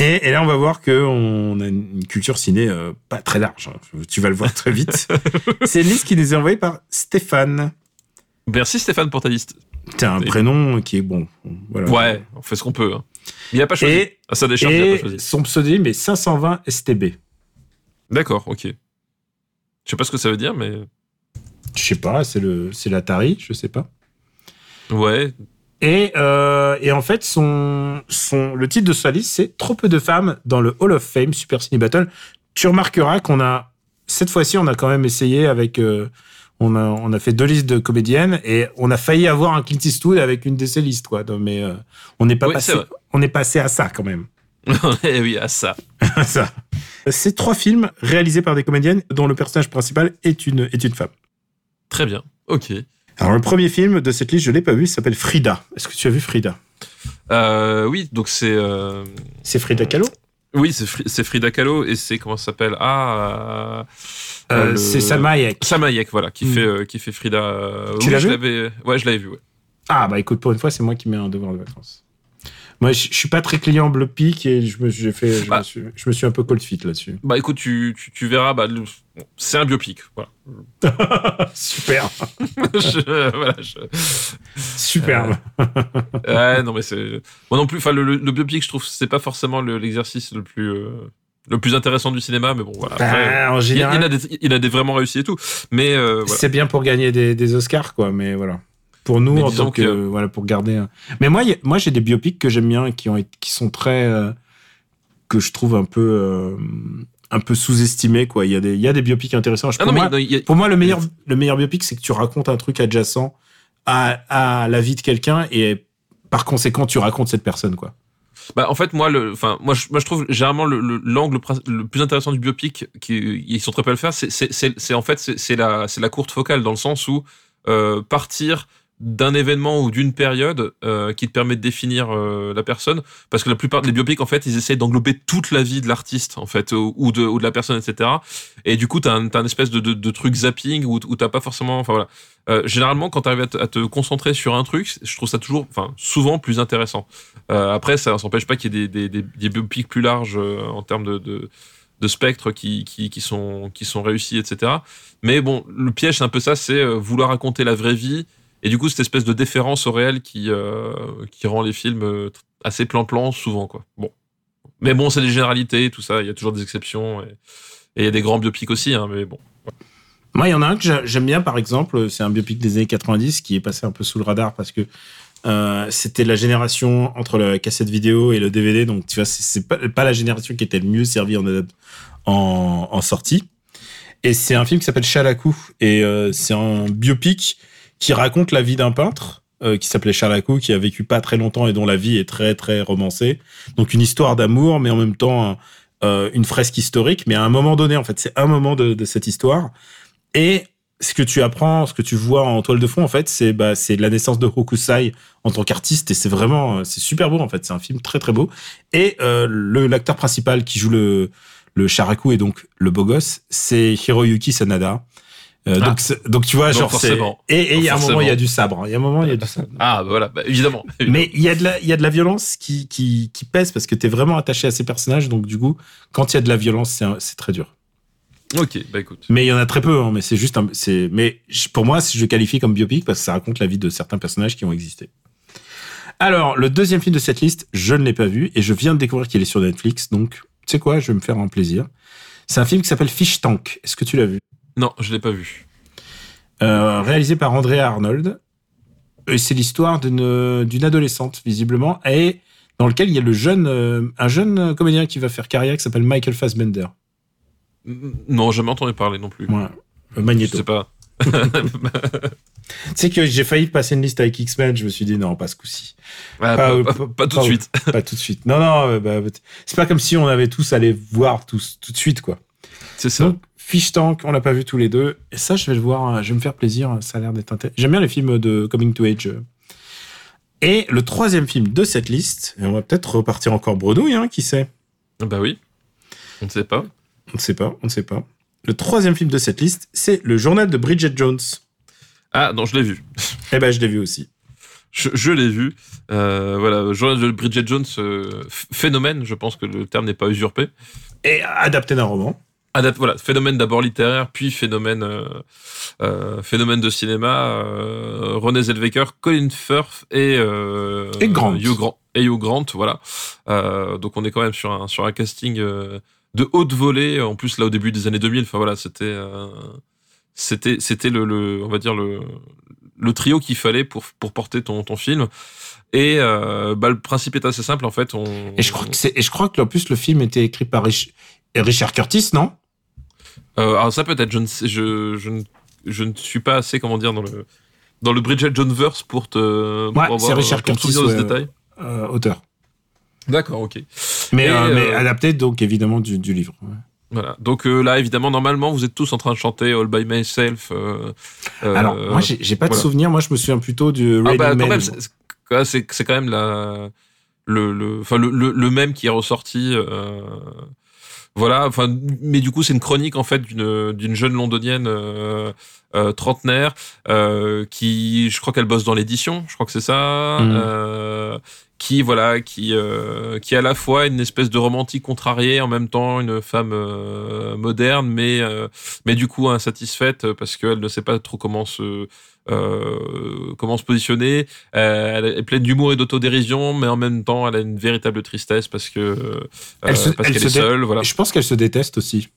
Et, et là, on va voir qu'on a une culture ciné euh, pas très large. hein. Tu vas le voir très vite. *laughs* C'est une liste qui nous est envoyée par Stéphane. Merci Stéphane pour ta liste. C'est un Et- prénom qui est bon. Voilà. Ouais, on fait ce qu'on peut. hein. Il a pas choisi. Et, à sa décharge, il a pas choisi. son pseudonyme est 520 STB. D'accord, ok. Je sais pas ce que ça veut dire, mais Je sais pas, c'est le, c'est l'Atari, je sais pas. ouais. Et, euh, et en fait, son, son, le titre de sa liste, c'est Trop peu de femmes dans le Hall of Fame Super Ciné Battle. Tu remarqueras qu'on a, cette fois-ci, on a quand même essayé avec, euh, on, a, on a fait deux listes de comédiennes et on a failli avoir un Clint Eastwood avec une de ces listes, quoi. Donc, mais euh, on n'est pas Oui, passé, on est passé à ça quand même. Oui, à ça. *laughs* ça. C'est trois films réalisés par des comédiennes dont le personnage principal est une, est une femme. Très bien. Ok. Alors, le premier film de cette liste, je l'ai pas vu, il s'appelle Frida. Est-ce que tu as vu Frida? Euh, oui, donc c'est. euh, C'est Frida Kahlo? Oui, c'est Fri- c'est Frida Kahlo et c'est comment ça s'appelle? Ah. euh, le- C'est Salma Hayek. Salma Hayek, voilà, qui Mm. fait euh, qui fait Frida. Tu oui, l'as vu? Ouais, je l'avais vu. Ouais. Ah bah écoute, pour une fois, c'est moi qui mets un devoir de vacances. Moi, je, je suis pas très client Bleu et je me, j'ai fait, je, Bah. me suis, je me suis un peu cold fit là-dessus. Bah écoute, tu, tu, tu verras. Bah, c'est un biopic. Voilà. *laughs* Super, *laughs* Je- voilà, je- superbe. Ouais, non mais c'est moi non plus. Enfin, le, le, le biopic, je trouve, c'est pas forcément le- l'exercice le plus euh, le plus intéressant du cinéma, mais bon, voilà. Bah, en il a- il général, a des, il a des vraiment réussis et tout, mais euh, voilà. c'est bien pour gagner des, des Oscars, quoi. Mais voilà. Pour nous, en tant que, que- voilà, pour garder. Mais moi, a- moi, j'ai des biopics que j'aime bien, qui ont, qui sont très, euh, que je trouve un peu, euh, un peu sous-estimés, quoi. Il y a des, il y a des biopics intéressants. Je- Ah pour non, moi, mais non, il y a- Pour moi, le meilleur, le meilleur biopic, c'est que tu racontes un truc adjacent à, à la vie de quelqu'un et par conséquent, tu racontes cette personne, quoi. Bah, en fait, moi, le, enfin, moi, je, moi, je trouve généralement le, le- l'angle le plus intéressant du biopic, qui, ils sont très peu à le faire, c'est, en fait, c'est la, c'est la courte focale dans le sens où euh, partir d'un événement ou d'une période euh, qui te permet de définir euh, la personne, parce que la plupart des biopics, en fait, ils essayent d'englober toute la vie de l'artiste, en fait, ou, de, ou de la personne, etc. Et du coup, t'as un, espèce de, truc zapping où, où t'as pas forcément, enfin voilà. Euh, généralement, quand tu arrives à te, à te concentrer sur un truc, je trouve ça toujours, enfin, souvent plus intéressant. Après, ça s'empêche pas qu'il y ait des, des, biopics plus larges en termes de, de, de spectre qui, qui, qui, sont, qui sont réussis, etc. Mais bon, le piège, c'est un peu ça, c'est vouloir raconter la vraie vie. Et du coup, cette espèce de déférence au réel qui, euh, qui rend les films euh, assez plan-plan souvent, quoi. Bon. Mais bon, c'est des généralités, tout ça. Il y a toujours des exceptions. Et il y a des grands biopics aussi, hein, mais bon. Moi, il y en a un que j'a- j'aime bien, par exemple, c'est un biopic des années 90 qui est passé un peu sous le radar parce que euh, c'était la génération entre la cassette vidéo et le DVD. Donc, tu vois, c'est- pas, pas la génération qui était le mieux servie en, sortie. Et c'est un film qui s'appelle Chalakou. Et c'est un biopic qui raconte la vie d'un peintre euh, qui s'appelait Chalakou, qui a vécu pas très longtemps et dont la vie est très, très romancée. Donc, une histoire d'amour, mais en même temps, euh, une fresque historique. Mais à un moment donné, en fait, c'est un moment de, cette histoire. Et ce que tu apprends, ce que tu vois en toile de fond, en fait, c'est bah, c'est la naissance de Hokusai en tant qu'artiste. Et c'est vraiment, euh, c'est super beau, en fait. C'est un film très, très beau. Et le l'acteur principal qui joue le, le Sharaku et donc le beau gosse, c'est Hiroyuki Sanada. Euh, Ah. donc, tu vois, Donc, genre, forcément. Et il y a un moment, il y a du sabre. Il y a un moment, il y a du sabre. Ah, bah voilà, bah, évidemment. *laughs* Mais il y, a de la, il y a de la violence qui, qui, qui pèse parce que tu es vraiment attaché à ces personnages. Donc, du coup, quand il y a de la violence, c'est très dur. Ok, bah écoute. Mais il y en a très peu, hein, mais c'est juste c'est, mais je- pour moi, je le qualifie comme biopic parce que ça raconte la vie de certains personnages qui ont existé. Alors, le deuxième film de cette liste, je ne l'ai pas vu et je viens de découvrir qu'il est sur Netflix, donc, tu sais quoi, je vais me faire un plaisir. C'est un film qui s'appelle Fish Tank. Est-ce que tu l'as vu? Non, je l'ai pas vu. Euh, réalisé par Andrea Arnold. Et c'est l'histoire d'une, d'une adolescente, visiblement, et dans lequel il y a le jeune, euh, un jeune comédien qui va faire carrière qui s'appelle Michael Fassbender. Non, jamais entendu parler non plus. Euh, Je Magneto. sais pas. *laughs* Tu sais que j'ai failli passer une liste avec X-Men, je me suis dit non, pas ce coup-ci. Ah, Pas- pas, pas- pas- pas tout de suite. *laughs* pas tout de suite. Non, non, bah, c'est pas comme si on avait tous allé voir tous tout de suite, quoi. C'est ça. Donc, Fish Tank, on l'a pas vu tous les deux. Et ça, je vais le voir, euh, je vais me faire plaisir, ça a l'air d'être intéressant. J'aime bien les films de Coming to Age. euh. Et le troisième film de cette liste, et on va peut-être repartir encore bredouille, hein, qui sait? Bah oui. On ne sait pas. On ne sait pas, on ne sait pas. Le troisième film de cette liste, c'est Le Journal de Bridget Jones. Ah, non, je l'ai vu. *laughs* Eh ben, je l'ai vu aussi. Je, je l'ai vu. Euh, voilà, Journal de Bridget Jones, euh, ph- phénomène, je pense que le terme n'est pas usurpé. Et adapté d'un roman. Adap- voilà, phénomène d'abord littéraire, puis phénomène, euh, euh, phénomène de cinéma. Euh, René Zellweger, Colin Firth et, euh, Et Grant. Hugh Grant. Et Hugh Grant, voilà. Donc on est quand même sur un, sur un casting de haute volée. En plus, là, au début des années 2000, enfin voilà, c'était, c'était, c'était le, le, on va dire le, le trio qu'il fallait pour, pour porter ton, ton film. Et bah, le principe est assez simple, en fait. On, Et je crois que c'est, et je crois que en plus le film était écrit par Rich- Richard Curtis, non? Alors ça peut-être, je ne sais, je, je, ne, je ne suis pas assez, comment dire, dans le dans le Bridget Jones verse pour te pour Ouais, avoir, c'est Richard euh, pour me Curtis, ouais, détail. euh, Auteur. D'accord, ok. Mais, euh, euh, adapté donc évidemment du, du livre. ouais. Voilà. Donc euh, là, évidemment, normalement, vous êtes tous en train de chanter All by Myself. euh, euh, Alors moi j'ai, j'ai pas de souvenir. Moi je me souviens plutôt du ah bah, quand Man. même, c'est- c'est c'est- c'est quand même la le le le, le, le même qui est ressorti. Voilà. Enfin, mais du coup, c'est une chronique en fait d'une d'une jeune londonienne. Euh, euh, trentenaire euh, qui je crois qu'elle bosse dans l'édition je crois que c'est ça Mhm. Qui voilà qui euh, qui est à la fois une espèce de romantique contrariée en même temps une femme euh, moderne mais euh, mais du coup insatisfaite parce qu'elle ne sait pas trop comment se comment se positionner elle est pleine d'humour et d'autodérision mais en même temps elle a une véritable tristesse parce que Elle se- parce elle qu'elle est seule voilà Je pense qu'elle se déteste aussi.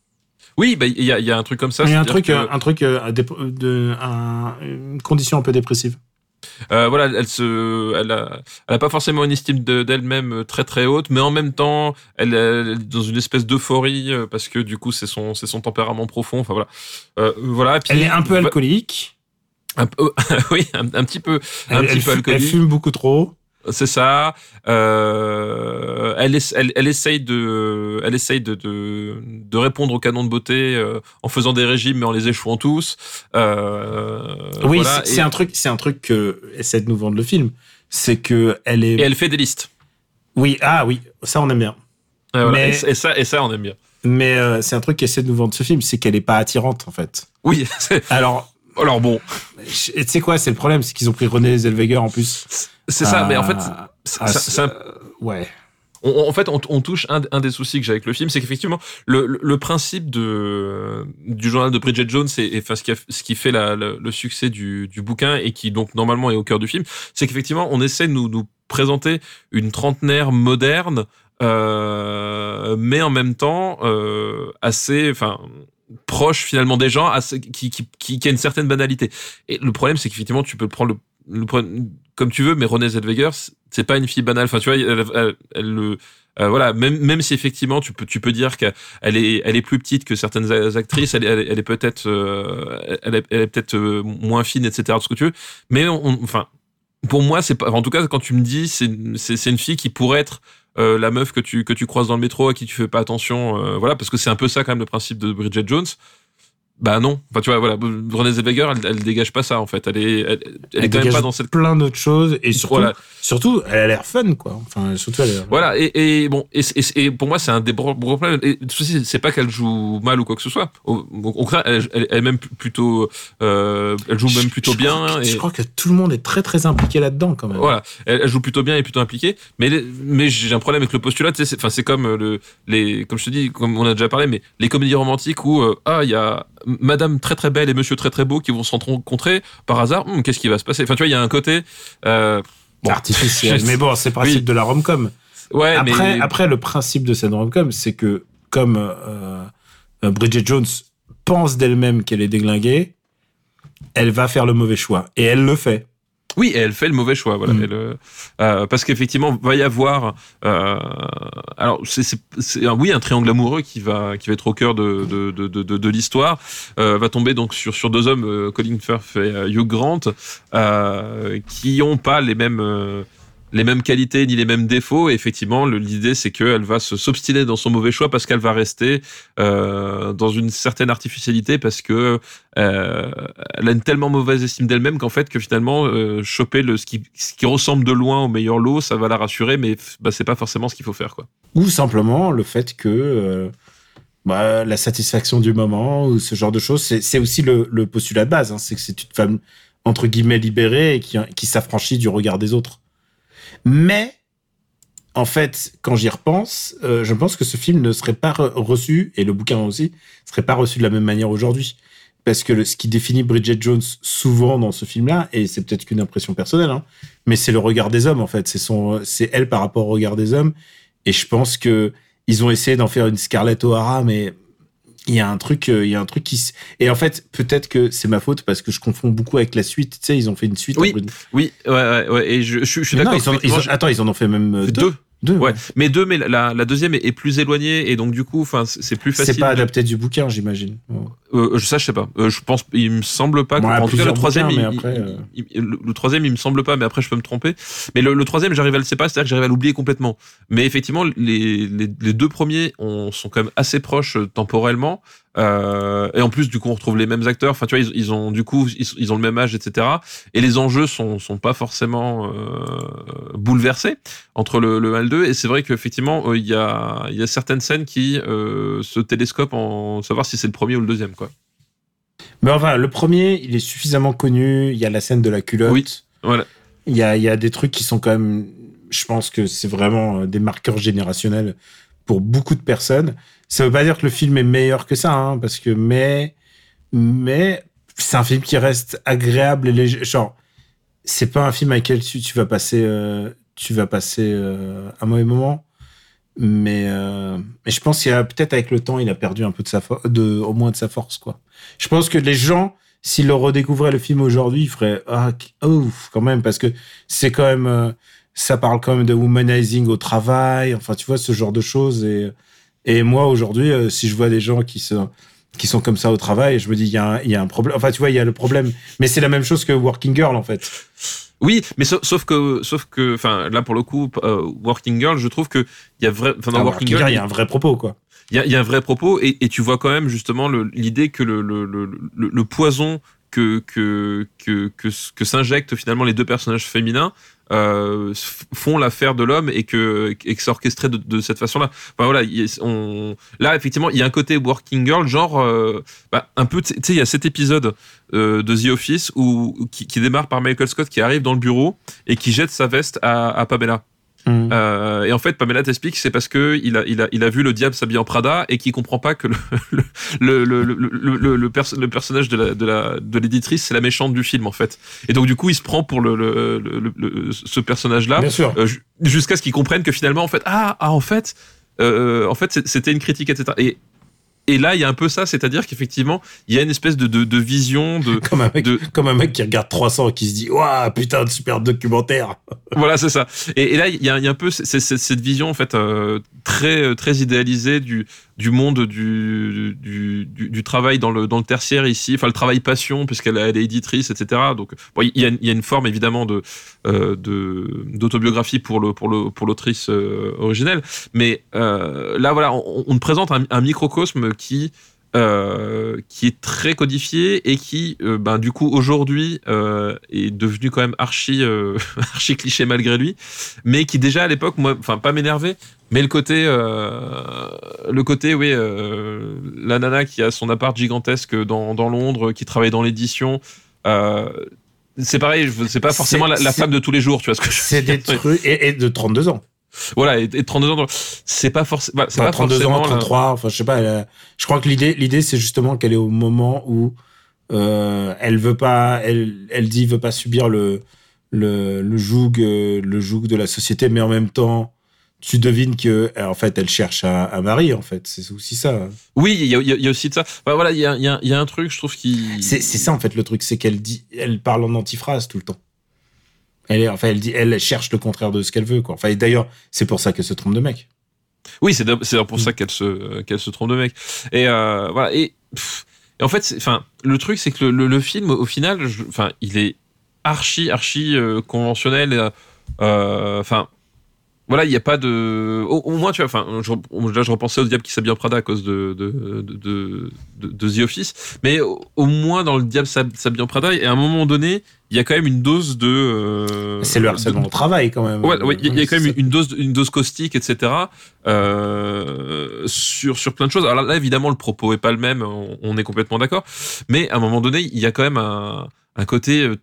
oui bah il y a il y a un truc comme ça Il y a un truc, que- un truc, de, un- une condition un peu dépressive. Euh, voilà, elle se, elle a, elle a pas forcément une estime de- d'elle-même euh, très très haute, mais en même temps, elle, elle est dans une espèce d'euphorie euh, parce que du coup, c'est son, c'est son tempérament profond. Enfin voilà, euh, voilà. puis- Elle est un peu va- alcoolique. un peu- *laughs* oui, un, un petit peu, un Elle, petit elle peu fu- elle alcoolique. fume beaucoup trop. C'est ça. Euh, elle, elle essaye de, elle essaye de, de, de répondre au canon de beauté euh, en faisant des régimes, mais en les échouant tous. Euh, oui, voilà, c'est et- un truc, c'est un truc que essaie de nous vendre le film. C'est que elle est. et elle fait des listes. Oui, ah oui, ça on aime bien. Voilà, Mais- et, et ça, et ça, on aime bien. Mais c'est un truc qu'essaie de nous vendre ce film, c'est qu'elle est pas attirante en fait. Oui. *laughs* Alors, Alors bon, et tu sais quoi, c'est le problème, c'est qu'ils ont pris René Zellweger en plus. C'est ça. Mais en fait, Ah, c'est- ah, un- ouais. on, en fait, on, on touche un, un des soucis que j'ai avec le film, c'est qu'effectivement, le, le, le principe de, du journal de Bridget Jones et, et, enfin, ce qui, a- ce qui fait la, le, le succès du, du bouquin et qui donc normalement est au cœur du film, c'est qu'effectivement, on essaie de nous, nous présenter une trentenaire moderne, euh, mais en même temps euh, assez, enfin proche finalement des gens, assez, qui, qui, qui, qui a une certaine banalité. Et le problème, c'est qu'effectivement, tu peux prendre le, comme tu veux, mais Renée Zellweger, c'est- pas une fille banale. Enfin, tu vois, elle, elle, elle le euh, voilà, même même si effectivement tu peux tu peux dire qu'elle est elle est plus petite que certaines actrices, elle elle, elle est peut-être euh, elle est, peut-être euh, moins fine, etc. Tout ce que tu veux, mais enfin pour moi c'est pas en tout cas quand tu me dis c'est c'est une fille qui pourrait être la meuf que tu que tu croises dans le métro à qui tu fais pas attention, voilà parce que c'est un peu ça quand même le principe de Bridget Jones. Bah non, enfin tu vois voilà Renée Zellweger elle, elle dégage pas ça en fait, elle est elle, elle est quand même pas dans cette plein d'autres choses et surtout, Voilà. surtout, elle a l'air fun quoi. Enfin, surtout, elle a l'air- Voilà, et, et bon, et, et- et pour moi, c'est un des gros problèmes. Et souci, c'est pas qu'elle joue mal ou quoi que ce soit. Au, au contraire, elle, elle, même plutôt, euh, elle joue même plutôt je bien. crois que- Je crois que tout le monde est très très impliqué là-dedans quand même. voilà, elle, joue plutôt bien et plutôt impliquée. Mais, mais j'ai un problème avec le postulat. tu sais, C'est, enfin, c'est comme le, les, comme je te dis, comme on a déjà parlé, mais les comédies romantiques où euh, ah, il y a Madame très très belle et Monsieur très très beau qui vont se rencontrer par hasard. Hum, qu'est-ce qui va se passer? Enfin, tu vois, il y a un côté. Euh, bon, artificiel. *laughs* Mais bon, c'est le principe Oui. de la rom-com. ouais, Après, mais après, le principe de cette rom-com, c'est que comme euh, euh, Bridget Jones pense d'elle-même qu'elle est déglinguée, elle va faire le mauvais choix. Et elle le fait. Oui, et elle fait le mauvais choix, voilà. Mm. Elle, euh, euh, parce qu'effectivement, va y avoir, euh, alors c'est, oui un triangle amoureux qui va qui va être au cœur de de de de, de l'histoire, euh, va tomber donc sur sur deux hommes, euh, Colin Firth et euh, Hugh Grant, euh, qui ont pas les mêmes euh, les mêmes qualités ni les mêmes défauts. Et effectivement, l'idée c'est qu'elle va se s'obstiner dans son mauvais choix parce qu'elle va rester euh, dans une certaine artificialité parce que euh, elle a une tellement mauvaise estime d'elle-même qu'en fait que finalement euh, choper ce qui, ressemble de loin au meilleur lot, ça va la rassurer, mais bah, c'est pas forcément ce qu'il faut faire quoi. Ou simplement le fait que euh, bah, la satisfaction du moment ou ce genre de choses. C'est- aussi le, postulat de base. hein. C'est que c'est une femme entre guillemets libérée et qui s'affranchit du regard des autres. Mais en fait, quand j'y repense, euh, je pense que ce film ne serait pas re- reçu et le bouquin aussi serait pas reçu de la même manière aujourd'hui. Parce que ce qui définit Bridget Jones souvent dans ce film-là, et c'est peut-être qu'une impression personnelle, hein, mais c'est le regard des hommes en fait. C'est elle par rapport au regard des hommes. Et je pense que ils ont essayé d'en faire une Scarlett O'Hara, mais il y a un truc, euh, il y a un truc qui. s- Et en fait, peut-être que c'est ma faute parce que je confonds beaucoup avec la suite. Tu sais, ils ont fait une suite. Oui, Oui, ouais, ouais, ouais, et je, je, je suis d'accord. attends, ils en ont fait même euh, deux. deux. Deux, Ouais, mais deux, mais la, la deuxième est, est plus éloignée et donc du coup, enfin, c'est plus facile. C'est pas de- adapté du bouquin, j'imagine. Euh, ça, je sais pas. Euh, je pense, il me semble pas. que- Ouais, en tout cas, le troisième, bouquins, il, après, euh. il- il- le, le troisième, il me semble pas, mais après, je peux me tromper. Mais le, le troisième, j'arrive à le séparer, c'est-à-dire que j'arrive à l'oublier complètement. Mais effectivement, les, les, les deux premiers on, sont quand même assez proches euh, temporellement. Euh, et en plus, du coup, on retrouve les mêmes acteurs. Enfin, tu vois, ils, ils ont, du coup, ils, ils ont le même âge, etc. Et les enjeux sont, sont pas forcément bouleversés entre le, le 1 et le 2. Et c'est vrai qu'effectivement, il y, a, il y a certaines scènes qui se télescopent en savoir si c'est le premier ou le deuxième. Mais enfin, le premier, il est suffisamment connu. Il y a la scène de la culotte. Oui, voilà. Il y a, il y a des trucs qui sont quand même. Je pense que c'est vraiment euh, des marqueurs générationnels pour beaucoup de personnes. Ça veut pas dire que le film est meilleur que ça, hein, parce que mais mais c'est un film qui reste agréable et léger. Genre, c'est pas un film avec lequel tu, tu vas passer euh, tu vas passer euh, un mauvais moment. Mais, euh, mais je pense qu'il a peut-être avec le temps, il a perdu un peu de sa de au moins de sa force quoi. Je pense que les gens, s'ils le redécouvraient le film aujourd'hui, ils feraient ah ouf quand même parce que c'est quand même euh, ça parle quand même de womanizing au travail, enfin tu vois ce genre de choses et et moi aujourd'hui euh, si je vois des gens qui se qui sont comme ça au travail, je me dis il y a un, il y a un problème. Enfin tu vois il y a le problème, mais c'est la même chose que Working Girl en fait. Oui, mais sauf, sauf que, sauf que, enfin, là pour le coup, euh, Working Girl, je trouve que il y a vrai, enfin, dans Ah, Working Working Girl, il y a un vrai propos quoi. il y y a un vrai propos et, et tu vois quand même justement l'idée que le, le, le, le, le poison que que que que, que s'injectent finalement les deux personnages féminins euh, font l'affaire de l'homme et que et que c'est orchestré de, cette façon-là. Enfin voilà, là effectivement il y a un côté Working Girl genre euh, bah, un peu tu sais il y a cet épisode euh, de The Office où qui, qui démarre par Michael Scott qui arrive dans le bureau et qui jette sa veste à, à Pamela. Mm. Euh, et en fait, Pamela t'explique, c'est parce que il a, il a, il a vu le diable s'habiller en Prada et qu'il comprend pas que le, le, le, le, le, le, le perso- le personnage de la, de la, de l'éditrice, c'est la méchante du film, en fait. Et donc, du coup, il se prend pour le, le, le, le- ce personnage-là, euh, jusqu'à ce qu'il comprenne que finalement, en fait, ah, ah en fait, euh, en fait, c'était une critique, etc. Et, et là, il y a un peu ça, c'est-à-dire qu'effectivement, il y a une espèce de, de, de vision de, *laughs* Comme un mec, de- comme un mec qui regarde 300 et qui se dit waouh putain de super documentaire. *laughs* voilà, c'est ça. Et, et là, il y a, il y a un peu cette vision en fait euh, très très idéalisée du du monde du du, travail dans le dans le tertiaire ici, enfin le travail passion puisqu'elle elle est éditrice, etc. Donc il y a une- forme évidemment de euh, de d'autobiographie pour le pour le pour l'autrice euh, originelle, mais euh, là voilà, on, on te présente un microcosme qui euh, qui est très codifié et qui, euh, ben, du coup, aujourd'hui, euh, est devenu quand même archi, *laughs* archi cliché malgré lui, mais qui déjà à l'époque, moi, enfin, pas m'énerver, mais le côté, le côté, oui, la nana qui a son appart gigantesque dans, dans Londres, qui travaille dans l'édition. c'est pareil, c'est pas forcément la, femme de tous les jours, tu vois ce que je veux C'est des trucs et, et de 32 ans. Voilà, et, et de 32 ans, c'est pas forcément, c'est Enfin, pas 32 forcément ans, la- 33, enfin je sais pas. a- je crois que l'idée, l'idée c'est justement qu'elle est au moment où euh, elle veut pas, elle, elle dit veut pas subir le le, le joug, euh, le joug de la société, mais en même temps, tu devines que euh, en fait elle cherche un, un mari en fait. C'est aussi ça. Oui, il y a, y y aussi de ça. Enfin, voilà, il y a, y un truc, je trouve, qui. C'est c'est ça en fait le truc, c'est qu'elle dit, elle parle en antiphrase tout le temps. Elle est, enfin elle dit, elle cherche le contraire de ce qu'elle veut quoi. Enfin d'ailleurs c'est pour ça qu'elle se trompe de mec. Oui, c'est pour Mm. ça qu'elle se, qu'elle se trompe de mec. Et euh, voilà. Et, pff, et en fait, enfin, le truc, c'est que le, le- le film, au final, je- enfin, il est archi, archi euh, conventionnel. euh, Enfin. voilà, il n'y a pas de. Au, au moins, tu vois, enfin, je, là, je repensais au Diable qui s'habille en Prada à cause de, de, de, de, The Office, mais au, au moins dans le Diable s'hab- s'habille en Prada, et à un moment donné, il y a quand même une dose de. euh, C'est le harcèlement de- au travail quand même. Ouais, ouais, il y, y a quand même une dose, une dose caustique, etc. Euh, sur sur plein de choses. Alors là, évidemment, le propos est pas le même. On, on est complètement d'accord. Mais à un moment donné, il y a quand même un, un côté euh,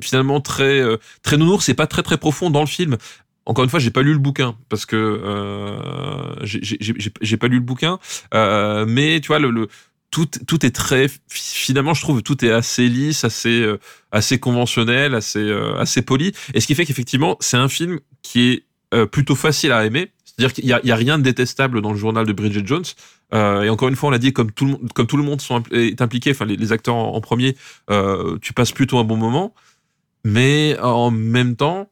finalement très euh, très nounours. C'est pas très très profond dans le film. Encore une fois, j'ai pas lu le bouquin parce que euh, j'ai- pas lu le bouquin. Euh, mais tu vois, le, le tout, tout est très finalement, je trouve tout est assez lisse, assez euh, assez conventionnel, assez euh, assez poli. Et ce qui fait qu'effectivement, c'est un film qui est euh, plutôt facile à aimer. C'est-à-dire qu'il y a, y a rien de détestable dans le journal de Bridget Jones. Euh, et encore une fois, on l'a dit, comme tout le, comme tout le monde sont, est impliqué, enfin les, les acteurs en, en premier, euh, tu passes plutôt un bon moment. Mais en même temps,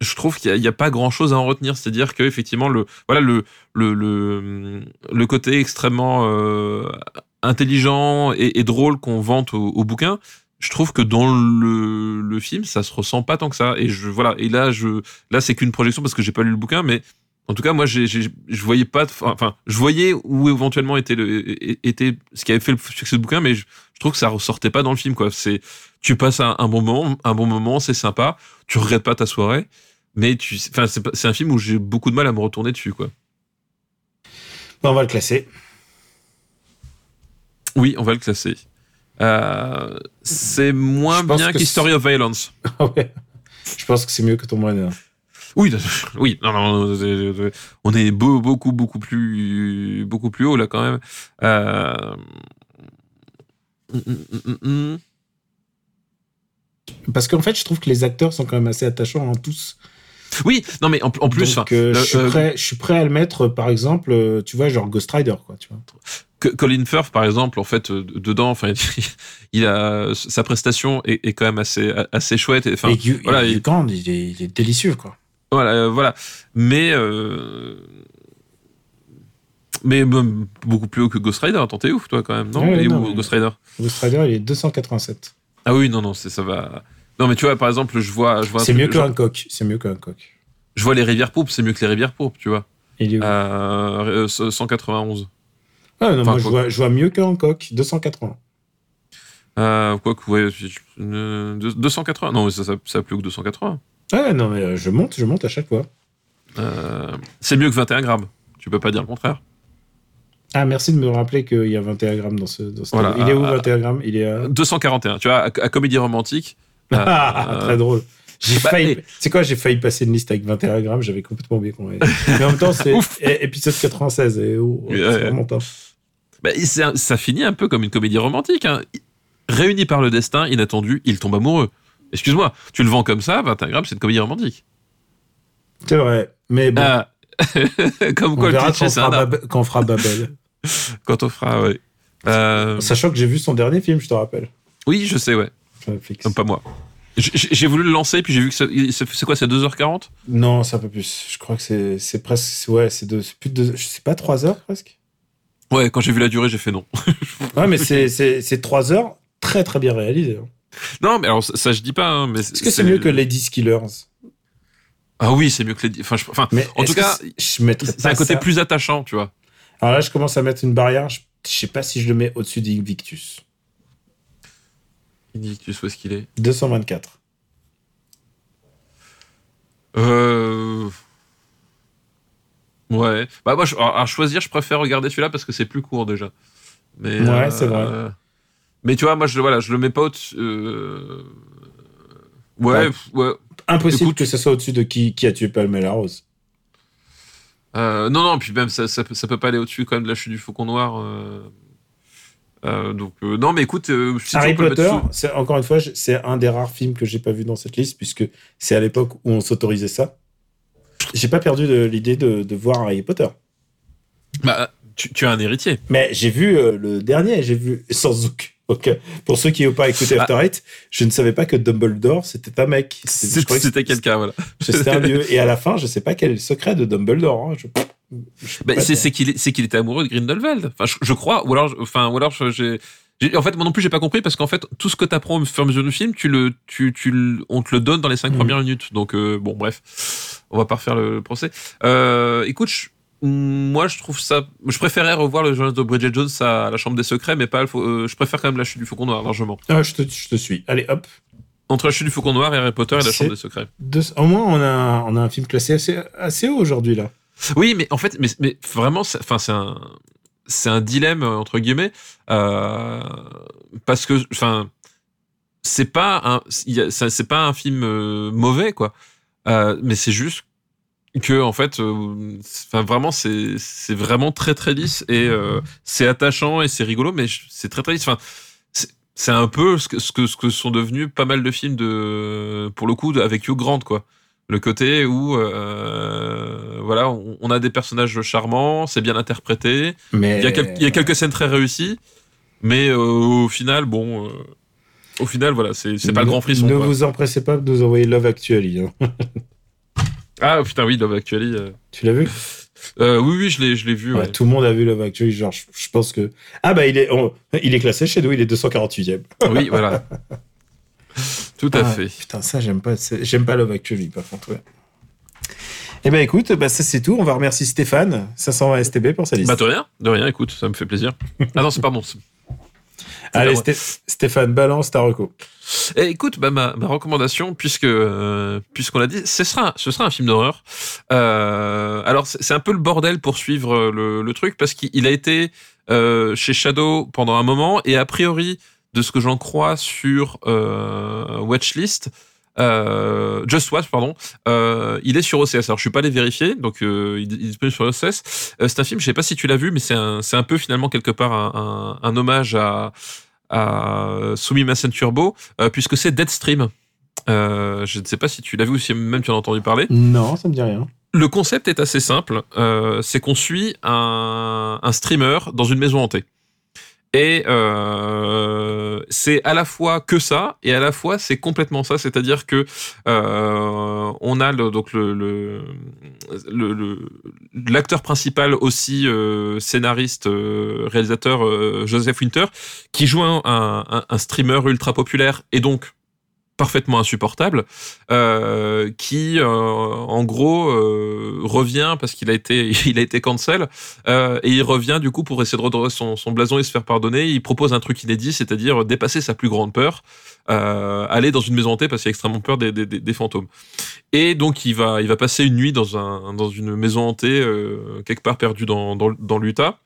je trouve qu'il n'y a, pas grand chose à en retenir. C'est-à-dire que effectivement, le voilà le le le, le côté extrêmement euh, intelligent et, drôle qu'on vante au, bouquin, je trouve que dans le, film, ça se ressent pas tant que ça. Et je voilà. Et là, je là, c'est qu'une projection parce que j'ai pas lu le bouquin, mais en tout cas, moi, je voyais pas, de- enfin, je voyais où éventuellement était le, était ce qui avait fait le succès du bouquin, mais je, trouve que ça ressortait pas dans le film, quoi. C'est, tu passes un, bon moment, un bon moment, c'est sympa, tu regrettes pas ta soirée, mais tu, enfin, c'est, un film où j'ai beaucoup de mal à me retourner dessus, quoi. On va le classer. Oui, on va le classer. Euh, c'est moins bien qu'History of Violence. Ah *laughs* ouais. Je pense que c'est mieux que ton Runner. Oui, *laughs* oui, non, non, on est beau- beaucoup, beaucoup plus, beaucoup plus haut là quand même. Euh... Parce qu'en fait, je trouve que les acteurs sont quand même assez attachants, hein, tous. Oui, non mais en, en plus, Donc, euh, le- je, suis prêt, je suis prêt à le mettre, par exemple, tu vois, genre Ghost Rider, quoi, tu vois. Colin Firth par exemple, en fait, euh, dedans, enfin, *laughs* il a sa prestation est, est quand même assez, assez chouette. et, Enfin, voilà, il- est, il est délicieux, quoi. Voilà, euh, voilà. Mais euh, mais beaucoup plus haut que Ghost Rider. Attends, t'es ouf, toi, quand même, non? Ouais, non, où, Ghost Rider? Ghost Rider, il est 287. Ah oui, non, non, ça va. Non, mais tu vois, par exemple, je vois, je vois, C'est mieux que Hancock. C'est mieux que Hancock. je vois les rivières pourpres, c'est mieux que les rivières pourpres, tu vois. Il est où? Euh, 191. Ah, non, enfin, moi, je vois, je vois mieux que Hancock. 280. Euh, quoi que, ouais, je- euh, deux- 280. Non, mais ça, ça, ça a plus que 280. Ah, non, mais euh, je monte, je monte à chaque fois. Euh, c'est mieux que 21 grammes. Tu peux pas dire le contraire. Ah, merci de me rappeler qu'il y a 21 grammes dans ce. Dans ce Voilà. Il est où, Ah, 21 grammes? Il est à. 241. Tu vois, à, à comédie romantique. *laughs* euh, Ah, très drôle. J'ai bah, failli. C'est quoi J'ai failli passer une liste avec 21 grammes? J'avais complètement oublié qu'on avait. *laughs* Mais en même temps, c'est épisode 96 et oh, Ouais, c'est ouais. vraiment top. Bah, ça finit un peu comme une comédie romantique. Hein. Réunis par le destin, inattendu, il tombe amoureux. Excuse-moi, tu le vends comme ça, 21 grammes, c'est une comédie romantique. C'est vrai. Mais bon, Ah. *laughs* comme on quoi le verra cliché, quand on, fera un quand on fera Babel. *laughs* Quand on fera, ouais. Euh, Sachant que j'ai vu son dernier film, je te rappelle. oui, je sais, ouais. Netflix. Pas moi. J'ai- voulu le lancer, puis j'ai vu que c'est quoi, c'est 2h40 Non, c'est un peu plus. Je crois que c'est presque. Ouais, c'est plus de. Je sais pas, 3 heures presque. Ouais, quand j'ai vu la durée, j'ai fait non. *laughs* Ouais, mais c'est- 3 heures très très bien réalisé. hein. Non, mais alors ça, je dis pas, hein, mais Est-ce que c'est mieux que Lady Killers Ah oui, c'est mieux que les. Enfin, je- enfin, Mais En tout cas, c'est- un côté ça- plus attachant, tu vois. Alors là, je commence à mettre une barrière. Je, je sais pas si je le mets au-dessus d'Invictus. Invictus, où est-ce qu'il est? 224. Euh. Ouais. Bah, moi, je- à choisir, je préfère regarder celui-là parce que c'est plus court déjà. Mais, Ouais, euh, c'est vrai. euh, Mais tu vois, moi, je, voilà, je le mets pas au-dessus. euh, Ouais, Ouais. Impossible Écoute- que ce soit au-dessus de qui, qui a tué Palmela Rose. Euh, non, non, puis même, ça, ça, peut- ça peut pas aller au-dessus quand même de la chute du Faucon Noir. euh. Donc, euh, non, mais écoute. euh, si Harry Potter, c'est encore une fois, c'est un des rares films que j'ai pas vu dans cette liste puisque c'est à l'époque où on s'autorisait ça. J'ai pas perdu l'idée de, de voir Harry Potter. Bah, tu, tu as un héritier. Mais j'ai vu euh, le dernier, j'ai vu *laughs* sans Zouk. Donc, euh, pour ceux qui n'ont pas écouté Ah. After Eight, je ne savais pas que Dumbledore c'était un mec. C'était- je C'était croyais que c'était quelqu'un, voilà. *laughs* C'était un vieux. Et à la fin, je sais pas quel est le secret de Dumbledore. hein. Je- c'est qu'il était amoureux de Grindelwald. Enfin, je, je crois. Ou alors, enfin, ou alors j'ai. En fait, moi non plus, j'ai pas compris parce qu'en fait, tout ce que tu apprends au fur et à mesure du film, tu le, tu, tu, on te le donne dans les cinq Mhm. premières minutes. Donc, euh, bon, bref, on va pas refaire le procès. Euh, écoute, je- moi, je trouve ça. Je préférais revoir le journal de Bridget Jones à la Chambre des Secrets, mais pas. euh, je préfère quand même la chute du Faucon Noir largement. Ah, je, te, je te suis. Allez, hop. Entre la chute du faucon noir et Harry Potter et la chambre des secrets. Deux- au moins, on a, un- on a un film classé assez, assez haut aujourd'hui, là. Oui, mais en fait, mais, mais vraiment, c'est- enfin, c'est un, c'est un dilemme euh, entre guillemets, euh, parce que, enfin, c'est pas un, c'est pas un film euh, mauvais, quoi. Euh, mais c'est juste que, en fait, euh, vraiment, c'est, vraiment très très lisse et euh, c'est attachant et c'est rigolo, mais c'est très très lisse. Enfin, c'est- un peu ce que, ce que ce que sont devenus pas mal de films de, pour le coup, de- avec Hugh Grant, quoi le côté où euh, voilà on, on a des personnages charmants c'est bien interprété Mais il y a, quel- il y a quelques scènes très réussies mais au final bon au final voilà c'est pas le grand frisson Ne quoi. vous empressez pas de nous envoyer Love Actually. hein. ah putain oui Love Actually euh. Tu l'as vu? Euh, oui oui je l'ai je l'ai vu Ouais, ouais. Tout le monde a vu Love Actually. Genre, je, je pense que. Ah, bah, il est, on- il est classé chez nous, il est 248ème. oui voilà *laughs* tout à Ah, fait Putain, ça, j'aime pas, j'aime pas Love Actually, par contre, ouais. Eh ben écoute, bah, ça c'est tout. On va remercier Stéphane, 520 STB pour sa liste. bah de rien de rien écoute ça me fait plaisir ah non c'est pardon c'est- Allez, Stéphane, balance ta reco. Eh, écoute, bah, ma, ma recommandation, puisque euh, puisqu'on l'a dit, ce sera, ce sera un film d'horreur. Euh, alors c'est un peu le bordel pour suivre le, le truc parce qu'il a été euh, chez Shadow pendant un moment et a priori de ce que j'en crois sur euh, Watchlist. Euh, Just Watch, pardon. Euh, il est sur OCS. Alors, je suis pas allé vérifier, donc euh, il, est disponible sur OCS. Euh, c'est un film, je sais pas si tu l'as vu, mais c'est un, c'est un peu finalement quelque part un, un, un hommage à, à Sumimasen Turbo, euh, puisque c'est Deadstream. Euh, je ne sais pas si tu l'as vu ou si même tu en as entendu parler. Non, ça me dit rien. Le concept est assez simple. Euh, c'est qu'on suit un, un streamer dans une maison hantée. Et euh, c'est à la fois que ça et à la fois c'est complètement ça, c'est-à-dire que euh, on a donc l'acteur principal aussi euh, scénariste réalisateur Joseph Winter qui joue un, un, un streamer ultra populaire et donc parfaitement insupportable, euh, qui euh, en gros euh, revient parce qu'il a été *laughs* il a été cancel euh, et il revient du coup pour essayer de redorer son, son blason et se faire pardonner. Il propose un truc inédit, c'est-à-dire dépasser sa plus grande peur, euh, aller dans une maison hantée parce qu'il a extrêmement peur des, des, des- fantômes. Et donc il va il va passer une nuit dans un dans une maison hantée euh, quelque part perdue dans dans, dans l'Utah.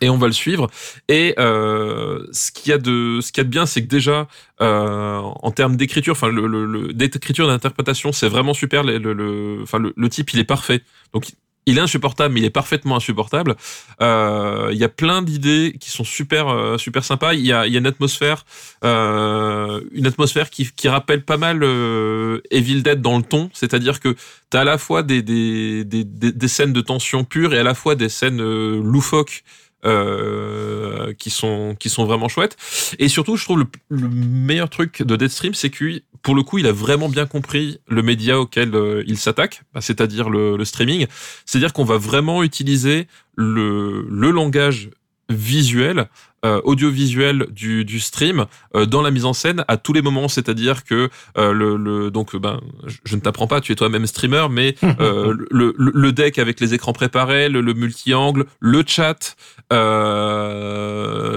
Et on va le suivre. Et euh, ce qu'il y a de ce qu'il y a de bien, c'est que déjà euh, en termes d'écriture, enfin le, le, d'écriture d'interprétation, c'est vraiment super. Le, le, enfin le, type, il est parfait. Donc il est insupportable, mais il est parfaitement insupportable. Euh, Il y a plein d'idées qui sont super euh, super sympas. Il y a, il y a une atmosphère, euh, une atmosphère qui, qui rappelle pas mal euh, Evil Dead dans le ton, c'est-à-dire que t'as à la fois des, des, des, des, des scènes de tension pure et à la fois des scènes loufoques euh, qui sont qui sont vraiment chouettes. Et surtout, je trouve le, le meilleur truc de Deadstream, c'est que pour le coup, il a vraiment bien compris le média auquel euh, il s'attaque, bah, c'est-à-dire le, le streaming. C'est-à-dire qu'on va vraiment utiliser le, le langage visuel, euh, audiovisuel du, du stream euh, dans la mise en scène à tous les moments. C'est-à-dire que euh, le, le donc ben je, je ne t'apprends pas, tu es toi-même streamer, mais *laughs* le, le, le deck avec les écrans préparés, le, le multi-angle, le chat,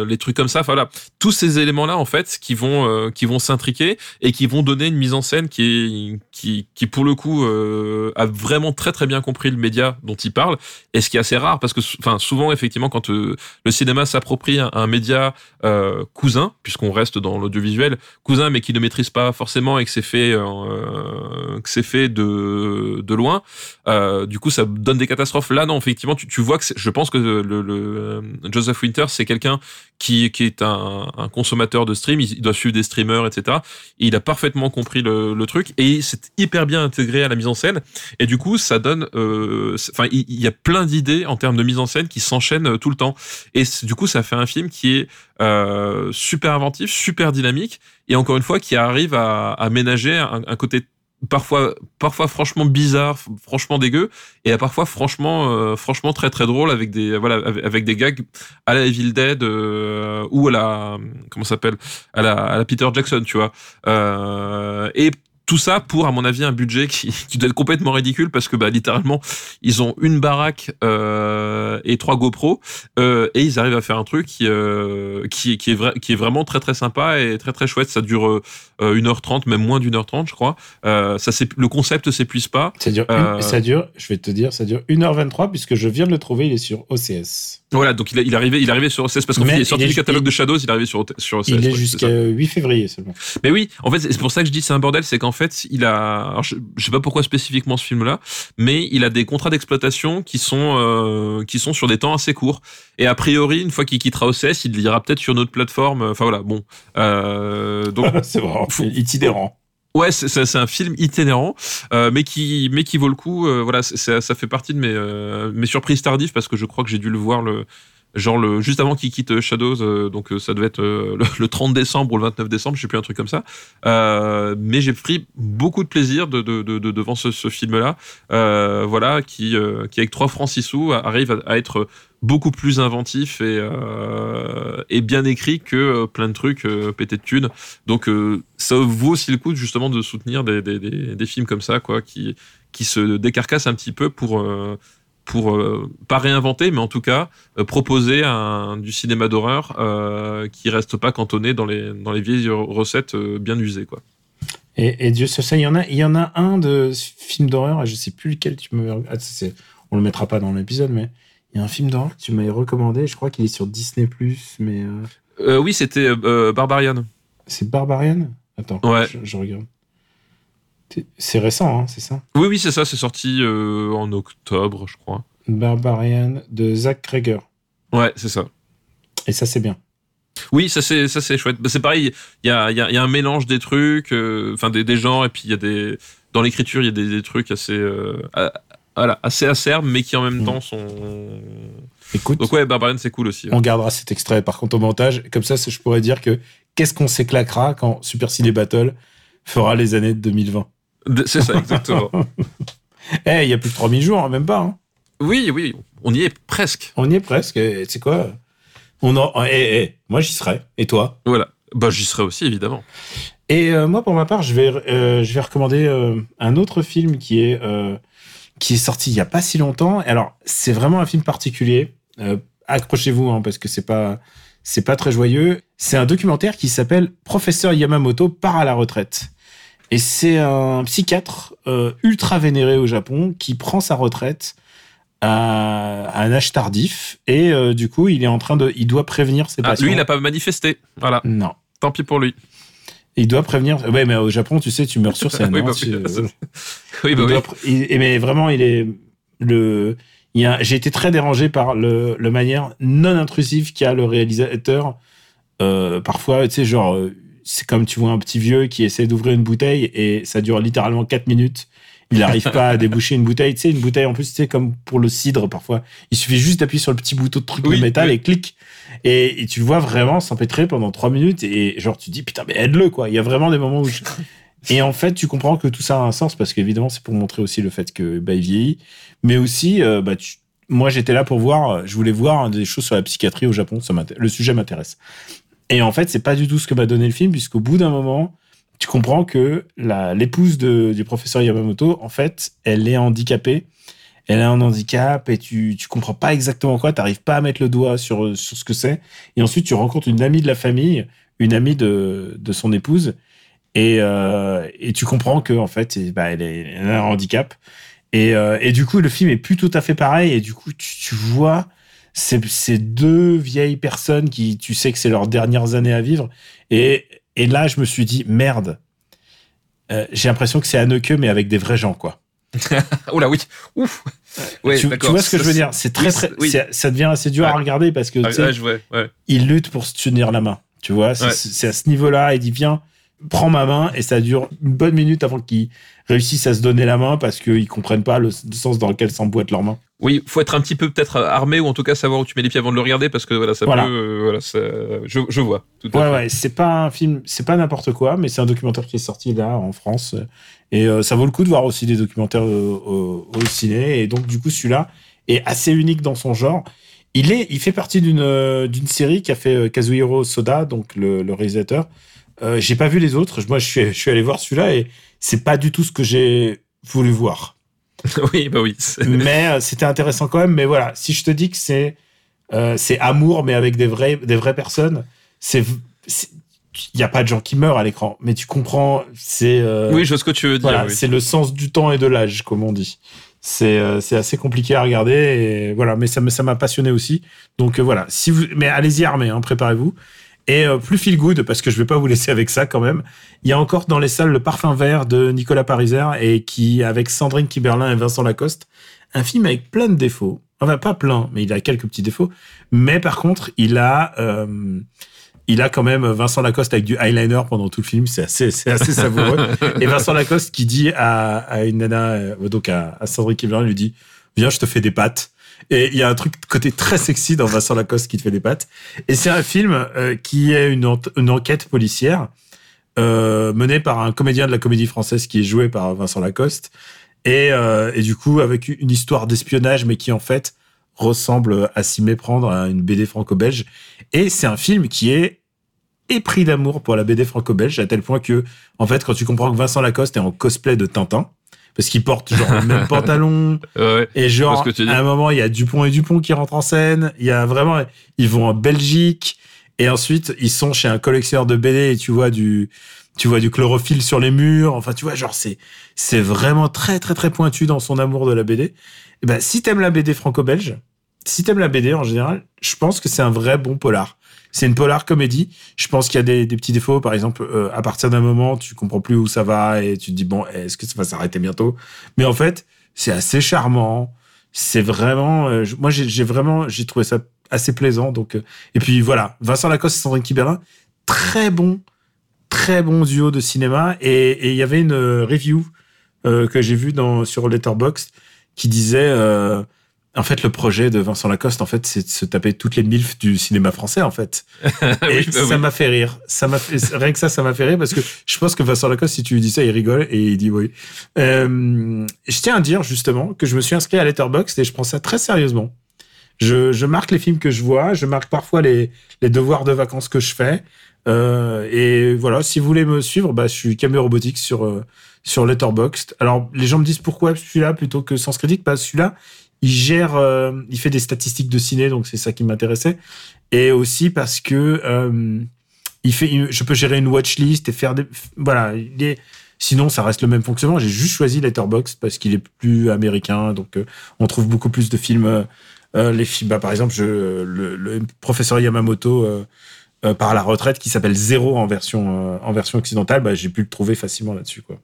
les trucs comme ça. Enfin voilà, tous ces éléments-là en fait qui vont qui vont s'intriquer et qui vont donner une mise en scène qui est qui qui pour le coup a vraiment très très bien compris le média dont il parle et ce qui est assez rare parce que enfin souvent effectivement quand le cinéma s'approprie un, un média euh, cousin puisqu'on reste dans l'audiovisuel cousin mais qui ne maîtrise pas forcément et que c'est fait euh, que fait de de loin euh, du coup ça donne des catastrophes. Là non effectivement tu, tu vois que je pense que le, le Joseph Winter c'est quelqu'un qui qui est un, consommateur de stream. Il, doit suivre des streamers etc et il a parfaitement compris le, truc et c'est hyper bien intégré à la mise en scène. Et du coup ça donne euh, enfin il, il y a plein d'idées en termes de mise en scène qui s'enchaînent euh, tout le temps. Et du coup ça fait un film qui est euh, super inventif super dynamique et encore une fois qui arrive à, ménager un, côté parfois parfois franchement bizarre franchement dégueu et à parfois franchement euh, franchement très très drôle avec des voilà avec, des gags à la Evil Dead euh, ou à la comment s'appelle à la, à la Peter Jackson tu vois. Et tout ça pour, à mon avis, un budget qui, qui doit être complètement ridicule parce que, bah, littéralement, ils ont une baraque euh, et trois GoPro euh, et ils arrivent à faire un truc qui euh, qui, est qui est vraiment très très sympa et très très chouette. Ça dure 1h30 même moins d'une heure 30 je crois euh, ça le concept s'épuise pas Ça dure, Euh, une- ça dure, je vais te dire, ça dure 1h23 puisque je viens de le trouver, il est sur OCS. voilà donc il, il arrivait il arrivait sur OCS parce qu'en fait il est il sorti est du catalogue il- de Shadows il est arrivé sur sur OCS il est jusqu'à ça. 8 février seulement. Mais oui, en fait, c'est pour ça que je dis c'est un bordel, c'est qu'en fait, il a, alors, je, je sais pas pourquoi spécifiquement ce film-là, mais il a des contrats d'exploitation qui sont euh, qui sont sur des temps assez courts. Et a priori, une fois qu'il quittera OCS, il ira peut-être sur une autre plateforme. Enfin voilà, bon. Euh, donc *laughs* c'est vraiment Itinérant. ouais, c'est- un film itinérant, euh, mais qui mais qui vaut le coup. euh, voilà, ça fait partie de mes euh, mes surprises tardives parce que je crois que j'ai dû le voir le genre le juste avant qu'il quitte Shadows euh, donc euh, ça devait être euh, le, *laughs* le 30 décembre ou le 29 décembre je sais plus un truc comme ça. Mais j'ai pris beaucoup de plaisir de, de, de- de- devant ce, ce film là voilà qui avec 3 francs 6 sous arrive à, être beaucoup plus inventif et bien écrit que plein de trucs pétés de thunes. Donc ça vaut aussi le coup justement de soutenir des, films comme ça quoi qui qui se décarcassent un petit peu pour pour euh, pas réinventer, mais en tout cas euh, proposer un, du cinéma d'horreur euh, qui reste pas cantonné dans les dans les vieilles recettes euh, bien usées quoi. Et, et Dieu seul sait, il y en a, il y en a un de films d'horreur, je sais plus lequel tu me. Ah, on le mettra pas dans l'épisode, mais il y a un film d'horreur que tu m'avais recommandé. Je crois qu'il est sur Disney mais euh, oui, c'était Barbarian. c'est Barbarian? Attends, Ouais. je, je regarde. C'est récent, hein, c'est ça. Oui, oui, c'est ça, c'est sorti euh, en octobre, je crois. Barbarian de Zach Kreger. Ouais, c'est ça. Et ça, c'est bien. Oui, ça c'est ça c'est chouette. Bah, c'est pareil, il y a, il y, a, y a un mélange des trucs, euh, enfin des, des genres, et puis il y a des dans l'écriture il y a des, des trucs assez euh, à- voilà assez acerbes, mais qui en même Mm. temps sont. Écoute, Donc ouais, Barbarian c'est cool aussi. ouais. on gardera cet extrait par contre au montage. Comme ça, je pourrais dire que qu'est-ce qu'on s'éclatera quand Super Ciné Battle fera les années de 2020. C'est ça exactement. *laughs* Eh, il y a plus de 3000 jours, hein, même pas. hein. oui, oui, on y est presque. On y est presque. Et C'est quoi On en... eh, eh, moi, j'y serai. Et toi? Voilà. Bah j'y serai aussi évidemment. Et euh, moi, pour ma part, je vais, euh, je vais recommander euh, un autre film qui est, qui est sorti il y a pas si longtemps. Alors, c'est vraiment un film particulier. Accrochez-vous, hein, parce que c'est pas, c'est pas très joyeux. C'est un documentaire qui s'appelle Professeur Yamamoto part à la retraite. Et c'est un psychiatre euh, ultra vénéré au Japon qui prend sa retraite à, à un âge tardif et euh, du coup il est en train de il doit prévenir ses Ah, patients lui il n'a pas manifesté. Voilà. non Tant pis pour lui. il doit prévenir ouais mais au Japon tu sais tu meurs sur scène *laughs* Oui, bah, tu- oui, euh, il bah, oui. il- mais vraiment il est le a j'ai été très dérangé par le, le manière non intrusive qu'a le réalisateur euh, parfois tu sais genre euh, c'est comme tu vois un petit vieux qui essaie d'ouvrir une bouteille et ça dure littéralement 4 minutes il n'arrive pas à déboucher une bouteille tu sais une bouteille en plus tu sais comme pour le cidre parfois il suffit juste d'appuyer sur le petit bouton de truc Oui, de métal oui. et clic et, et tu le vois vraiment s'empêtrer pendant 3 minutes et genre tu te dis putain mais aide-le quoi il y a vraiment des moments où je- *laughs* et en fait, tu comprends que tout ça a un sens parce qu'évidemment, c'est pour montrer aussi le fait que bah, il vieillit, mais aussi, euh, bah, tu- moi, j'étais là pour voir, je voulais voir des choses sur la psychiatrie au Japon. Ça le sujet m'intéresse. Et en fait, c'est pas du tout ce que m'a donné le film, puisqu'au bout d'un moment, tu comprends que l'épouse du professeur Yamamoto, en fait, elle est handicapée. Elle a un handicap et tu, tu comprends pas exactement quoi, t'arrives pas à mettre le doigt sur, sur ce que c'est. Et ensuite, tu rencontres une amie de la famille, une amie de, de son épouse, et, euh, et tu comprends que en fait, bah, elle, est, elle a un handicap. Et, euh, et du coup, le film est plus tout à fait pareil. Et du coup, tu, tu vois ces, ces deux vieilles personnes qui, tu sais que c'est leurs dernières années à vivre. Et, et là, je me suis dit, merde, euh, j'ai l'impression que c'est Anneke, mais avec des vrais gens, quoi. *laughs* Oh là oui. Ouf. Ouais, tu, vois ce que je veux dire? C'est très, très, c'est- oui. c'est- ça devient assez dur à regarder parce que Ah, ouais, je vois, ouais. il lutte pour se tenir la main. Tu vois, c'est c'est à ce niveau-là. Il dit viens, prends ma main, et ça dure une bonne minute avant qu'ils réussissent à se donner la main parce qu'ils comprennent pas le, sens dans lequel s'emboîtent leurs mains. Oui, faut être un petit peu peut-être armé ou en tout cas savoir où tu mets les pieds avant de le regarder parce que voilà, ça Voilà. peut. euh, voilà, ça- je, je vois. Tout Ouais, ouais, c'est pas un film, c'est pas n'importe quoi, mais c'est un documentaire qui est sorti là en France. Et euh, ça vaut le coup de voir aussi des documentaires euh, au, au ciné. Et donc, du coup, celui-là est assez unique dans son genre. Il, est, il fait partie d'une euh, d'une série qu'a fait euh, Kazuhiro Soda, donc le, le réalisateur. Euh, j'ai pas vu les autres. Moi, je suis, je suis allé voir celui-là et c'est pas du tout ce que j'ai voulu voir. *laughs* oui, bah oui. mais euh, c'était intéressant quand même. Mais voilà, si je te dis que c'est euh, c'est amour, mais avec des vrais des vraies personnes, c'est il n'y a pas de gens qui meurent à l'écran, mais tu comprends, c'est Oui, je vois ce que tu veux dire. voilà, oui. c'est le sens du temps et de l'âge, comme on dit. C'est assez compliqué à regarder et voilà, mais ça m'a passionné aussi. Donc voilà, si vous mais allez-y armés, hein, préparez-vous. Et euh, plus feel good parce que je vais pas vous laisser avec ça quand même. Il y a encore dans les salles le Parfum vert de Nicolas Pariser et qui avec Sandrine Kiberlin et Vincent Lacoste, un film avec plein de défauts. Enfin pas plein, mais il a quelques petits défauts. Mais par contre, il a euh, il a quand même Vincent Lacoste avec du eyeliner pendant tout le film, c'est assez, c'est assez savoureux. Et Vincent Lacoste qui dit à, à une nana, euh, donc à, à Sandrine Kiberlin, lui dit Viens, je te fais des pâtes. Et il y a un truc côté très sexy dans Vincent Lacoste qui te fait des pâtes. Et c'est un film euh, qui est une enquête policière euh, menée par un comédien de la comédie française qui est joué par Vincent Lacoste. Et, euh, et du coup, avec une histoire d'espionnage, mais qui en fait ressemble à s'y méprendre à une BD franco-belge. Et c'est un film qui est épris d'amour pour la BD franco-belge, à tel point que, en fait, quand tu comprends que Vincent Lacoste est en cosplay de Tintin, parce qu'il porte genre le même *laughs* pantalon, Ouais. et genre, à un moment, il y a Dupont et Dupont qui rentrent en scène. Il y a vraiment, ils vont en Belgique. Et ensuite, ils sont chez un collectionneur de BD et tu vois du, tu vois du chlorophylle sur les murs. Enfin, tu vois, genre, c'est, c'est vraiment très, très, très pointu dans son amour de la BD. Et ben, si t'aimes la BD franco-belge, si t'aimes la BD en général, je pense que c'est un vrai bon polar. C'est une polar comédie. Je pense qu'il y a des, petits défauts. Par exemple, euh, à partir d'un moment, tu comprends plus où ça va et tu te dis bon, est-ce que ça va s'arrêter bientôt? Mais en fait, c'est assez charmant. C'est vraiment, euh, moi j'ai vraiment, j'ai trouvé ça assez plaisant. Donc euh, et puis voilà, Vincent Lacoste et Sandrine Kiberin, très bon, très bon duo de cinéma. Et il y avait une review que j'ai vue dans sur Letterboxd qui disait en fait, le projet de Vincent Lacoste, en fait, c'est de se taper toutes les milfs du cinéma français, en fait. *laughs* Et Oui, bah ça oui. m'a fait rire. Ça m'a fait, rien que ça, ça m'a fait rire parce que je pense que Vincent Lacoste, si tu lui dis ça, il rigole et il dit oui. Euh, je tiens à dire, justement, que je me suis inscrit à Letterboxd et je prends ça très sérieusement. Je, je marque les films que je vois, je marque parfois les, les devoirs de vacances que je fais. Euh, et voilà, si vous voulez me suivre, bah, je suis Camille Robotics sur, euh, sur Letterboxd. Alors, les gens me disent pourquoi celui-là plutôt que Sens Critique, parce que celui-là, il gère, euh, il fait des statistiques de ciné, donc c'est ça qui m'intéressait. Et aussi parce que euh, il fait, je peux gérer une watchlist et faire des, voilà, sinon ça reste le même fonctionnement. J'ai juste choisi Letterboxd parce qu'il est plus américain, donc euh, on trouve beaucoup plus de films. les films, bah, par exemple, je, le, professeur Yamamoto par la retraite qui s'appelle Zéro en version en version occidentale, bah, j'ai pu le trouver facilement là-dessus, quoi.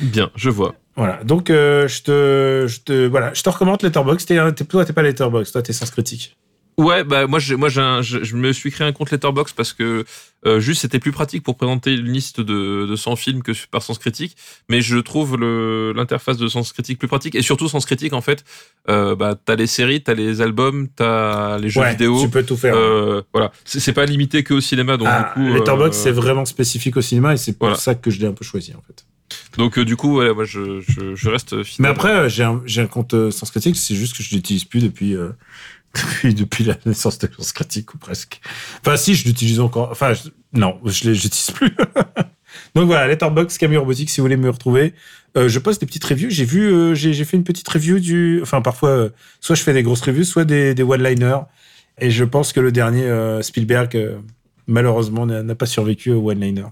Bien, je vois. Voilà. Donc, euh, je te, je te, voilà, je te recommande Letterboxd. T'es, toi, t'es pas Letterboxd. Toi, t'es Sens Critique. Ouais, bah moi, moi, un- je, je me suis créé un compte Letterboxd parce que euh, juste c'était plus pratique pour présenter une liste de, de 100 films que par Sens Critique. Mais je trouve l'interface de Sens Critique plus pratique et surtout Sens Critique en fait, euh, bah t'as les séries, t'as les albums, t'as les jeux ouais, vidéo. tu peux tout faire. Euh, voilà, c'est, pas limité que au cinéma, donc Ah, du coup. Letterboxd, c'est vraiment spécifique au cinéma et c'est pour Voilà. ça que je l'ai un peu choisi, en fait. Donc euh, du coup, ouais, moi je, reste fidèle. Mais après, euh, j'ai un, compte euh, Sens Critique, c'est juste que je l'utilise plus depuis, euh, *laughs* depuis, la naissance de Sens Critique, ou presque. Enfin, si, je l'utilise encore. Enfin, non, je l'ai- je l'utilise plus. *laughs* Donc voilà, Letterboxd, Camille Robotique, si vous voulez me retrouver. Euh, je poste des petites reviews. J'ai vu, euh, j'ai fait une petite review du. Enfin, parfois, euh, soit je fais des grosses reviews, soit des, des one-liners. Et je pense que le dernier, euh, Spielberg, euh, malheureusement, n'a n'a pas survécu au one-liner.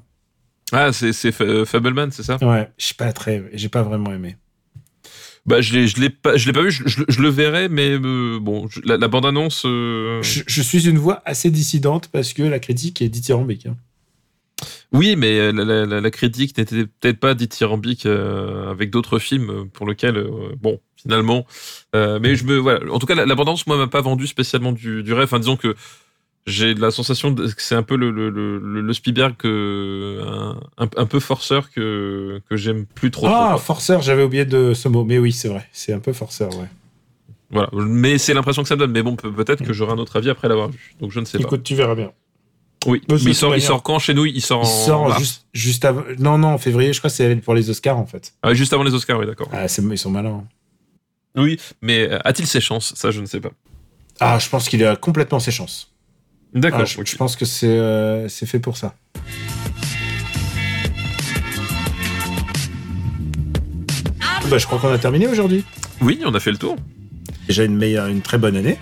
Ah, c'est, c'est Fa- Fableman, c'est ça? Ouais, je suis pas très, j'ai pas vraiment aimé. Bah je l'ai, je l'ai pas, je l'ai pas vu. Je, je- je le verrai, mais euh, bon, je- la, la bande annonce. Je, je suis une voix assez dissidente parce que la critique est dithyrambique. hein. Oui, mais euh, la, la- la- critique n'était peut-être pas dithyrambique euh, avec d'autres films pour lesquels, euh, bon, finalement. euh, mais je me, voilà. En tout cas, la, la bande-annonce, moi, m'a pas vendu spécialement du, du rêve. Enfin, disons que j'ai la sensation que c'est un peu le, le, le, le Spielberg que, un, un- un peu forceur que, que j'aime plus trop. trop, Ah, quoi. forceur, j'avais oublié de ce mot. Mais oui, c'est vrai. C'est un peu forceur, ouais. Voilà. Mais c'est l'impression que ça me donne. Mais bon, peut- peut-être que j'aurai un autre avis après l'avoir vu. Donc je ne sais pas. Écoute, tu verras bien. Oui. Mais il sort, il sort quand chez nous? Il sort, Il en sort mars. juste, juste avant. Non, non, en février, je crois que c'est pour les Oscars, en fait. Ah, juste avant les Oscars, oui, d'accord. Ah, ils sont malins. hein. Oui, mais euh, a-t-il ses chances? Ça, je ne sais pas. Ah, je pense qu'il a complètement ses chances. D'accord. Ah, je, pense que c'est euh, c'est fait pour ça. bah, je crois qu'on a terminé aujourd'hui. Oui, on a fait le tour. Déjà une meilleure, une très bonne année.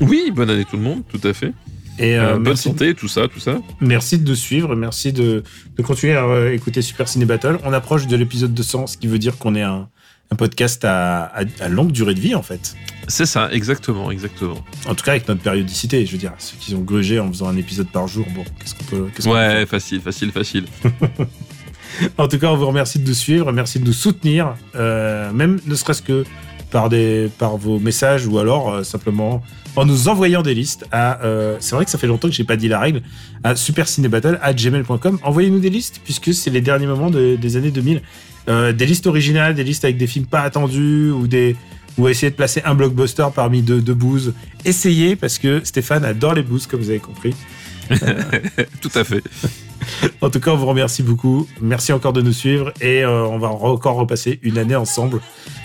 Oui, bonne année tout le monde, tout à fait. Et Euh, euh, bonne santé, tout ça, tout ça. merci de nous suivre, merci de, de continuer à euh, écouter Super Ciné Battle. On approche de l'épisode 200, ce qui veut dire qu'on est un, un podcast à, à- à longue durée de vie en fait. C'est ça, exactement, exactement. En tout cas avec notre périodicité, je veux dire, ceux qui ont grugé en faisant un épisode par jour, bon, qu'est-ce qu'on peut... qu'est-ce qu'on peut Ouais, facile, facile, facile. *laughs* En tout cas, on vous remercie de nous suivre, merci de nous soutenir, euh, même ne serait-ce que par, des, par vos messages ou alors euh, simplement en nous envoyant des listes à. euh, c'est vrai que ça fait longtemps que j'ai pas dit la règle à supercinébattle@gmail.com. Envoyez-nous des listes puisque c'est les derniers moments de- des années 2000. Euh, des listes originales, des listes avec des films pas attendus ou des ou essayer de placer un blockbuster parmi deux, deux booze. Essayez parce que Stéphane adore les booze comme vous avez compris. *laughs* tout à fait. *laughs* En tout cas, on vous remercie beaucoup. Merci encore de nous suivre et euh, on va encore repasser une année ensemble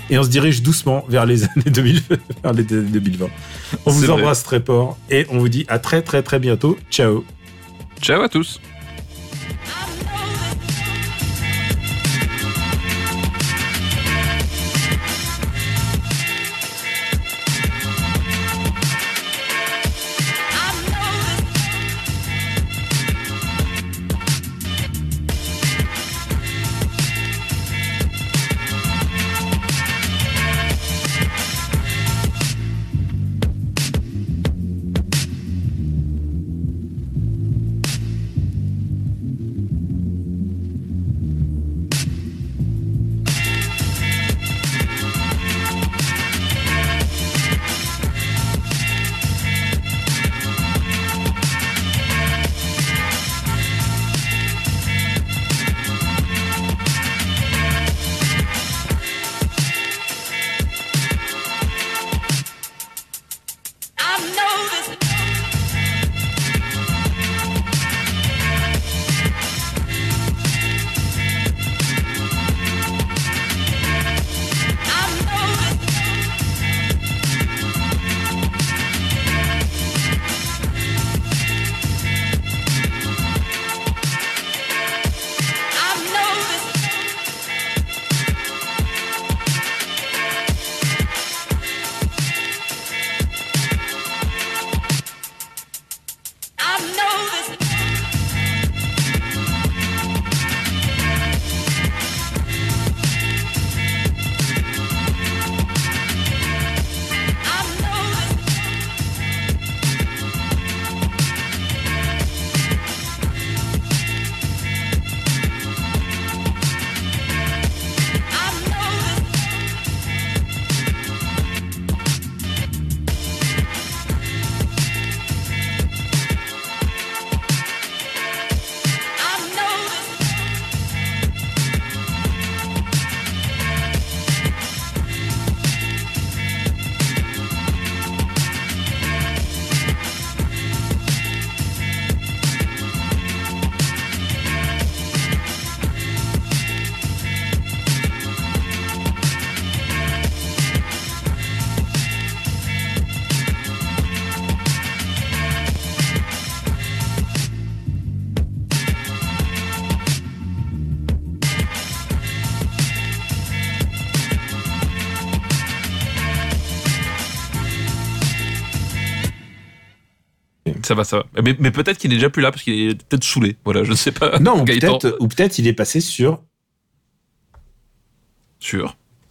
et on se dirige doucement vers les *laughs* années 2000, vers les années 2020. On vous vrai. embrasse très fort et on vous dit à très très très bientôt. Ciao. Ciao à tous. Ça va, ça va. Mais, mais peut-être qu'il est déjà plus là parce qu'il est peut-être saoulé. Voilà, je ne sais pas. *laughs* Non, ou peut-être ou peut-être il est passé sur.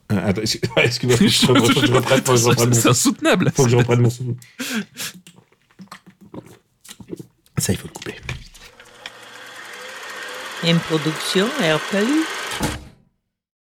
Attends, excuse- *laughs* excuse-moi, je *laughs* je reprenne- C'est insoutenable. Faut que je reprenne mon souffle. Ça, il faut le couper. Une production RPU.